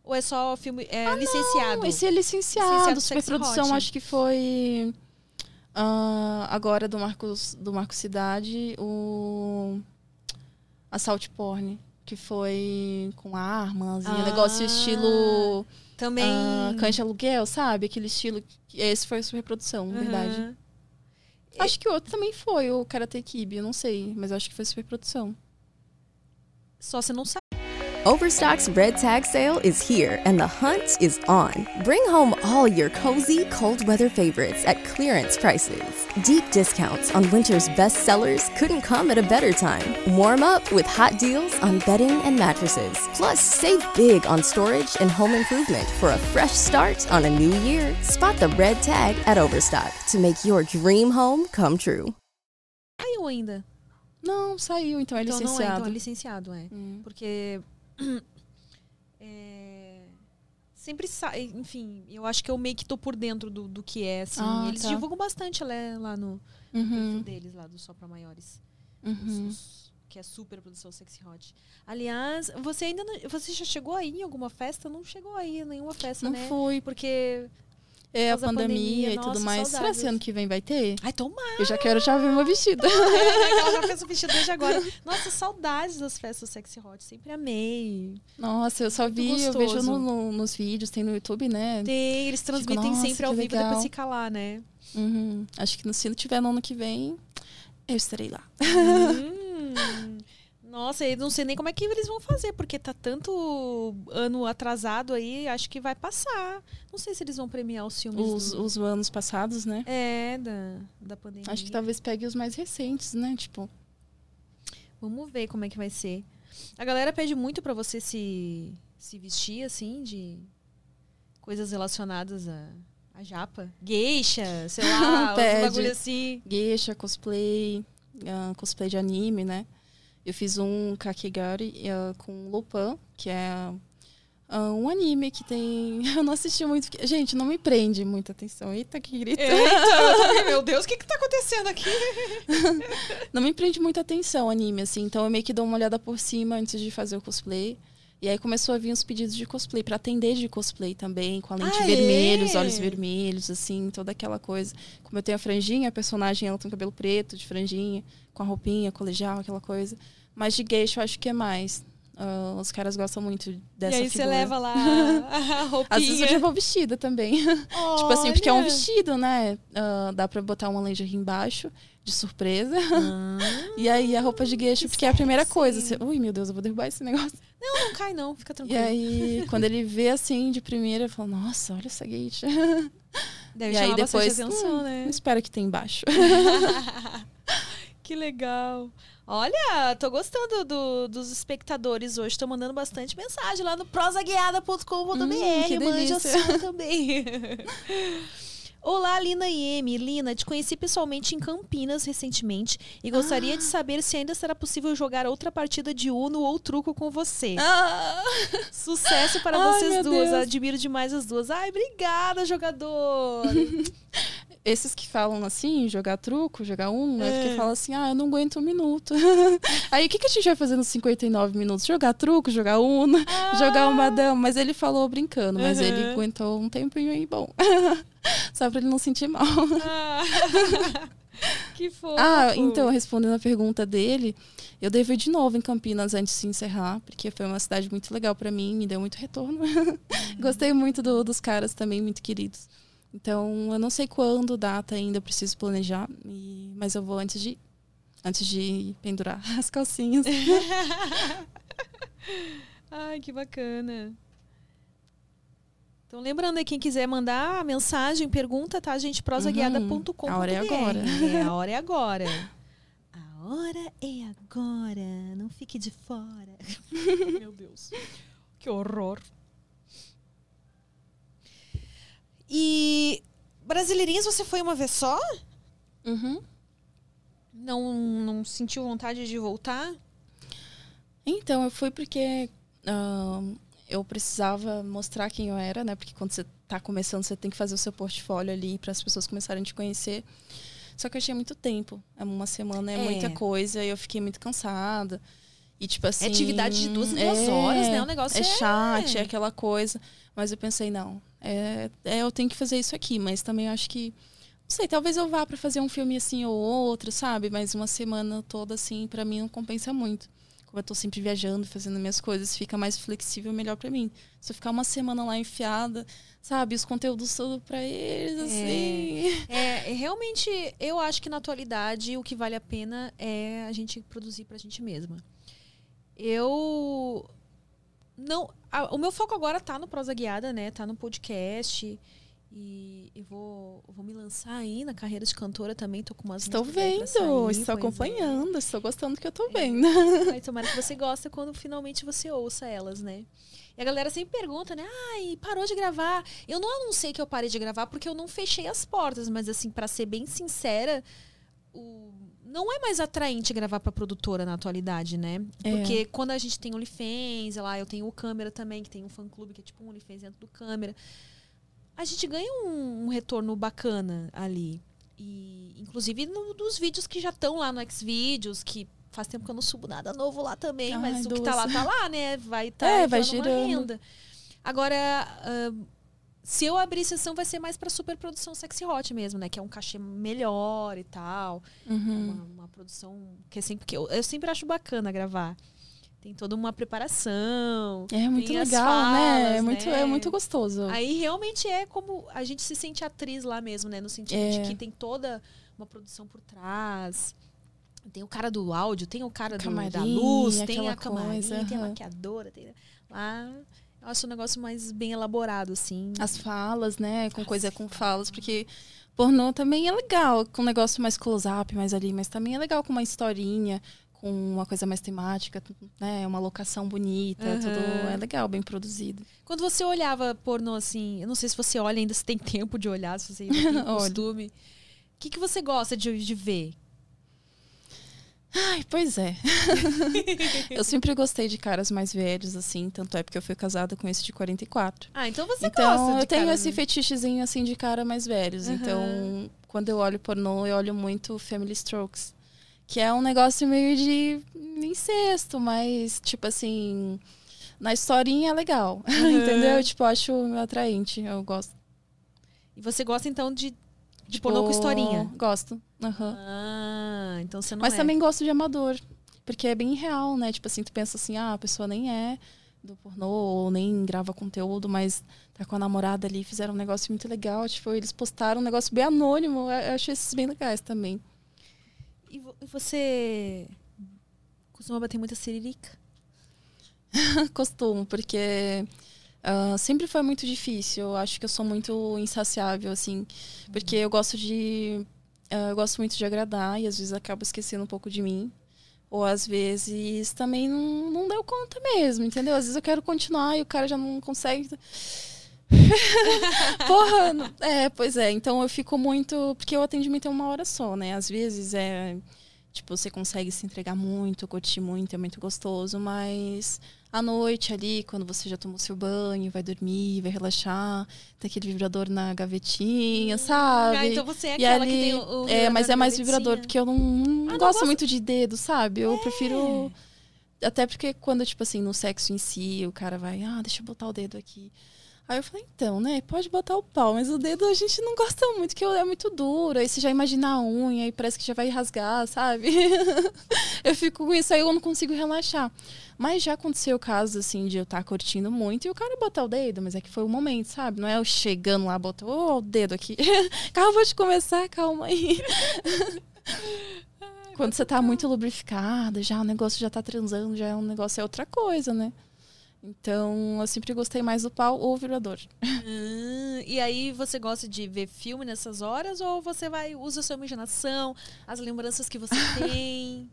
Ou é só filme é, licenciado? Não, esse é licenciado. Licenciado Sexy Superprodução, Hot. acho que foi ah, agora do Marcos, do Marcos Cidade, o Assault Porn, que foi com armas, e Ah, um negócio estilo Também. ah, cães de aluguel, sabe? Aquele estilo. Esse foi a superprodução, na verdade. Acho que o outro também foi, o Karate Kid, eu não sei, mas eu acho que foi superprodução. Só você não sabe. Overstock's Red Tag Sale is here and the hunt is on. Bring home all your cozy, cold weather favorites at clearance prices. Deep discounts on winter's best sellers couldn't come at a better time. Warm up with hot deals on bedding and mattresses. Plus, save big on storage and home improvement for a fresh start on a new year. Spot the red tag at Overstock to make your dream home come true. Saiu ainda. Não, saiu, então é Então não é, licenciado. então é licenciado, é. Hum. Porque. é, sempre sai. Enfim, eu acho que eu meio que tô por dentro do, do que é, assim. Ah, Eles tá. divulgam bastante lá, lá no Uhum, perfil deles, lá do Só Pra Maiores. uhum. Os- Que é super produção sexy hot. Aliás, você ainda não, Você já chegou aí em alguma festa? Não chegou aí em nenhuma festa, Não né? fui, Porque. É a pandemia, pandemia, e tudo nossa, mais. Será que saudades. ano que vem vai ter? Ai, tomara! Eu já quero já ver meu vestido. Ela já fez o vestido desde agora. Nossa, saudades das festas sexy hot. Sempre amei. Nossa, eu só vi, eu gostoso. vejo no- no- nos vídeos, tem no YouTube, né? Tem, eles transmitem nossa, sempre ao vivo legal. depois fica lá, né? Uhum. Acho que se não tiver no ano que vem, eu estarei lá. Hum. Nossa, eu não sei nem como é que eles vão fazer, porque tá tanto ano atrasado aí, acho que vai passar. Não sei se eles vão premiar os filmes. Os, do- os anos passados, né? É, da, da pandemia. Acho que talvez pegue os mais recentes, né? Tipo, Vamos ver como é que vai ser. A galera pede muito pra você se, se vestir, assim, de coisas relacionadas a, a japa. Geisha, sei lá, Pede. bagulho assim. geisha, cosplay, ah, cosplay de anime, né? Eu fiz um Kakegari ah, com Lupin, que é ah, um anime que tem. Eu não assisti muito. porque- Gente, não me prende muita atenção. Eita, que grito. Eita, meu Deus, o que que tá acontecendo aqui? Não me prende muita atenção o anime, assim. Então eu meio que dou uma olhada por cima antes de fazer o cosplay. E aí começou a vir os pedidos de cosplay, pra atender de cosplay também, com a lente Ah, vermelha, os é? olhos vermelhos, assim, toda aquela coisa. Como eu tenho a franjinha, a personagem ela tem o cabelo preto, de franjinha, com a roupinha, colegial, aquela coisa. Mas de geisha eu acho que é mais. Ah, os caras gostam muito dessa e aí figura. você leva lá a roupinha. Às vezes eu já vou vestida também. tipo assim, porque é um Olha. vestido, né? Ah, dá pra botar uma lingerie embaixo, de surpresa. Ah, E aí a roupa de gueixo, Que porque é a primeira sexy. coisa. Você, Ui, meu Deus, eu vou derrubar esse negócio. não cai não, fica E tranquilo. aí, quando ele vê assim de primeira, ele fala, nossa, olha essa gueixa. Deve e aí depois, atenção, hum, né? espero que tem embaixo. que legal. Olha, tô gostando do- dos espectadores hoje. Tô mandando bastante mensagem lá no prosaguiada.com.br. Hum, Mande a sua também. Olá, Lina e M. Lina, te conheci pessoalmente em Campinas recentemente e gostaria Ah. de saber se ainda será possível jogar outra partida de Uno ou truco com você. Ah, Sucesso para Ai, vocês duas. Deus. Admiro demais as duas. Ai, obrigada, jogador. Esses que falam assim, jogar truco, jogar um, é É. porque falam assim, ah, eu não aguento um minuto. aí o que, que a gente vai fazer nos 59 minutos? Jogar truco, jogar uno, jogar uma dama. Mas ele falou brincando, mas Uhum. ele aguentou um tempinho aí bom. Só pra ele não sentir mal. Ah. que fofo. Ah, então, respondendo a pergunta dele, eu devo ir de novo em Campinas antes de encerrar, porque foi uma cidade muito legal pra mim, me deu muito retorno. Gostei muito do- dos caras também, muito queridos. Então, eu não sei quando, data ainda, eu preciso planejar, e- mas eu vou antes de antes de pendurar as calcinhas. Ai, que bacana. Então, lembrando aí, quem quiser mandar mensagem, pergunta, tá, gente? prosaguiada.com. Uhum. A hora é agora. É, a hora é agora. A hora é agora. Não fique de fora. Meu Deus. Que horror. E Brasileirinhas, você foi uma vez só? Uhum. Não, não sentiu vontade de voltar? Então, eu fui porque ahn, eu precisava mostrar quem eu era, né? Porque quando você tá começando, você tem que fazer o seu portfólio ali para as pessoas começarem a te conhecer. Só que eu achei muito tempo. É Uma semana é, É. muita coisa e eu fiquei muito cansada. E tipo assim. atividade de duas em duas é, horas, né? O negócio é é- chat, é aquela coisa. Mas eu pensei, não, é, é, eu tenho que fazer isso aqui. Mas também eu acho que. Não sei, talvez eu vá para fazer um filme assim ou outro, sabe? Mas uma semana toda assim, para mim não compensa muito como eu tô sempre viajando, fazendo minhas coisas, fica mais flexível, melhor pra mim. Se eu ficar uma semana lá enfiada, sabe, os conteúdos tudo pra eles, assim. É, é, realmente, eu acho que na atualidade o que vale a pena é a gente produzir pra gente mesma. Eu não, a- o meu foco agora tá no prosa guiada, né? Tá no podcast e eu vou, vou me lançar aí na carreira de cantora também, tô com umas Estou vendo, sair, estou pois é. acompanhando, estou gostando do que eu tô vendo. Ai, tomara que você goste quando finalmente você ouça elas, né? E a galera sempre pergunta, né? Ai, parou de gravar. Eu não anunciei que eu parei de gravar porque eu não fechei as portas, mas assim, pra ser bem sincera, o... não é mais atraente gravar pra produtora na atualidade, né? É. Porque quando a gente tem OnlyFans, lá eu tenho o câmera também, que tem um fã clube que é tipo um OnlyFans dentro do câmera. A gente ganha um, um retorno bacana ali. E, inclusive, no, dos vídeos que já estão lá no Xvideos, que faz tempo que eu não subo nada novo lá também, Ai, mas o que tá lá, tá lá, né? Vai estar É, vai girando. renda. Agora, ah, se eu abrir sessão, vai ser mais pra superprodução sexy hot mesmo, né? Que é um cachê melhor e tal. É Uhum. uma, uma produção que é sempre que eu, eu sempre acho bacana gravar. Tem toda uma preparação. É muito legal, né? É falas, muito, né? é muito gostoso. Aí realmente é como a gente se sente atriz lá mesmo, né? No sentido É. de que tem toda uma produção por trás. Tem o cara do áudio, tem o cara do, Camarim, da luz, tem a camarim, coisa, tem a maquiadora, tem lá. Eu acho um negócio mais bem elaborado, assim. As falas, né? Com coisa com falas, porque pornô também é legal, com um negócio mais close-up, mais ali, mas também é legal com uma historinha, com uma coisa mais temática, né? Uma locação bonita, Aham. tudo é legal, bem produzido. Quando você olhava pornô assim, eu não sei se você olha ainda, se tem tempo de olhar, se você ainda tem costume. O que, que você gosta de, de ver? Ai, pois é. eu sempre gostei de caras mais velhos, assim, tanto é porque eu fui casada com esse de 44. Ah, então você então, gosta de eu tenho cara, esse fetichezinho, assim, de cara mais velhos. Aham. Então, quando eu olho pornô, eu olho muito Family Strokes. Que é um negócio meio de incesto, mas, tipo assim, na historinha é legal. Entendeu? Tipo, eu acho atraente, eu gosto. E você gosta então de, de Tipo, pornô com historinha? Gosto. aham. Ah, então você não Mas é. também gosto de amador. Porque é bem real, né? Tipo assim, tu pensa assim, ah, a pessoa nem é do pornô ou nem grava conteúdo, mas tá com a namorada ali, fizeram um negócio muito legal. Tipo, eles postaram um negócio bem anônimo. Eu acho esses bem legais também. E vo- e você costuma bater muita siririca? Costumo, porque ah, sempre foi muito difícil. Eu acho que eu sou muito insaciável, assim. Porque eu gosto de. ah, eu gosto muito de agradar e às vezes acabo esquecendo um pouco de mim. Ou às vezes também não, não deu conta mesmo, entendeu? Às vezes eu quero continuar e o cara já não consegue. Porra! não- É, pois é. Então eu fico muito. Porque o atendimento é uma hora só, né? Às vezes é. Tipo, você consegue se entregar muito, curtir muito, é muito gostoso, mas à noite ali, quando você já tomou seu banho, vai dormir, vai relaxar, tem aquele vibrador na gavetinha, sabe? Ah, então você é E aquela ali- que tem o, é, mas é mais vibrador, porque eu não, não Ah, não gosto gosta? muito de dedo, sabe? Eu prefiro. É. Até porque quando, tipo assim, no sexo em si, o cara vai, ah, deixa eu botar o dedo aqui. Aí eu falei, então, né? Pode botar o pau, mas o dedo a gente não gosta muito, que é muito duro. Aí você já imagina a unha e parece que já vai rasgar, sabe? eu fico com isso, aí eu não consigo relaxar. Mas já aconteceu casos, assim, de eu estar curtindo muito e o cara botar o dedo, mas é que foi o momento, sabe? Não é eu chegando lá, botar ô, o dedo aqui. Acabou de começar, calma aí. Quando você tá muito lubrificada, já o negócio já tá transando, já é um negócio, é outra coisa, né? Então, eu sempre gostei mais do pau ou vibrador. Ah, e aí você gosta de ver filme nessas horas ou você vai usa a sua imaginação, as lembranças que você tem?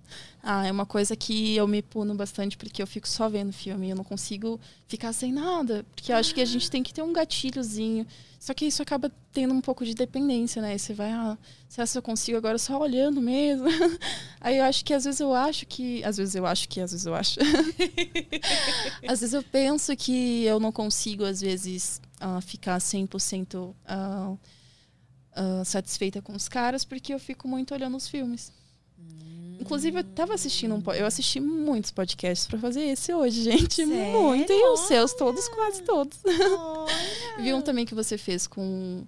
Ah, é uma coisa que eu me puno bastante porque eu fico só vendo filme. Eu não consigo ficar sem nada. Porque eu acho que a gente tem que ter um gatilhozinho. Só que isso acaba tendo um pouco de dependência, né? Você vai, ah, será que eu consigo agora só olhando mesmo? Aí eu acho que às vezes eu acho que. Às vezes eu acho que, às vezes eu acho. às vezes eu penso que eu não consigo, às vezes, ah, ficar 100% ah, ah, satisfeita com os caras porque eu fico muito olhando os filmes. Inclusive, eu tava assistindo um Eu assisti muitos podcasts pra fazer esse hoje, gente. Sério? Muito. E os seus, todos, quase todos. Vi um também que você fez com.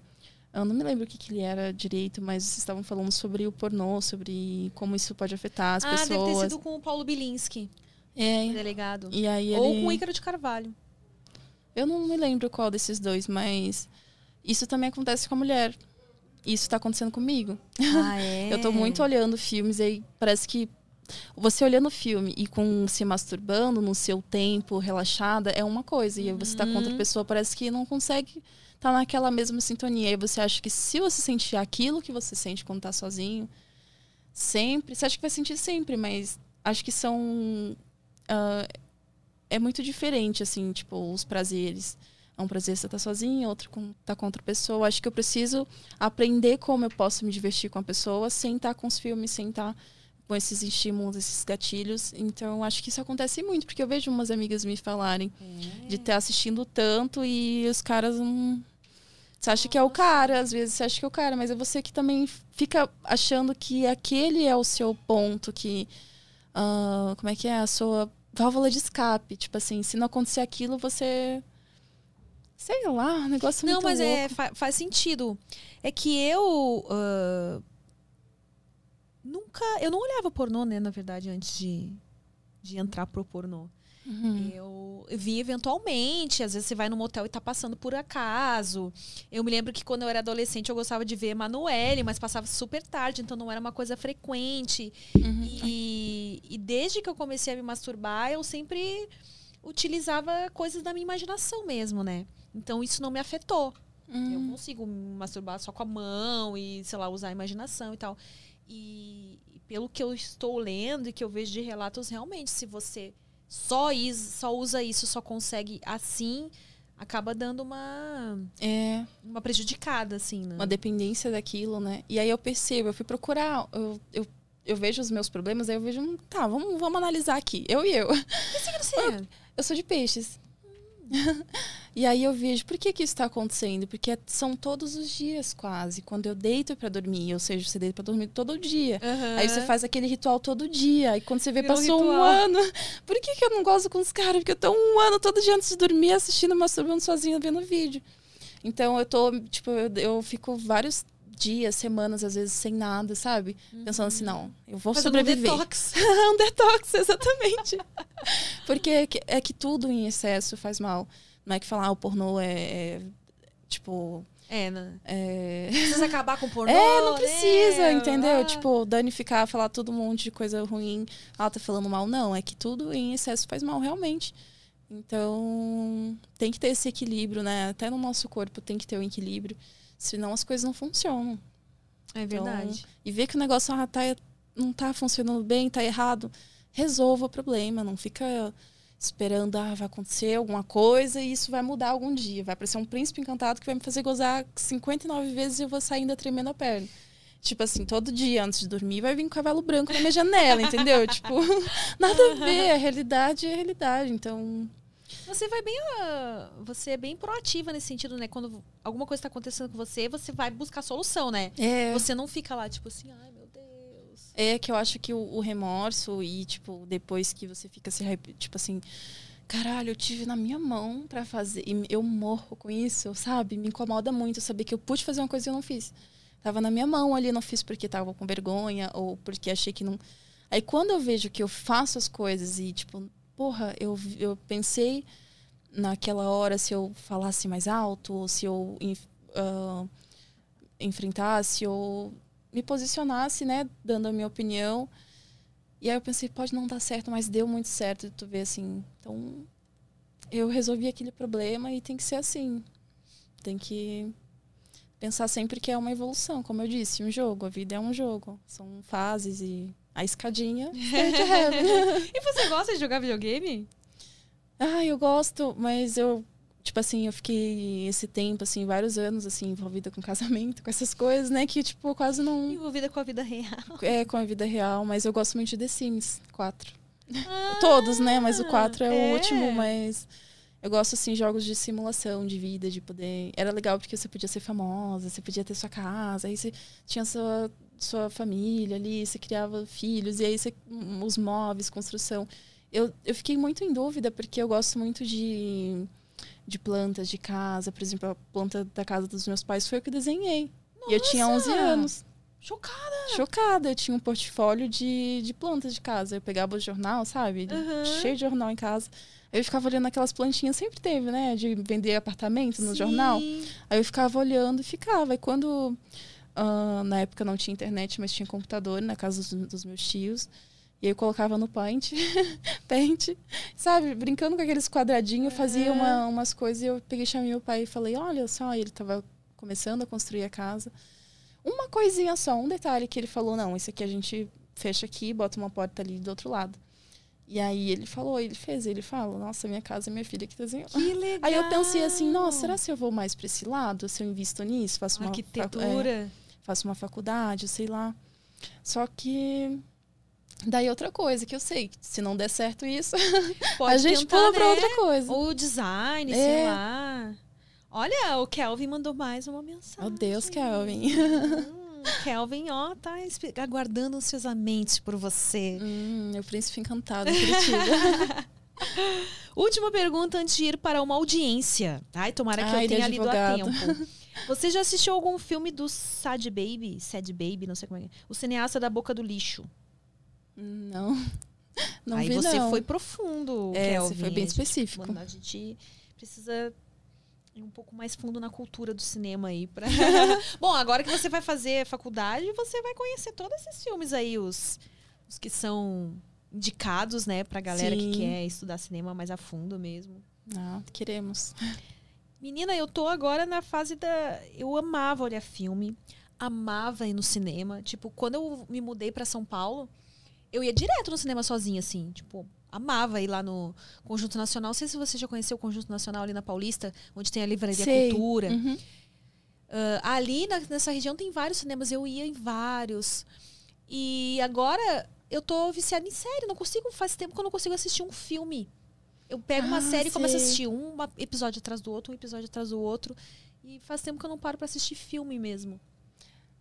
Eu não me lembro o que, que ele era direito, mas vocês estavam falando sobre o pornô, sobre como isso pode afetar as ah, deve ter pessoas. sido com o Paulo Bilinski, É. delegado. E aí Ou ele... com o Ícaro de Carvalho. Eu não me lembro qual desses dois, mas isso também acontece com a mulher. Isso tá acontecendo comigo. Ah, é? Eu tô muito olhando filmes e aí parece que você olhando o filme e com se masturbando no seu tempo, relaxada, é uma coisa. E aí você tá com outra Uhum. pessoa, parece que não consegue estar naquela mesma sintonia. E você acha que se você sentir aquilo que você sente quando tá sozinho, sempre, você acha que vai sentir sempre, mas acho que são. ah, é muito diferente, assim, tipo, os prazeres. É um prazer você tá sozinho, outro com, tá com outra pessoa. Acho que eu preciso aprender como eu posso me divertir com a pessoa sem estar com os filmes, sem estar com esses estímulos, esses gatilhos. Então, acho que isso acontece muito, porque eu vejo umas amigas me falarem de estar assistindo tanto e os caras não. Você acha que é o cara, às vezes você acha que é o cara, mas é você que também fica achando que aquele é o seu ponto, que. ah, como é que é? A sua válvula de escape. Tipo assim, se não acontecer aquilo, você. Sei lá, um negócio Não, muito mas é, louco. fa- faz sentido. É que eu ah, nunca. Eu não olhava pornô, né, na verdade, antes de, de entrar pro pornô. Uhum. Eu vi eventualmente, às vezes você vai no motel e tá passando por acaso. Eu me lembro que quando eu era adolescente eu gostava de ver Emanuele, mas passava super tarde, então não era uma coisa frequente. Uhum. E, e desde que eu comecei a me masturbar, eu sempre utilizava coisas da minha imaginação mesmo, né? Então isso não me afetou. Eu Uhum. consigo me masturbar só com a mão e, sei lá, usar a imaginação e tal. E, e pelo que eu estou lendo e que eu vejo de relatos, realmente, se você só, is, só usa isso, só consegue assim, acaba dando uma, É. uma prejudicada, assim, né? uma dependência daquilo, né? E aí eu percebo, eu fui procurar, eu, eu, eu vejo os meus problemas, aí eu vejo, hum, tá, vamos, vamos analisar aqui. Eu e eu. Você- Eu sou de peixes. e aí eu vejo, por que que isso tá acontecendo? Porque são todos os dias, quase. Quando eu deito pra dormir, ou seja, você deita pra dormir todo dia. Aham. Aí você faz aquele ritual todo dia. E quando você vê, Virou passou um ano. Por que, que eu não gosto com os caras? Porque eu tô um ano todo dia antes de dormir assistindo, masturbando sozinha, vendo vídeo. Então eu tô, tipo, eu, eu fico vários dias, semanas, às vezes, sem nada, sabe? Pensando assim, não, eu vou Fazendo um sobreviver. detox. um detox, exatamente. Porque é é que tudo em excesso faz mal. Não é que falar ah, o pornô é, é, tipo. É, né? É, Precisa acabar com o pornô, é, não né? precisa, entendeu? Ah. Tipo, danificar, falar todo um monte de coisa ruim. Ela tá falando mal. Não, é que tudo em excesso faz mal, realmente. Então, tem que ter esse equilíbrio, né? Até no nosso corpo tem que ter um equilíbrio. Senão as coisas não funcionam. É Então, verdade. e ver que o negócio ah, tá, não tá funcionando bem, tá errado, resolva o problema. Não fica esperando, ah, vai acontecer alguma coisa e isso vai mudar algum dia. Vai aparecer um príncipe encantado que vai me fazer gozar 59 vezes e eu vou sair ainda tremendo a perna. Tipo assim, todo dia antes de dormir vai vir um cavalo branco na minha janela, entendeu? Tipo, nada a ver. A realidade é a realidade. Então, Você vai bem. ah, você é bem proativa nesse sentido, né? Quando alguma coisa tá acontecendo com você, você vai buscar solução, né? é. Você não fica lá, tipo assim, ai. É que eu acho que o, o remorso e, tipo, depois que você fica se tipo assim, caralho, eu tive na minha mão pra fazer. E eu morro com isso, sabe? Me incomoda muito saber que eu pude fazer uma coisa e eu não fiz. Tava na minha mão ali, não fiz porque tava com vergonha ou porque achei que não. Aí quando eu vejo que eu faço as coisas e, tipo, porra, eu, eu pensei naquela hora se eu falasse mais alto, ou se eu ah, enfrentasse, ou me posicionasse, né, dando a minha opinião. E aí eu pensei, pode não dar certo, mas deu muito certo, tu vê assim. Então, eu resolvi aquele problema e tem que ser assim. Tem que pensar sempre que é uma evolução, como eu disse, um jogo, a vida é um jogo, são fases e a escadinha. E você gosta de jogar videogame? ah, eu gosto, mas eu tipo assim, eu fiquei esse tempo assim, vários anos assim envolvida com casamento, com essas coisas, né, que tipo quase não Envolvida com a vida real. é com a vida real, mas eu gosto muito de The Sims 4. Todos, né? Mas o 4 é, é. o último, mas eu gosto assim jogos de simulação de vida, de poder. Era legal porque você podia ser famosa, você podia ter sua casa, aí você tinha sua sua família ali, você criava filhos e aí você os móveis, construção. Eu, eu fiquei muito em dúvida porque eu gosto muito de de plantas de casa, por exemplo, a planta da casa dos meus pais foi eu que desenhei. E eu tinha 11 Nossa! anos Chocada. chocada. Eu tinha um portfólio de, de plantas de casa. Eu pegava o jornal, sabe? Aham. Cheio de jornal em casa. Aí eu ficava olhando aquelas plantinhas, sempre teve, né? De vender apartamento no jornal. Sim. Aí eu ficava olhando e ficava. E quando, ah, na época não tinha internet, mas tinha computador na casa dos, dos meus tios. E aí eu colocava no Paint, Paint, sabe? Brincando com aqueles quadradinhos, fazia uma, umas coisas. E eu peguei, chamei meu pai e falei, olha só, ele tava começando a construir a casa. Uma coisinha só, um detalhe que ele falou, não, isso aqui a gente fecha aqui, bota uma porta ali do outro lado. E aí ele falou, ele fez, ele fala, nossa, minha casa é minha filha que desenhou. Que legal. Aí eu pensei assim, nossa, será se eu vou mais para esse lado? Se eu invisto nisso, faço uma é, Arquitetura. faço uma faculdade, sei lá. Só que daí outra coisa que eu sei, se não der certo isso, Pode a gente tentar, pula para né? outra coisa. Ou design, É. sei lá. Olha, o Kelvin mandou mais uma mensagem. Meu Deus, Kelvin. Hum, Kelvin, ó, tá aguardando ansiosamente por você. hum, meu príncipe encantado. Última pergunta antes de ir para uma audiência. Ai, tomara que Ai, eu tenha lido a tempo. Você já assistiu algum filme do Sad Baby? Sad Baby, não sei como é. que é. O cineasta da Boca do Lixo. Não. Não Aí vi, você não. foi profundo, É, Kelvin. você foi bem A gente- específico. a gente precisa ir um pouco mais fundo na cultura do cinema aí. Pra... Bom, agora que você vai fazer faculdade, você vai conhecer todos esses filmes aí, os, os que são indicados, né, pra galera que Sim. quer estudar cinema mais a fundo mesmo. Ah, queremos. Menina, eu tô agora na fase da. Eu amava olhar filme, amava ir no cinema. Tipo, quando eu me mudei pra São Paulo, eu ia direto no cinema sozinha, assim. Tipo, amava ir lá no Conjunto Nacional. Não sei se você já conheceu o Conjunto Nacional ali na Paulista, onde tem a Livraria Sei. Cultura. Uhum. Ah, ali na- nessa região tem vários cinemas, eu ia em vários. E agora eu tô viciada em série, não consigo, faz tempo que eu não consigo assistir um filme. Eu pego uma Ah, série e começo a assistir um uma- episódio atrás do outro, um episódio atrás do outro. E faz tempo que eu não paro pra assistir filme mesmo.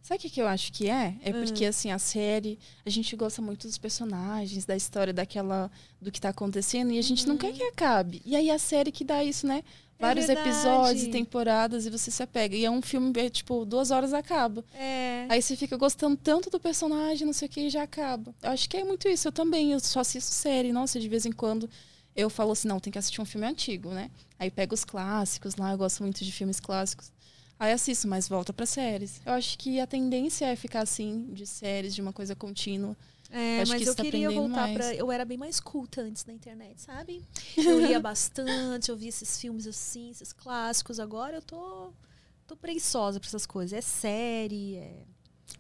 Sabe o que, que eu acho que é? É porque, assim, a série, a gente gosta muito dos personagens, da história, daquela, do que tá acontecendo, e a gente não quer que acabe. E aí a série que dá isso, né? Vários verdade. episódios, temporadas, e você se apega. E é um filme, é, tipo, duas horas acaba. É. Aí você fica gostando tanto do personagem, não sei o que, e já acaba. Eu acho que é muito isso. Eu também, eu só assisto série. Nossa, de vez em quando eu falo assim, não, tem que assistir um filme antigo, né? Aí pego os clássicos lá, eu gosto muito de filmes clássicos. Aí assisto, mas volta pra séries. Eu acho que a tendência é ficar assim, de séries, de uma coisa contínua. É, Acho mas que eu tá queria voltar pra. Eu era bem mais culta antes na internet, sabe? Eu lia bastante, eu via esses filmes assim, esses clássicos. Agora eu tô. tô preguiçosa pra essas coisas. É série, é.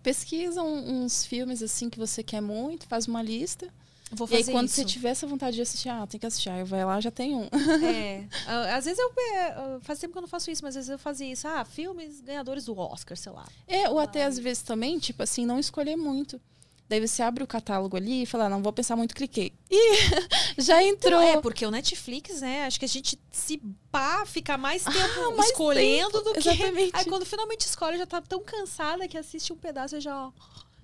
Pesquisa uns filmes assim que você quer muito, faz uma lista. Vou e aí, fazer quando isso. você tiver essa vontade de assistir, ah, tem que assistir. Aí vai lá, já tem um. É. Ah, Às vezes eu. é, ah, Faz tempo que eu não faço isso, mas às vezes eu fazia isso. Ah, filmes ganhadores do Oscar, sei lá. É, ou até às vezes também, tipo assim, não escolher muito. Daí você abre o catálogo ali e fala, ah, não vou pensar muito, cliquei. Ih, já entrou. É, porque o Netflix, né? Acho que a gente se pá, fica mais tempo Ah, mais escolhendo do que. exatamente. Aí quando finalmente escolhe, já tá tão cansada que assiste um pedaço e já. ó.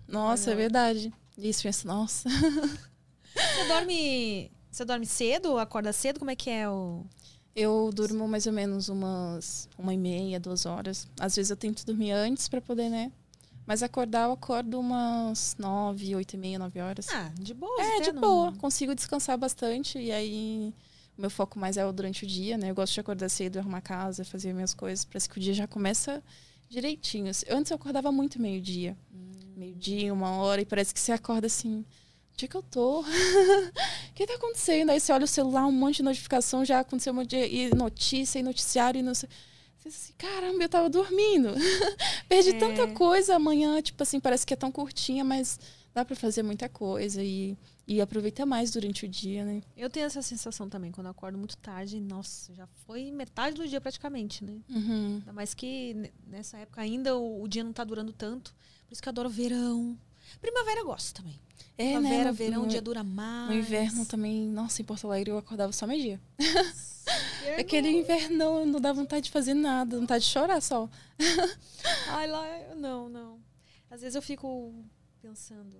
Nossa, é verdade. Isso, pensa, nossa. Você dorme. Você dorme cedo? Acorda cedo? Como é que é o. Eu durmo mais ou menos umas uma e meia, duas horas. Às vezes eu tento dormir antes pra poder, né? Mas acordar, eu acordo umas nove, oito e meia, nove horas. Ah, de boa. é, de não- boa. Consigo descansar bastante. E aí, o meu foco mais é o durante o dia, né? Eu gosto de acordar cedo, arrumar casa, fazer minhas coisas. Parece que o dia já começa direitinho. Antes eu acordava muito meio-dia. Meio-dia, uma hora. E parece que você acorda assim... Onde é que eu tô? O que tá acontecendo? Aí você olha o celular, um monte de notificação, já aconteceu um monte de e notícia e noticiário e não sei. Você assim, caramba, eu tava dormindo. Perdi É. tanta coisa amanhã, tipo assim, parece que é tão curtinha, mas dá pra fazer muita coisa e, e aproveita mais durante o dia, né? Eu tenho essa sensação também, quando eu acordo muito tarde, nossa, já foi metade do dia praticamente, né? Uhum. Ainda mais que ne- nessa época ainda o, o dia não tá durando tanto. Por isso que eu adoro verão. Primavera eu gosto também. É, Primavera, né? No, verão, o no, dia dura mais. no inverno também, nossa, em Porto Alegre eu acordava só meio-dia. Inverno- Aquele invernão não dá vontade de fazer nada, vontade de chorar só. Ai, lá, não, não. Às vezes eu fico pensando.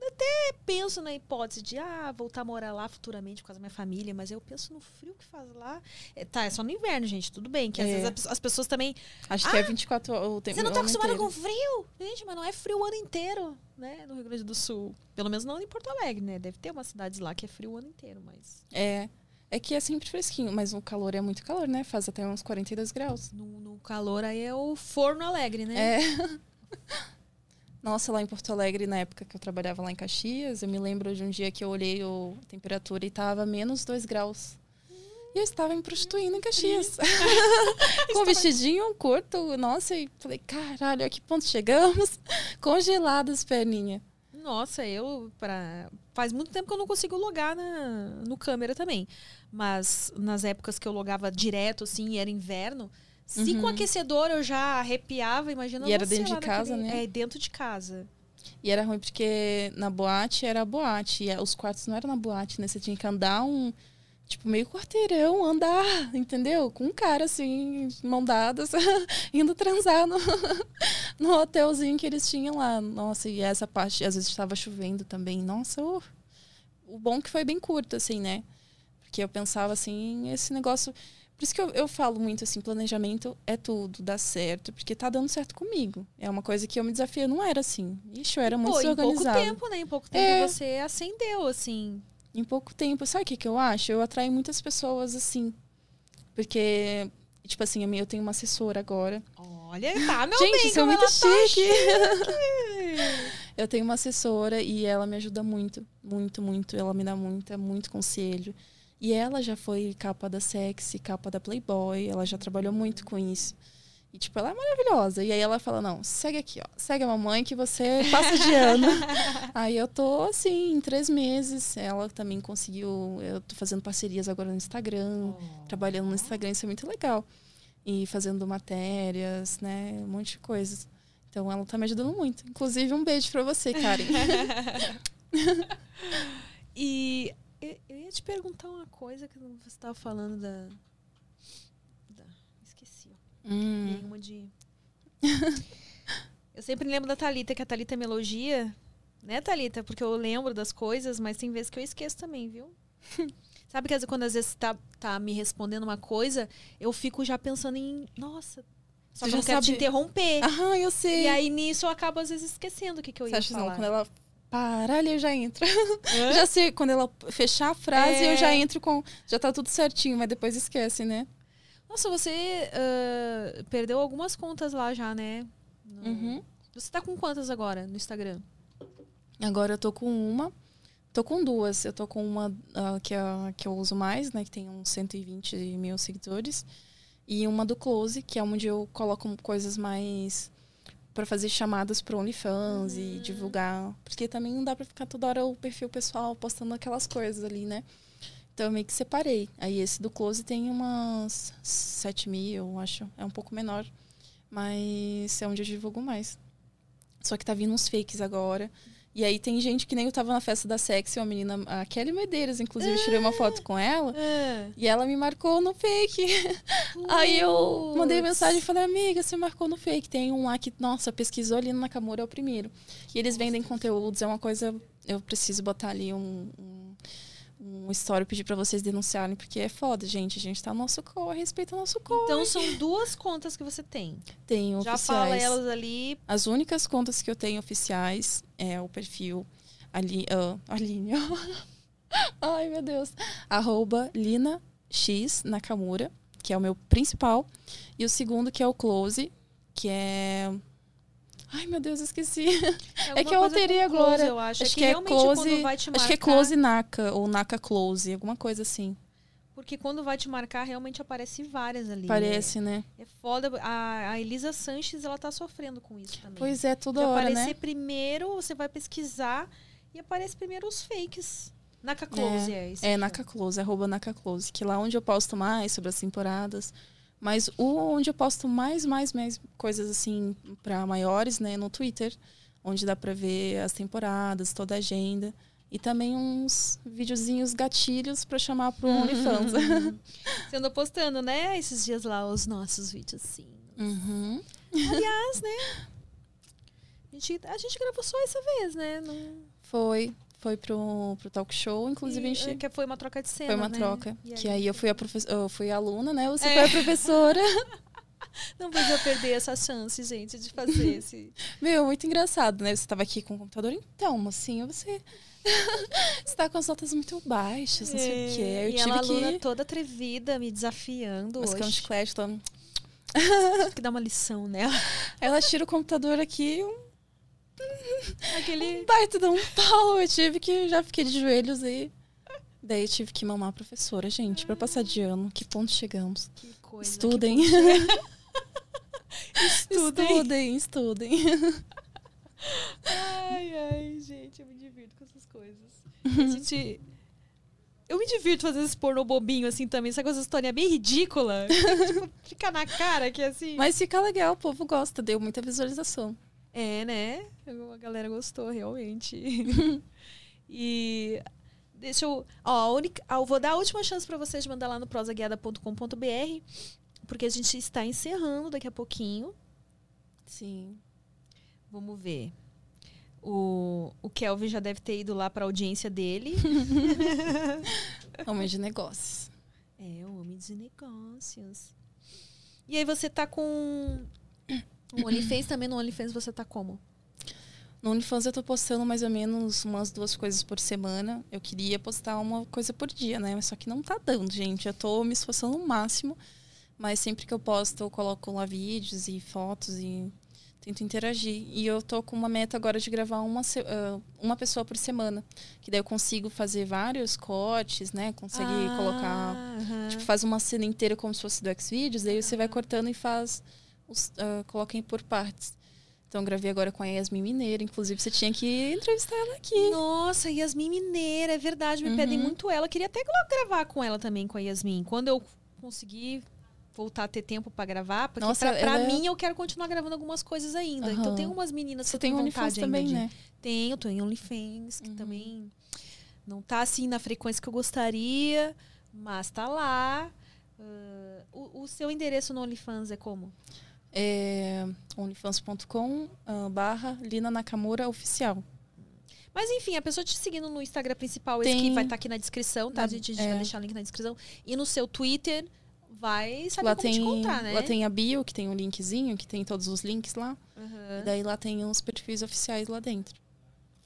Até penso na hipótese de ah, voltar a morar lá futuramente por causa da minha família, mas eu penso no frio que faz lá. É, tá, é só no inverno, gente, tudo bem. Que às É. vezes as- as pessoas também. Acho que é 24 horas o tempo Você não tá acostumada com frio? Gente, mas não é frio o ano inteiro, né? No Rio Grande do Sul. Pelo menos não em Porto Alegre, né? Deve ter umas cidades lá que é frio o ano inteiro, mas. É. É que é sempre fresquinho, mas o calor é muito calor, né? Faz até uns 42 graus. No, no calor aí é o forno alegre, né? É. Nossa, lá em Porto Alegre, na época que eu trabalhava lá em Caxias, eu me lembro de um dia que eu olhei o- a temperatura e tava menos 2 graus. E eu estava me prostituindo em Caxias. Com um vestidinho curto, nossa, e falei, caralho, a que ponto chegamos? Congelada as perninhas. Nossa, eu para faz muito tempo que eu não consigo logar na, no câmera também. Mas nas épocas que eu logava direto assim, e era inverno, se com aquecedor eu já arrepiava, imagina Uhum. E era dentro de casa, naquele- né? É, dentro de casa. E era ruim porque na boate era boate. E os quartos não eram na boate, né? Você tinha que andar um. Tipo, meio quarteirão, andar, entendeu? Com um cara assim, mão dadas, indo transar no, no hotelzinho que eles tinham lá. Nossa, e essa parte, às vezes estava chovendo também. Nossa, uh, o bom que foi bem curto, assim, né? Porque eu pensava assim, esse negócio. Por isso que eu, eu falo muito assim, planejamento é tudo, dá certo, porque tá dando certo comigo. É uma coisa que eu me desafio, eu não era assim. Ixi, eu era muito Pô, em pouco tempo, né? Em pouco tempo É. você acendeu, assim. Em pouco tempo. Sabe o que, que eu acho? Eu atraio muitas pessoas assim. Porque, tipo assim, eu tenho uma assessora agora. Olha, tá, meu Gente, bem, isso é muito ela tá chique. eu tenho uma assessora e ela me ajuda muito, muito, muito. Ela me dá muito, muito conselho. E ela já foi capa da Sexy, capa da Playboy. Ela já trabalhou muito com isso. E, tipo, ela é maravilhosa. E aí ela fala, não, segue aqui, ó. Segue a mamãe que você passa de ano. aí eu tô, assim, em três meses. Ela também conseguiu... Eu tô fazendo parcerias agora no Instagram. Trabalhando no Instagram, isso é muito legal. E fazendo matérias, né? Um monte de coisas. Então ela tá me ajudando muito. Inclusive, um beijo pra você, Karen. E eu, eu ia te perguntar uma coisa que você estava falando da. da- esqueci. Hum. Nenhuma de. Eu sempre lembro da Thalita, que a Thalita me elogia. Né, Thalita? Porque eu lembro das coisas, mas tem vezes que eu esqueço também, viu? Sabe que às vezes, quando às vezes tá, tá me respondendo uma coisa, eu fico já pensando em. Nossa. Só Você que eu não já quero te sabe- interromper. Aham, eu sei. E aí nisso eu acabo às vezes esquecendo o que, que eu Você ia acha não, falar. quando ela parar ali, eu já entro. Hã? já sei, quando ela fechar a frase, É. eu já entro com. Já tá tudo certinho, mas depois esquece, né? Nossa, você ah, perdeu algumas contas lá já, né? No- Uhum. Você tá com quantas agora no Instagram? Agora eu tô com uma. Tô com duas. Eu tô com uma ah, que, é a que eu uso mais, né? Que tem uns 120 mil seguidores. E uma do Close, que é onde eu coloco coisas mais para fazer chamadas pro OnlyFans e divulgar. Porque também não dá pra ficar toda hora o perfil pessoal postando aquelas coisas ali, né? Então eu meio que separei. Aí esse do Close tem umas 7 mil, acho. É um pouco menor. Mas é onde eu divulgo mais. Só que tá vindo uns fakes agora. E aí tem gente que nem eu tava na festa da Sexy, uma menina, a Kelly Medeiros, inclusive, eu tirei uma foto com ela. E ela me marcou no fake. Aí eu mandei mensagem e falei, amiga, você marcou no fake. Tem um lá que, nossa, pesquisou ali no Nakamura, é o primeiro. E eles vendem conteúdos, é uma coisa. Eu preciso botar ali um. um um story pedir pra vocês denunciarem, porque é foda, gente. A gente tá no nosso corre, respeita o nosso corre. Então são duas contas que você tem. Tenho Já oficiais. fala elas ali. As únicas contas que eu tenho oficiais é o perfil ali, ah, Aline. Ai, meu Deus. Arroba Lina X Nakamura, que é o meu principal. E o segundo, que é o Close, que é. Ai, meu Deus, eu esqueci. É que eu alterei agora. Eu acho. Acho é que, que é close. quando vai te marcar. Acho que é Close Naka, ou Naka Close, alguma coisa assim. Porque quando vai te marcar, realmente aparece várias ali. Parece, né? É, é foda. A, a Elisa Sanches, ela tá sofrendo com isso também. Pois é, toda De hora, aparecer né? primeiro, você vai pesquisar e aparece primeiro os fakes. Naka Close é, isso. É, aqui, ó. Naka Close, arroba Naka Close, que lá onde eu posto mais sobre as temporadas. Mas o onde eu posto mais, mais, mais coisas assim para maiores, né, no Twitter, onde dá pra ver as temporadas, toda a agenda. E também uns videozinhos gatilhos pra chamar pro OnlyFans. Você andou postando, né? Esses dias lá os nossos vídeos, sim. uhum. Aliás, né? A gente, a gente gravou só essa vez, né? Não, Foi, foi pro, pro talk show, inclusive a e, gente. é, que foi uma troca de cena, Foi uma né? troca. Que aí- eu fui a professora, eu fui aluna, né? Você É. foi a professora. Não podia perder essa chance, gente, de fazer esse... Meu, muito engraçado, né? Você tava aqui com o computador, então, mocinha, você. você tá com as notas muito baixas, não sei o quê. Eu e tive ela, que. aluna toda atrevida, me desafiando Mas é um hoje. chiclete, tô- Tive que dar uma lição nela. Ela tira o computador aqui, um Aquele... baita de um pau. Eu tive que. Já fiquei de joelhos e. Daí eu tive que mamar a professora, gente, pra passar de ano. Que ponto chegamos? Que coisa. Estudem. Estudem. estudem, estudem. Ai, ai, gente, eu me divirto com essas coisas. A gente... Eu me divirto fazendo esse pornô bobinho assim também, sabe? Essa história bem ridícula. tipo, fica na cara que assim. Mas fica legal, o povo gosta, deu muita visualização. É, né? A galera gostou, realmente. e deixa eu. Ó, a única, ah, eu vou dar a última chance pra vocês de mandar lá no prosaguiada.com.br, porque a gente está encerrando daqui a pouquinho. Sim. Vamos ver. O, o Kelvin já deve ter ido lá pra audiência dele. Homem de negócios. É, o homem de negócios. E aí você tá com. O OnlyFans também no OnlyFans você tá como? No OnlyFans eu tô postando mais ou menos umas duas coisas por semana. Eu queria postar uma coisa por dia, né? Mas só que não tá dando, gente. Eu tô me esforçando o máximo. Mas sempre que eu posto, eu coloco lá vídeos e fotos e tento interagir. E eu tô com uma meta agora de gravar uma, ah, uma pessoa por semana. Que daí eu consigo fazer vários cortes, né? Consegue Ah, colocar aham. Tipo, faz uma cena inteira como se fosse do Xvideos, daí você vai cortando e faz. Os, ah, coloca em por partes. Então, eu gravei agora com a Yasmin Mineiro. Inclusive, você tinha que entrevistar ela aqui. Nossa, Yasmin Mineira, é verdade, me pedem Uhum. muito ela. Eu queria até gra- gravar com ela também, com a Yasmin. Quando eu conseguir voltar a ter tempo pra gravar, porque Nossa, pra, pra é- mim eu quero continuar gravando algumas coisas ainda. Então Aham. tem umas meninas que Você eu tem tenho vontade também, de- né? Tenho, tô em OnlyFans, que Uhum. também não tá assim na frequência que eu gostaria, mas tá lá. Ah, o, o seu endereço no OnlyFans é como? É onlyfans.com ah, barra Lina Nakamura Oficial. Mas enfim, a pessoa te seguindo no Instagram principal, esse Tem- que vai estar aqui na descrição, tá? Na- A gente, é. vai deixar o link na descrição. E no seu Twitter, vai saber Lá como tem, te encontrar, né? lá tem a bio, que tem um linkzinho, que tem todos os links lá. E daí lá tem os perfis oficiais lá dentro.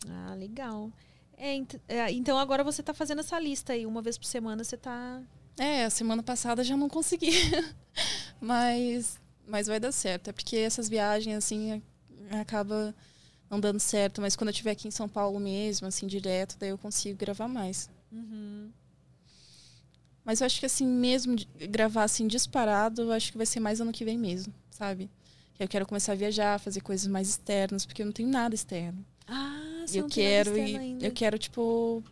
Ah, legal. É, ent- é, então agora você tá fazendo essa lista aí. Uma vez por semana você tá. É, a semana passada já não consegui. mas, mas vai dar certo. É porque essas viagens, assim, acaba não dando certo. Mas quando eu estiver aqui em São Paulo mesmo, assim, direto, daí eu consigo gravar mais. Mas eu acho que, assim, mesmo gravar, assim, disparado, eu acho que vai ser mais ano que vem mesmo, sabe? Que eu quero começar a viajar, fazer coisas mais externas, porque eu não tenho nada externo. Ah, você eu não tem nada quero ir, ainda. eu quero tipo,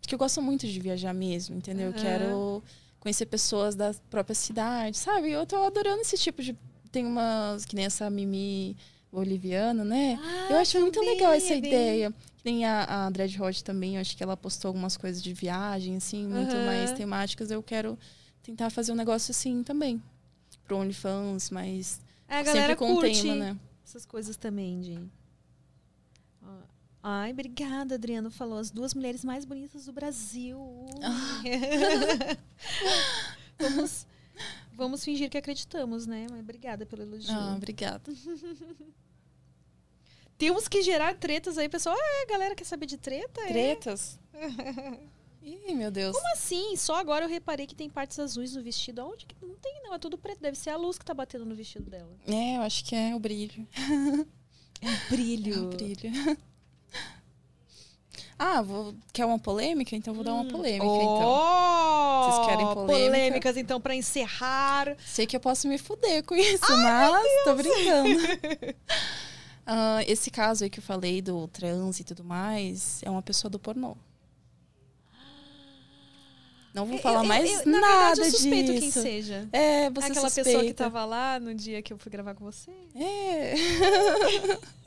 porque eu gosto muito de viajar mesmo, entendeu? Eu Aham. quero conhecer pessoas da própria cidade, sabe? Eu tô adorando esse tipo de tem umas que nem essa Mimi boliviana, né? Ah, eu acho muito também, legal essa bem- ideia. Que nem a, a Dread Hot também, eu acho que ela postou algumas coisas de viagem, assim, muito Aham. mais temáticas. Eu quero tentar fazer um negócio assim também. Pro OnlyFans, mas É, a galera sempre com curte tema, né? essas coisas também, de. Ai, obrigada, Adriano. Falou as duas mulheres mais bonitas do Brasil. Ah. vamos, vamos fingir que acreditamos, né? Mas obrigada pelo elogio. Ah, obrigada. Temos que gerar tretas aí, pessoal. Ah, a galera quer saber de treta? É. Tretas? Ih, meu Deus. Como assim? Só agora eu reparei que tem partes azuis no vestido. Onde que não tem, não? É tudo preto. Deve ser a luz que tá batendo no vestido dela. É, eu acho que é o brilho. Brilho. É o brilho. Ah, vou... quer uma polêmica? Então vou dar uma polêmica, então. Oh! Vocês querem polêmica? Polêmicas, então, pra encerrar. Sei que eu posso me fuder com isso, mas tô brincando. Ah, esse caso aí que eu falei do trans e tudo mais, é uma pessoa do pornô. Não vou falar Eu- eu- mais eu- na nada verdade, eu suspeito quem disso. seja. É, você Aquela suspeita. pessoa que tava lá no dia que eu fui gravar com você. É.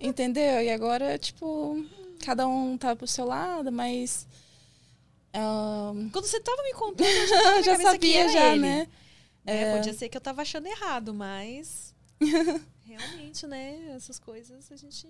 Entendeu? E agora, tipo, cada um tá pro seu lado, mas. ah, Quando você tava me contando, eu já, já sabia, já, ele. né? É, Podia ser que eu tava achando errado, mas. realmente, né? Essas coisas a gente.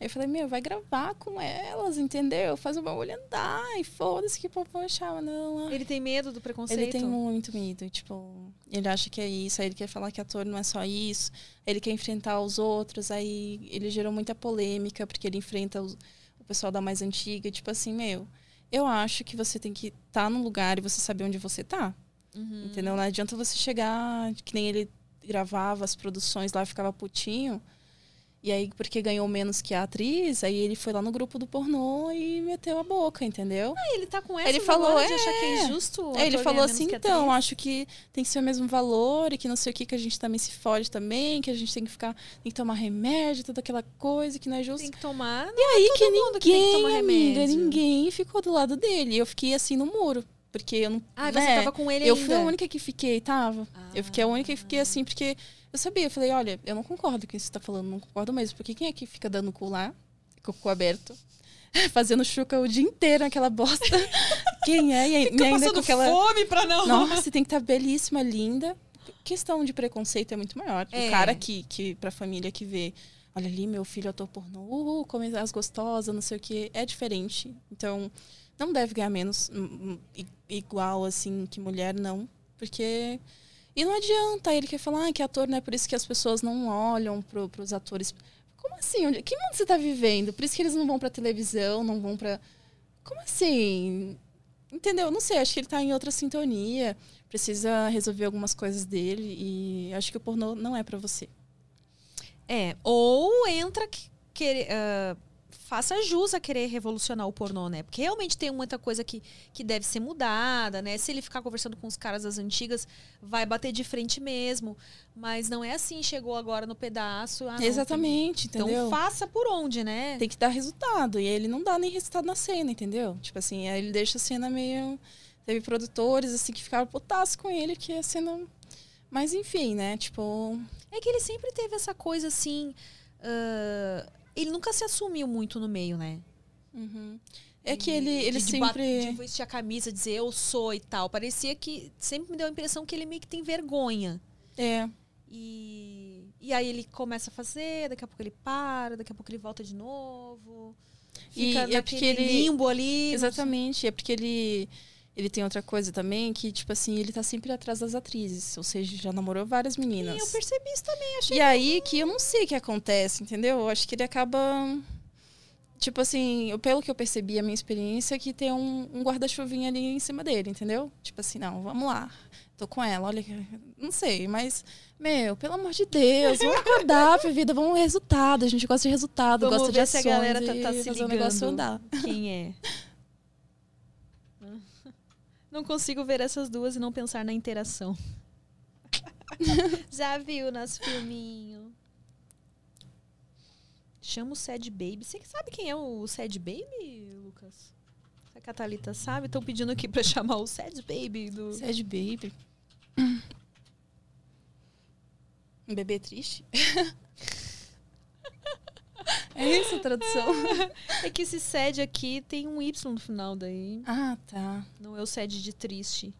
Aí eu falei, meu, vai gravar com elas, entendeu? Faz o bagulho andar e foda-se que o povo mas não. Ele tem medo do preconceito. Ele tem muito medo, tipo, ele acha que é isso, aí ele quer falar que ator não é só isso, ele quer enfrentar os outros, aí ele gerou muita polêmica, porque ele enfrenta os- o pessoal da mais antiga, tipo assim, meu, eu acho que você tem que estar tá num lugar e você saber onde você tá, Uhum. entendeu? Não adianta você chegar, que nem ele gravava as produções lá, ficava putinho, e aí, porque ganhou menos que a atriz, aí ele foi lá no grupo do pornô e meteu a boca, entendeu? Ah, ele tá com essa Ele falou, agora de é. achar que é injusto. o É, ele falou assim, que então, acho que tem que ser o mesmo valor e que não sei o que, que a gente também se fode também, que a gente tem que ficar, tem que tomar remédio, toda aquela coisa que não é justo. Tem que tomar. E aí que mundo que tem que ninguém, tomar amiga, remédio. ninguém ficou do lado dele. Eu fiquei assim no muro, porque eu não... Ah, você né, tava com ele Eu ainda. fui a única que fiquei, tava. Eu fiquei a única que fiquei Ah. assim, porque eu sabia, eu falei, olha, eu não concordo com isso que você tá falando, não concordo mesmo, porque quem é que fica dando cu lá, com o cu aberto, fazendo chuca o dia inteiro naquela bosta? quem é? E ai- e Fica ainda com aquela... fome pra não. Nossa, tem que estar belíssima, linda. Questão de preconceito é muito maior. É. O cara que, que, pra família que vê, olha ali, meu filho ator pornô, uhul, come as gostosas, não sei o que, é diferente. Então, não deve ganhar menos, hum, hum, igual, assim, que mulher, não. Porque. E não adianta ele quer falar ah, que ator, não é por isso que as pessoas não olham pro, pros atores. Como assim? Que mundo você tá vivendo? Por isso que eles não vão pra televisão, não vão pra. Como assim? Entendeu? Não sei, acho que ele tá em outra sintonia. Precisa resolver algumas coisas dele e acho que o pornô não é pra você. É, ou entra que, querer, ah, faça jus a querer revolucionar o pornô, né? Porque realmente tem muita coisa que, que deve ser mudada, né? Se ele ficar conversando com os caras das antigas, vai bater de frente mesmo. Mas não é assim, chegou agora no pedaço. ah, não, Exatamente, Então entendeu? faça por onde, né? Tem que dar resultado. E ele não dá nem resultado na cena, entendeu? Tipo assim, aí ele deixa a cena meio. Teve produtores assim que ficaram putaços com ele, que a cena. Mas enfim, né? Tipo. É que ele sempre teve essa coisa assim. ah, ele nunca se assumiu muito no meio, né? uhum. É que ele, ele de, sempre. de vestir a camisa, dizer eu sou e tal. Parecia que sempre me deu a impressão que ele meio que tem vergonha. É. E, e aí ele começa a fazer, daqui a pouco ele para, daqui a pouco ele volta de novo. E Fica é naquele porque ele- limbo ali. Exatamente, é porque ele ele tem outra coisa também que tipo assim, ele tá sempre atrás das atrizes, ou seja, já namorou várias E meninas. eu percebi isso também, achei. E aí que eu não sei o que acontece, entendeu? Eu acho que ele acaba tipo assim, eu- pelo que eu percebi, a minha experiência é que tem um, um guarda-chuvinha ali em cima dele, entendeu? Tipo assim, não, vamos lá. Tô com ela, olha, que- não sei, mas meu, pelo amor de Deus, vamos acordar pra vida, vamos resultado, a gente gosta de resultado, Vamos gosta de ver se a ações galera tá- e tá se fazer o negócio ligando. andar. Quem é? Não consigo ver essas duas e não pensar na interação. Já viu nosso filminho? Chama o Sad Baby. Você sabe quem é o Sad Baby, Lucas? A Catalita sabe, estão pedindo aqui pra chamar o Sad Baby do. Sad Baby. Um bebê triste? é isso a tradução? É que esse Sad aqui tem um Y no final daí. Ah, tá. Não é o Sad de triste.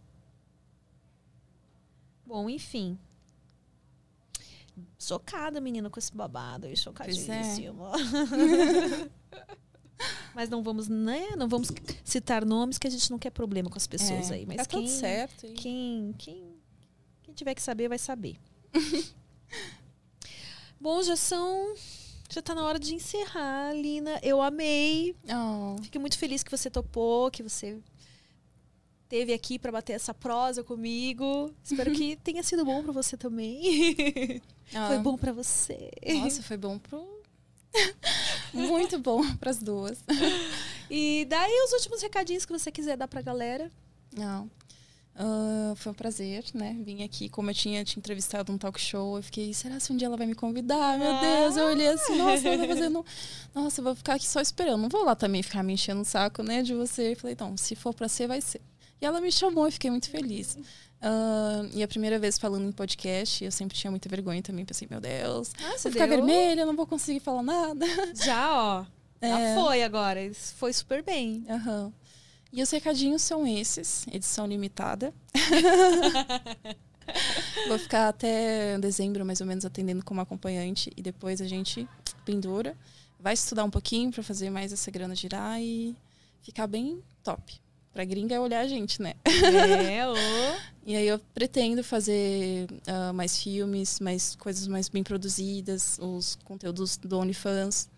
Bom, enfim. Chocada, menina, com esse babado. aí, é. Chocadíssima. Mas não vamos, né? Não vamos citar nomes que a gente não quer problema com as pessoas É, aí. Mas tá quem, tudo certo. e- quem, quem, quem tiver que saber, vai saber. Bom, já são. Já tá na hora de encerrar, Lina. Eu amei. Oh, Fiquei muito feliz que você topou, que você teve aqui para bater essa prosa comigo. Espero que tenha sido bom para você também. Foi ah, bom para você. Nossa, foi bom pro. Muito bom pras duas. E daí os últimos recadinhos que você quiser dar pra galera. Não. Ah, foi um prazer, né? Vim aqui, como eu tinha te entrevistado num talk show, eu fiquei, será se um dia ela vai me convidar? Meu Deus, eu olhei assim, nossa, ela tá fazendo. Nossa, eu vou ficar aqui só esperando. Não vou lá também ficar me enchendo o saco, né, de você. Eu falei, não, se for pra ser, vai ser. E ela me chamou, eu fiquei muito feliz. Ah, e a primeira vez falando em podcast, eu sempre tinha muita vergonha também. Pensei, meu Deus, Ah, vou ficar vermelha, não vou conseguir falar nada. Já, ó. Já É. foi agora. Foi super bem. Aham. E os recadinhos são esses, edição limitada. Vou ficar até dezembro, mais ou menos, atendendo como acompanhante e depois a gente pendura. Vai estudar um pouquinho para fazer mais essa grana girar e ficar bem top. Pra gringa é olhar a gente, né? É, ô. E aí eu pretendo fazer ah, mais filmes, mais coisas mais bem produzidas, os conteúdos do OnlyFans.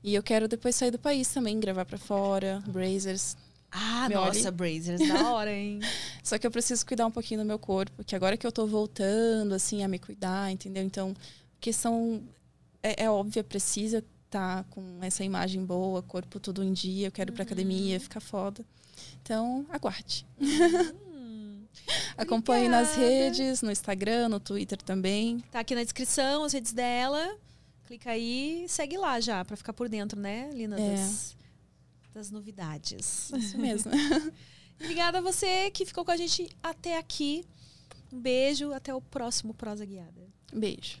E eu quero depois sair do país também, gravar pra fora, Brazers, Ah, Me nossa, olhe. Brazers, da hora, hein? Só que eu preciso cuidar um pouquinho do meu corpo, que agora que eu tô voltando, assim, a me cuidar, entendeu? Então, questão é, é óbvia, precisa estar com essa imagem boa, corpo tudo em dia, eu quero ir pra academia, ficar foda. Então, aguarde. Hum. Acompanhe nas redes, no Instagram, no Twitter também. Tá aqui na descrição as redes dela. Clica aí e segue lá já, pra ficar por dentro, né, Lina? É. Das, das novidades. Isso mesmo. Obrigada a você que ficou com a gente até aqui. Um beijo, até o próximo Prosa Guiada. Beijo.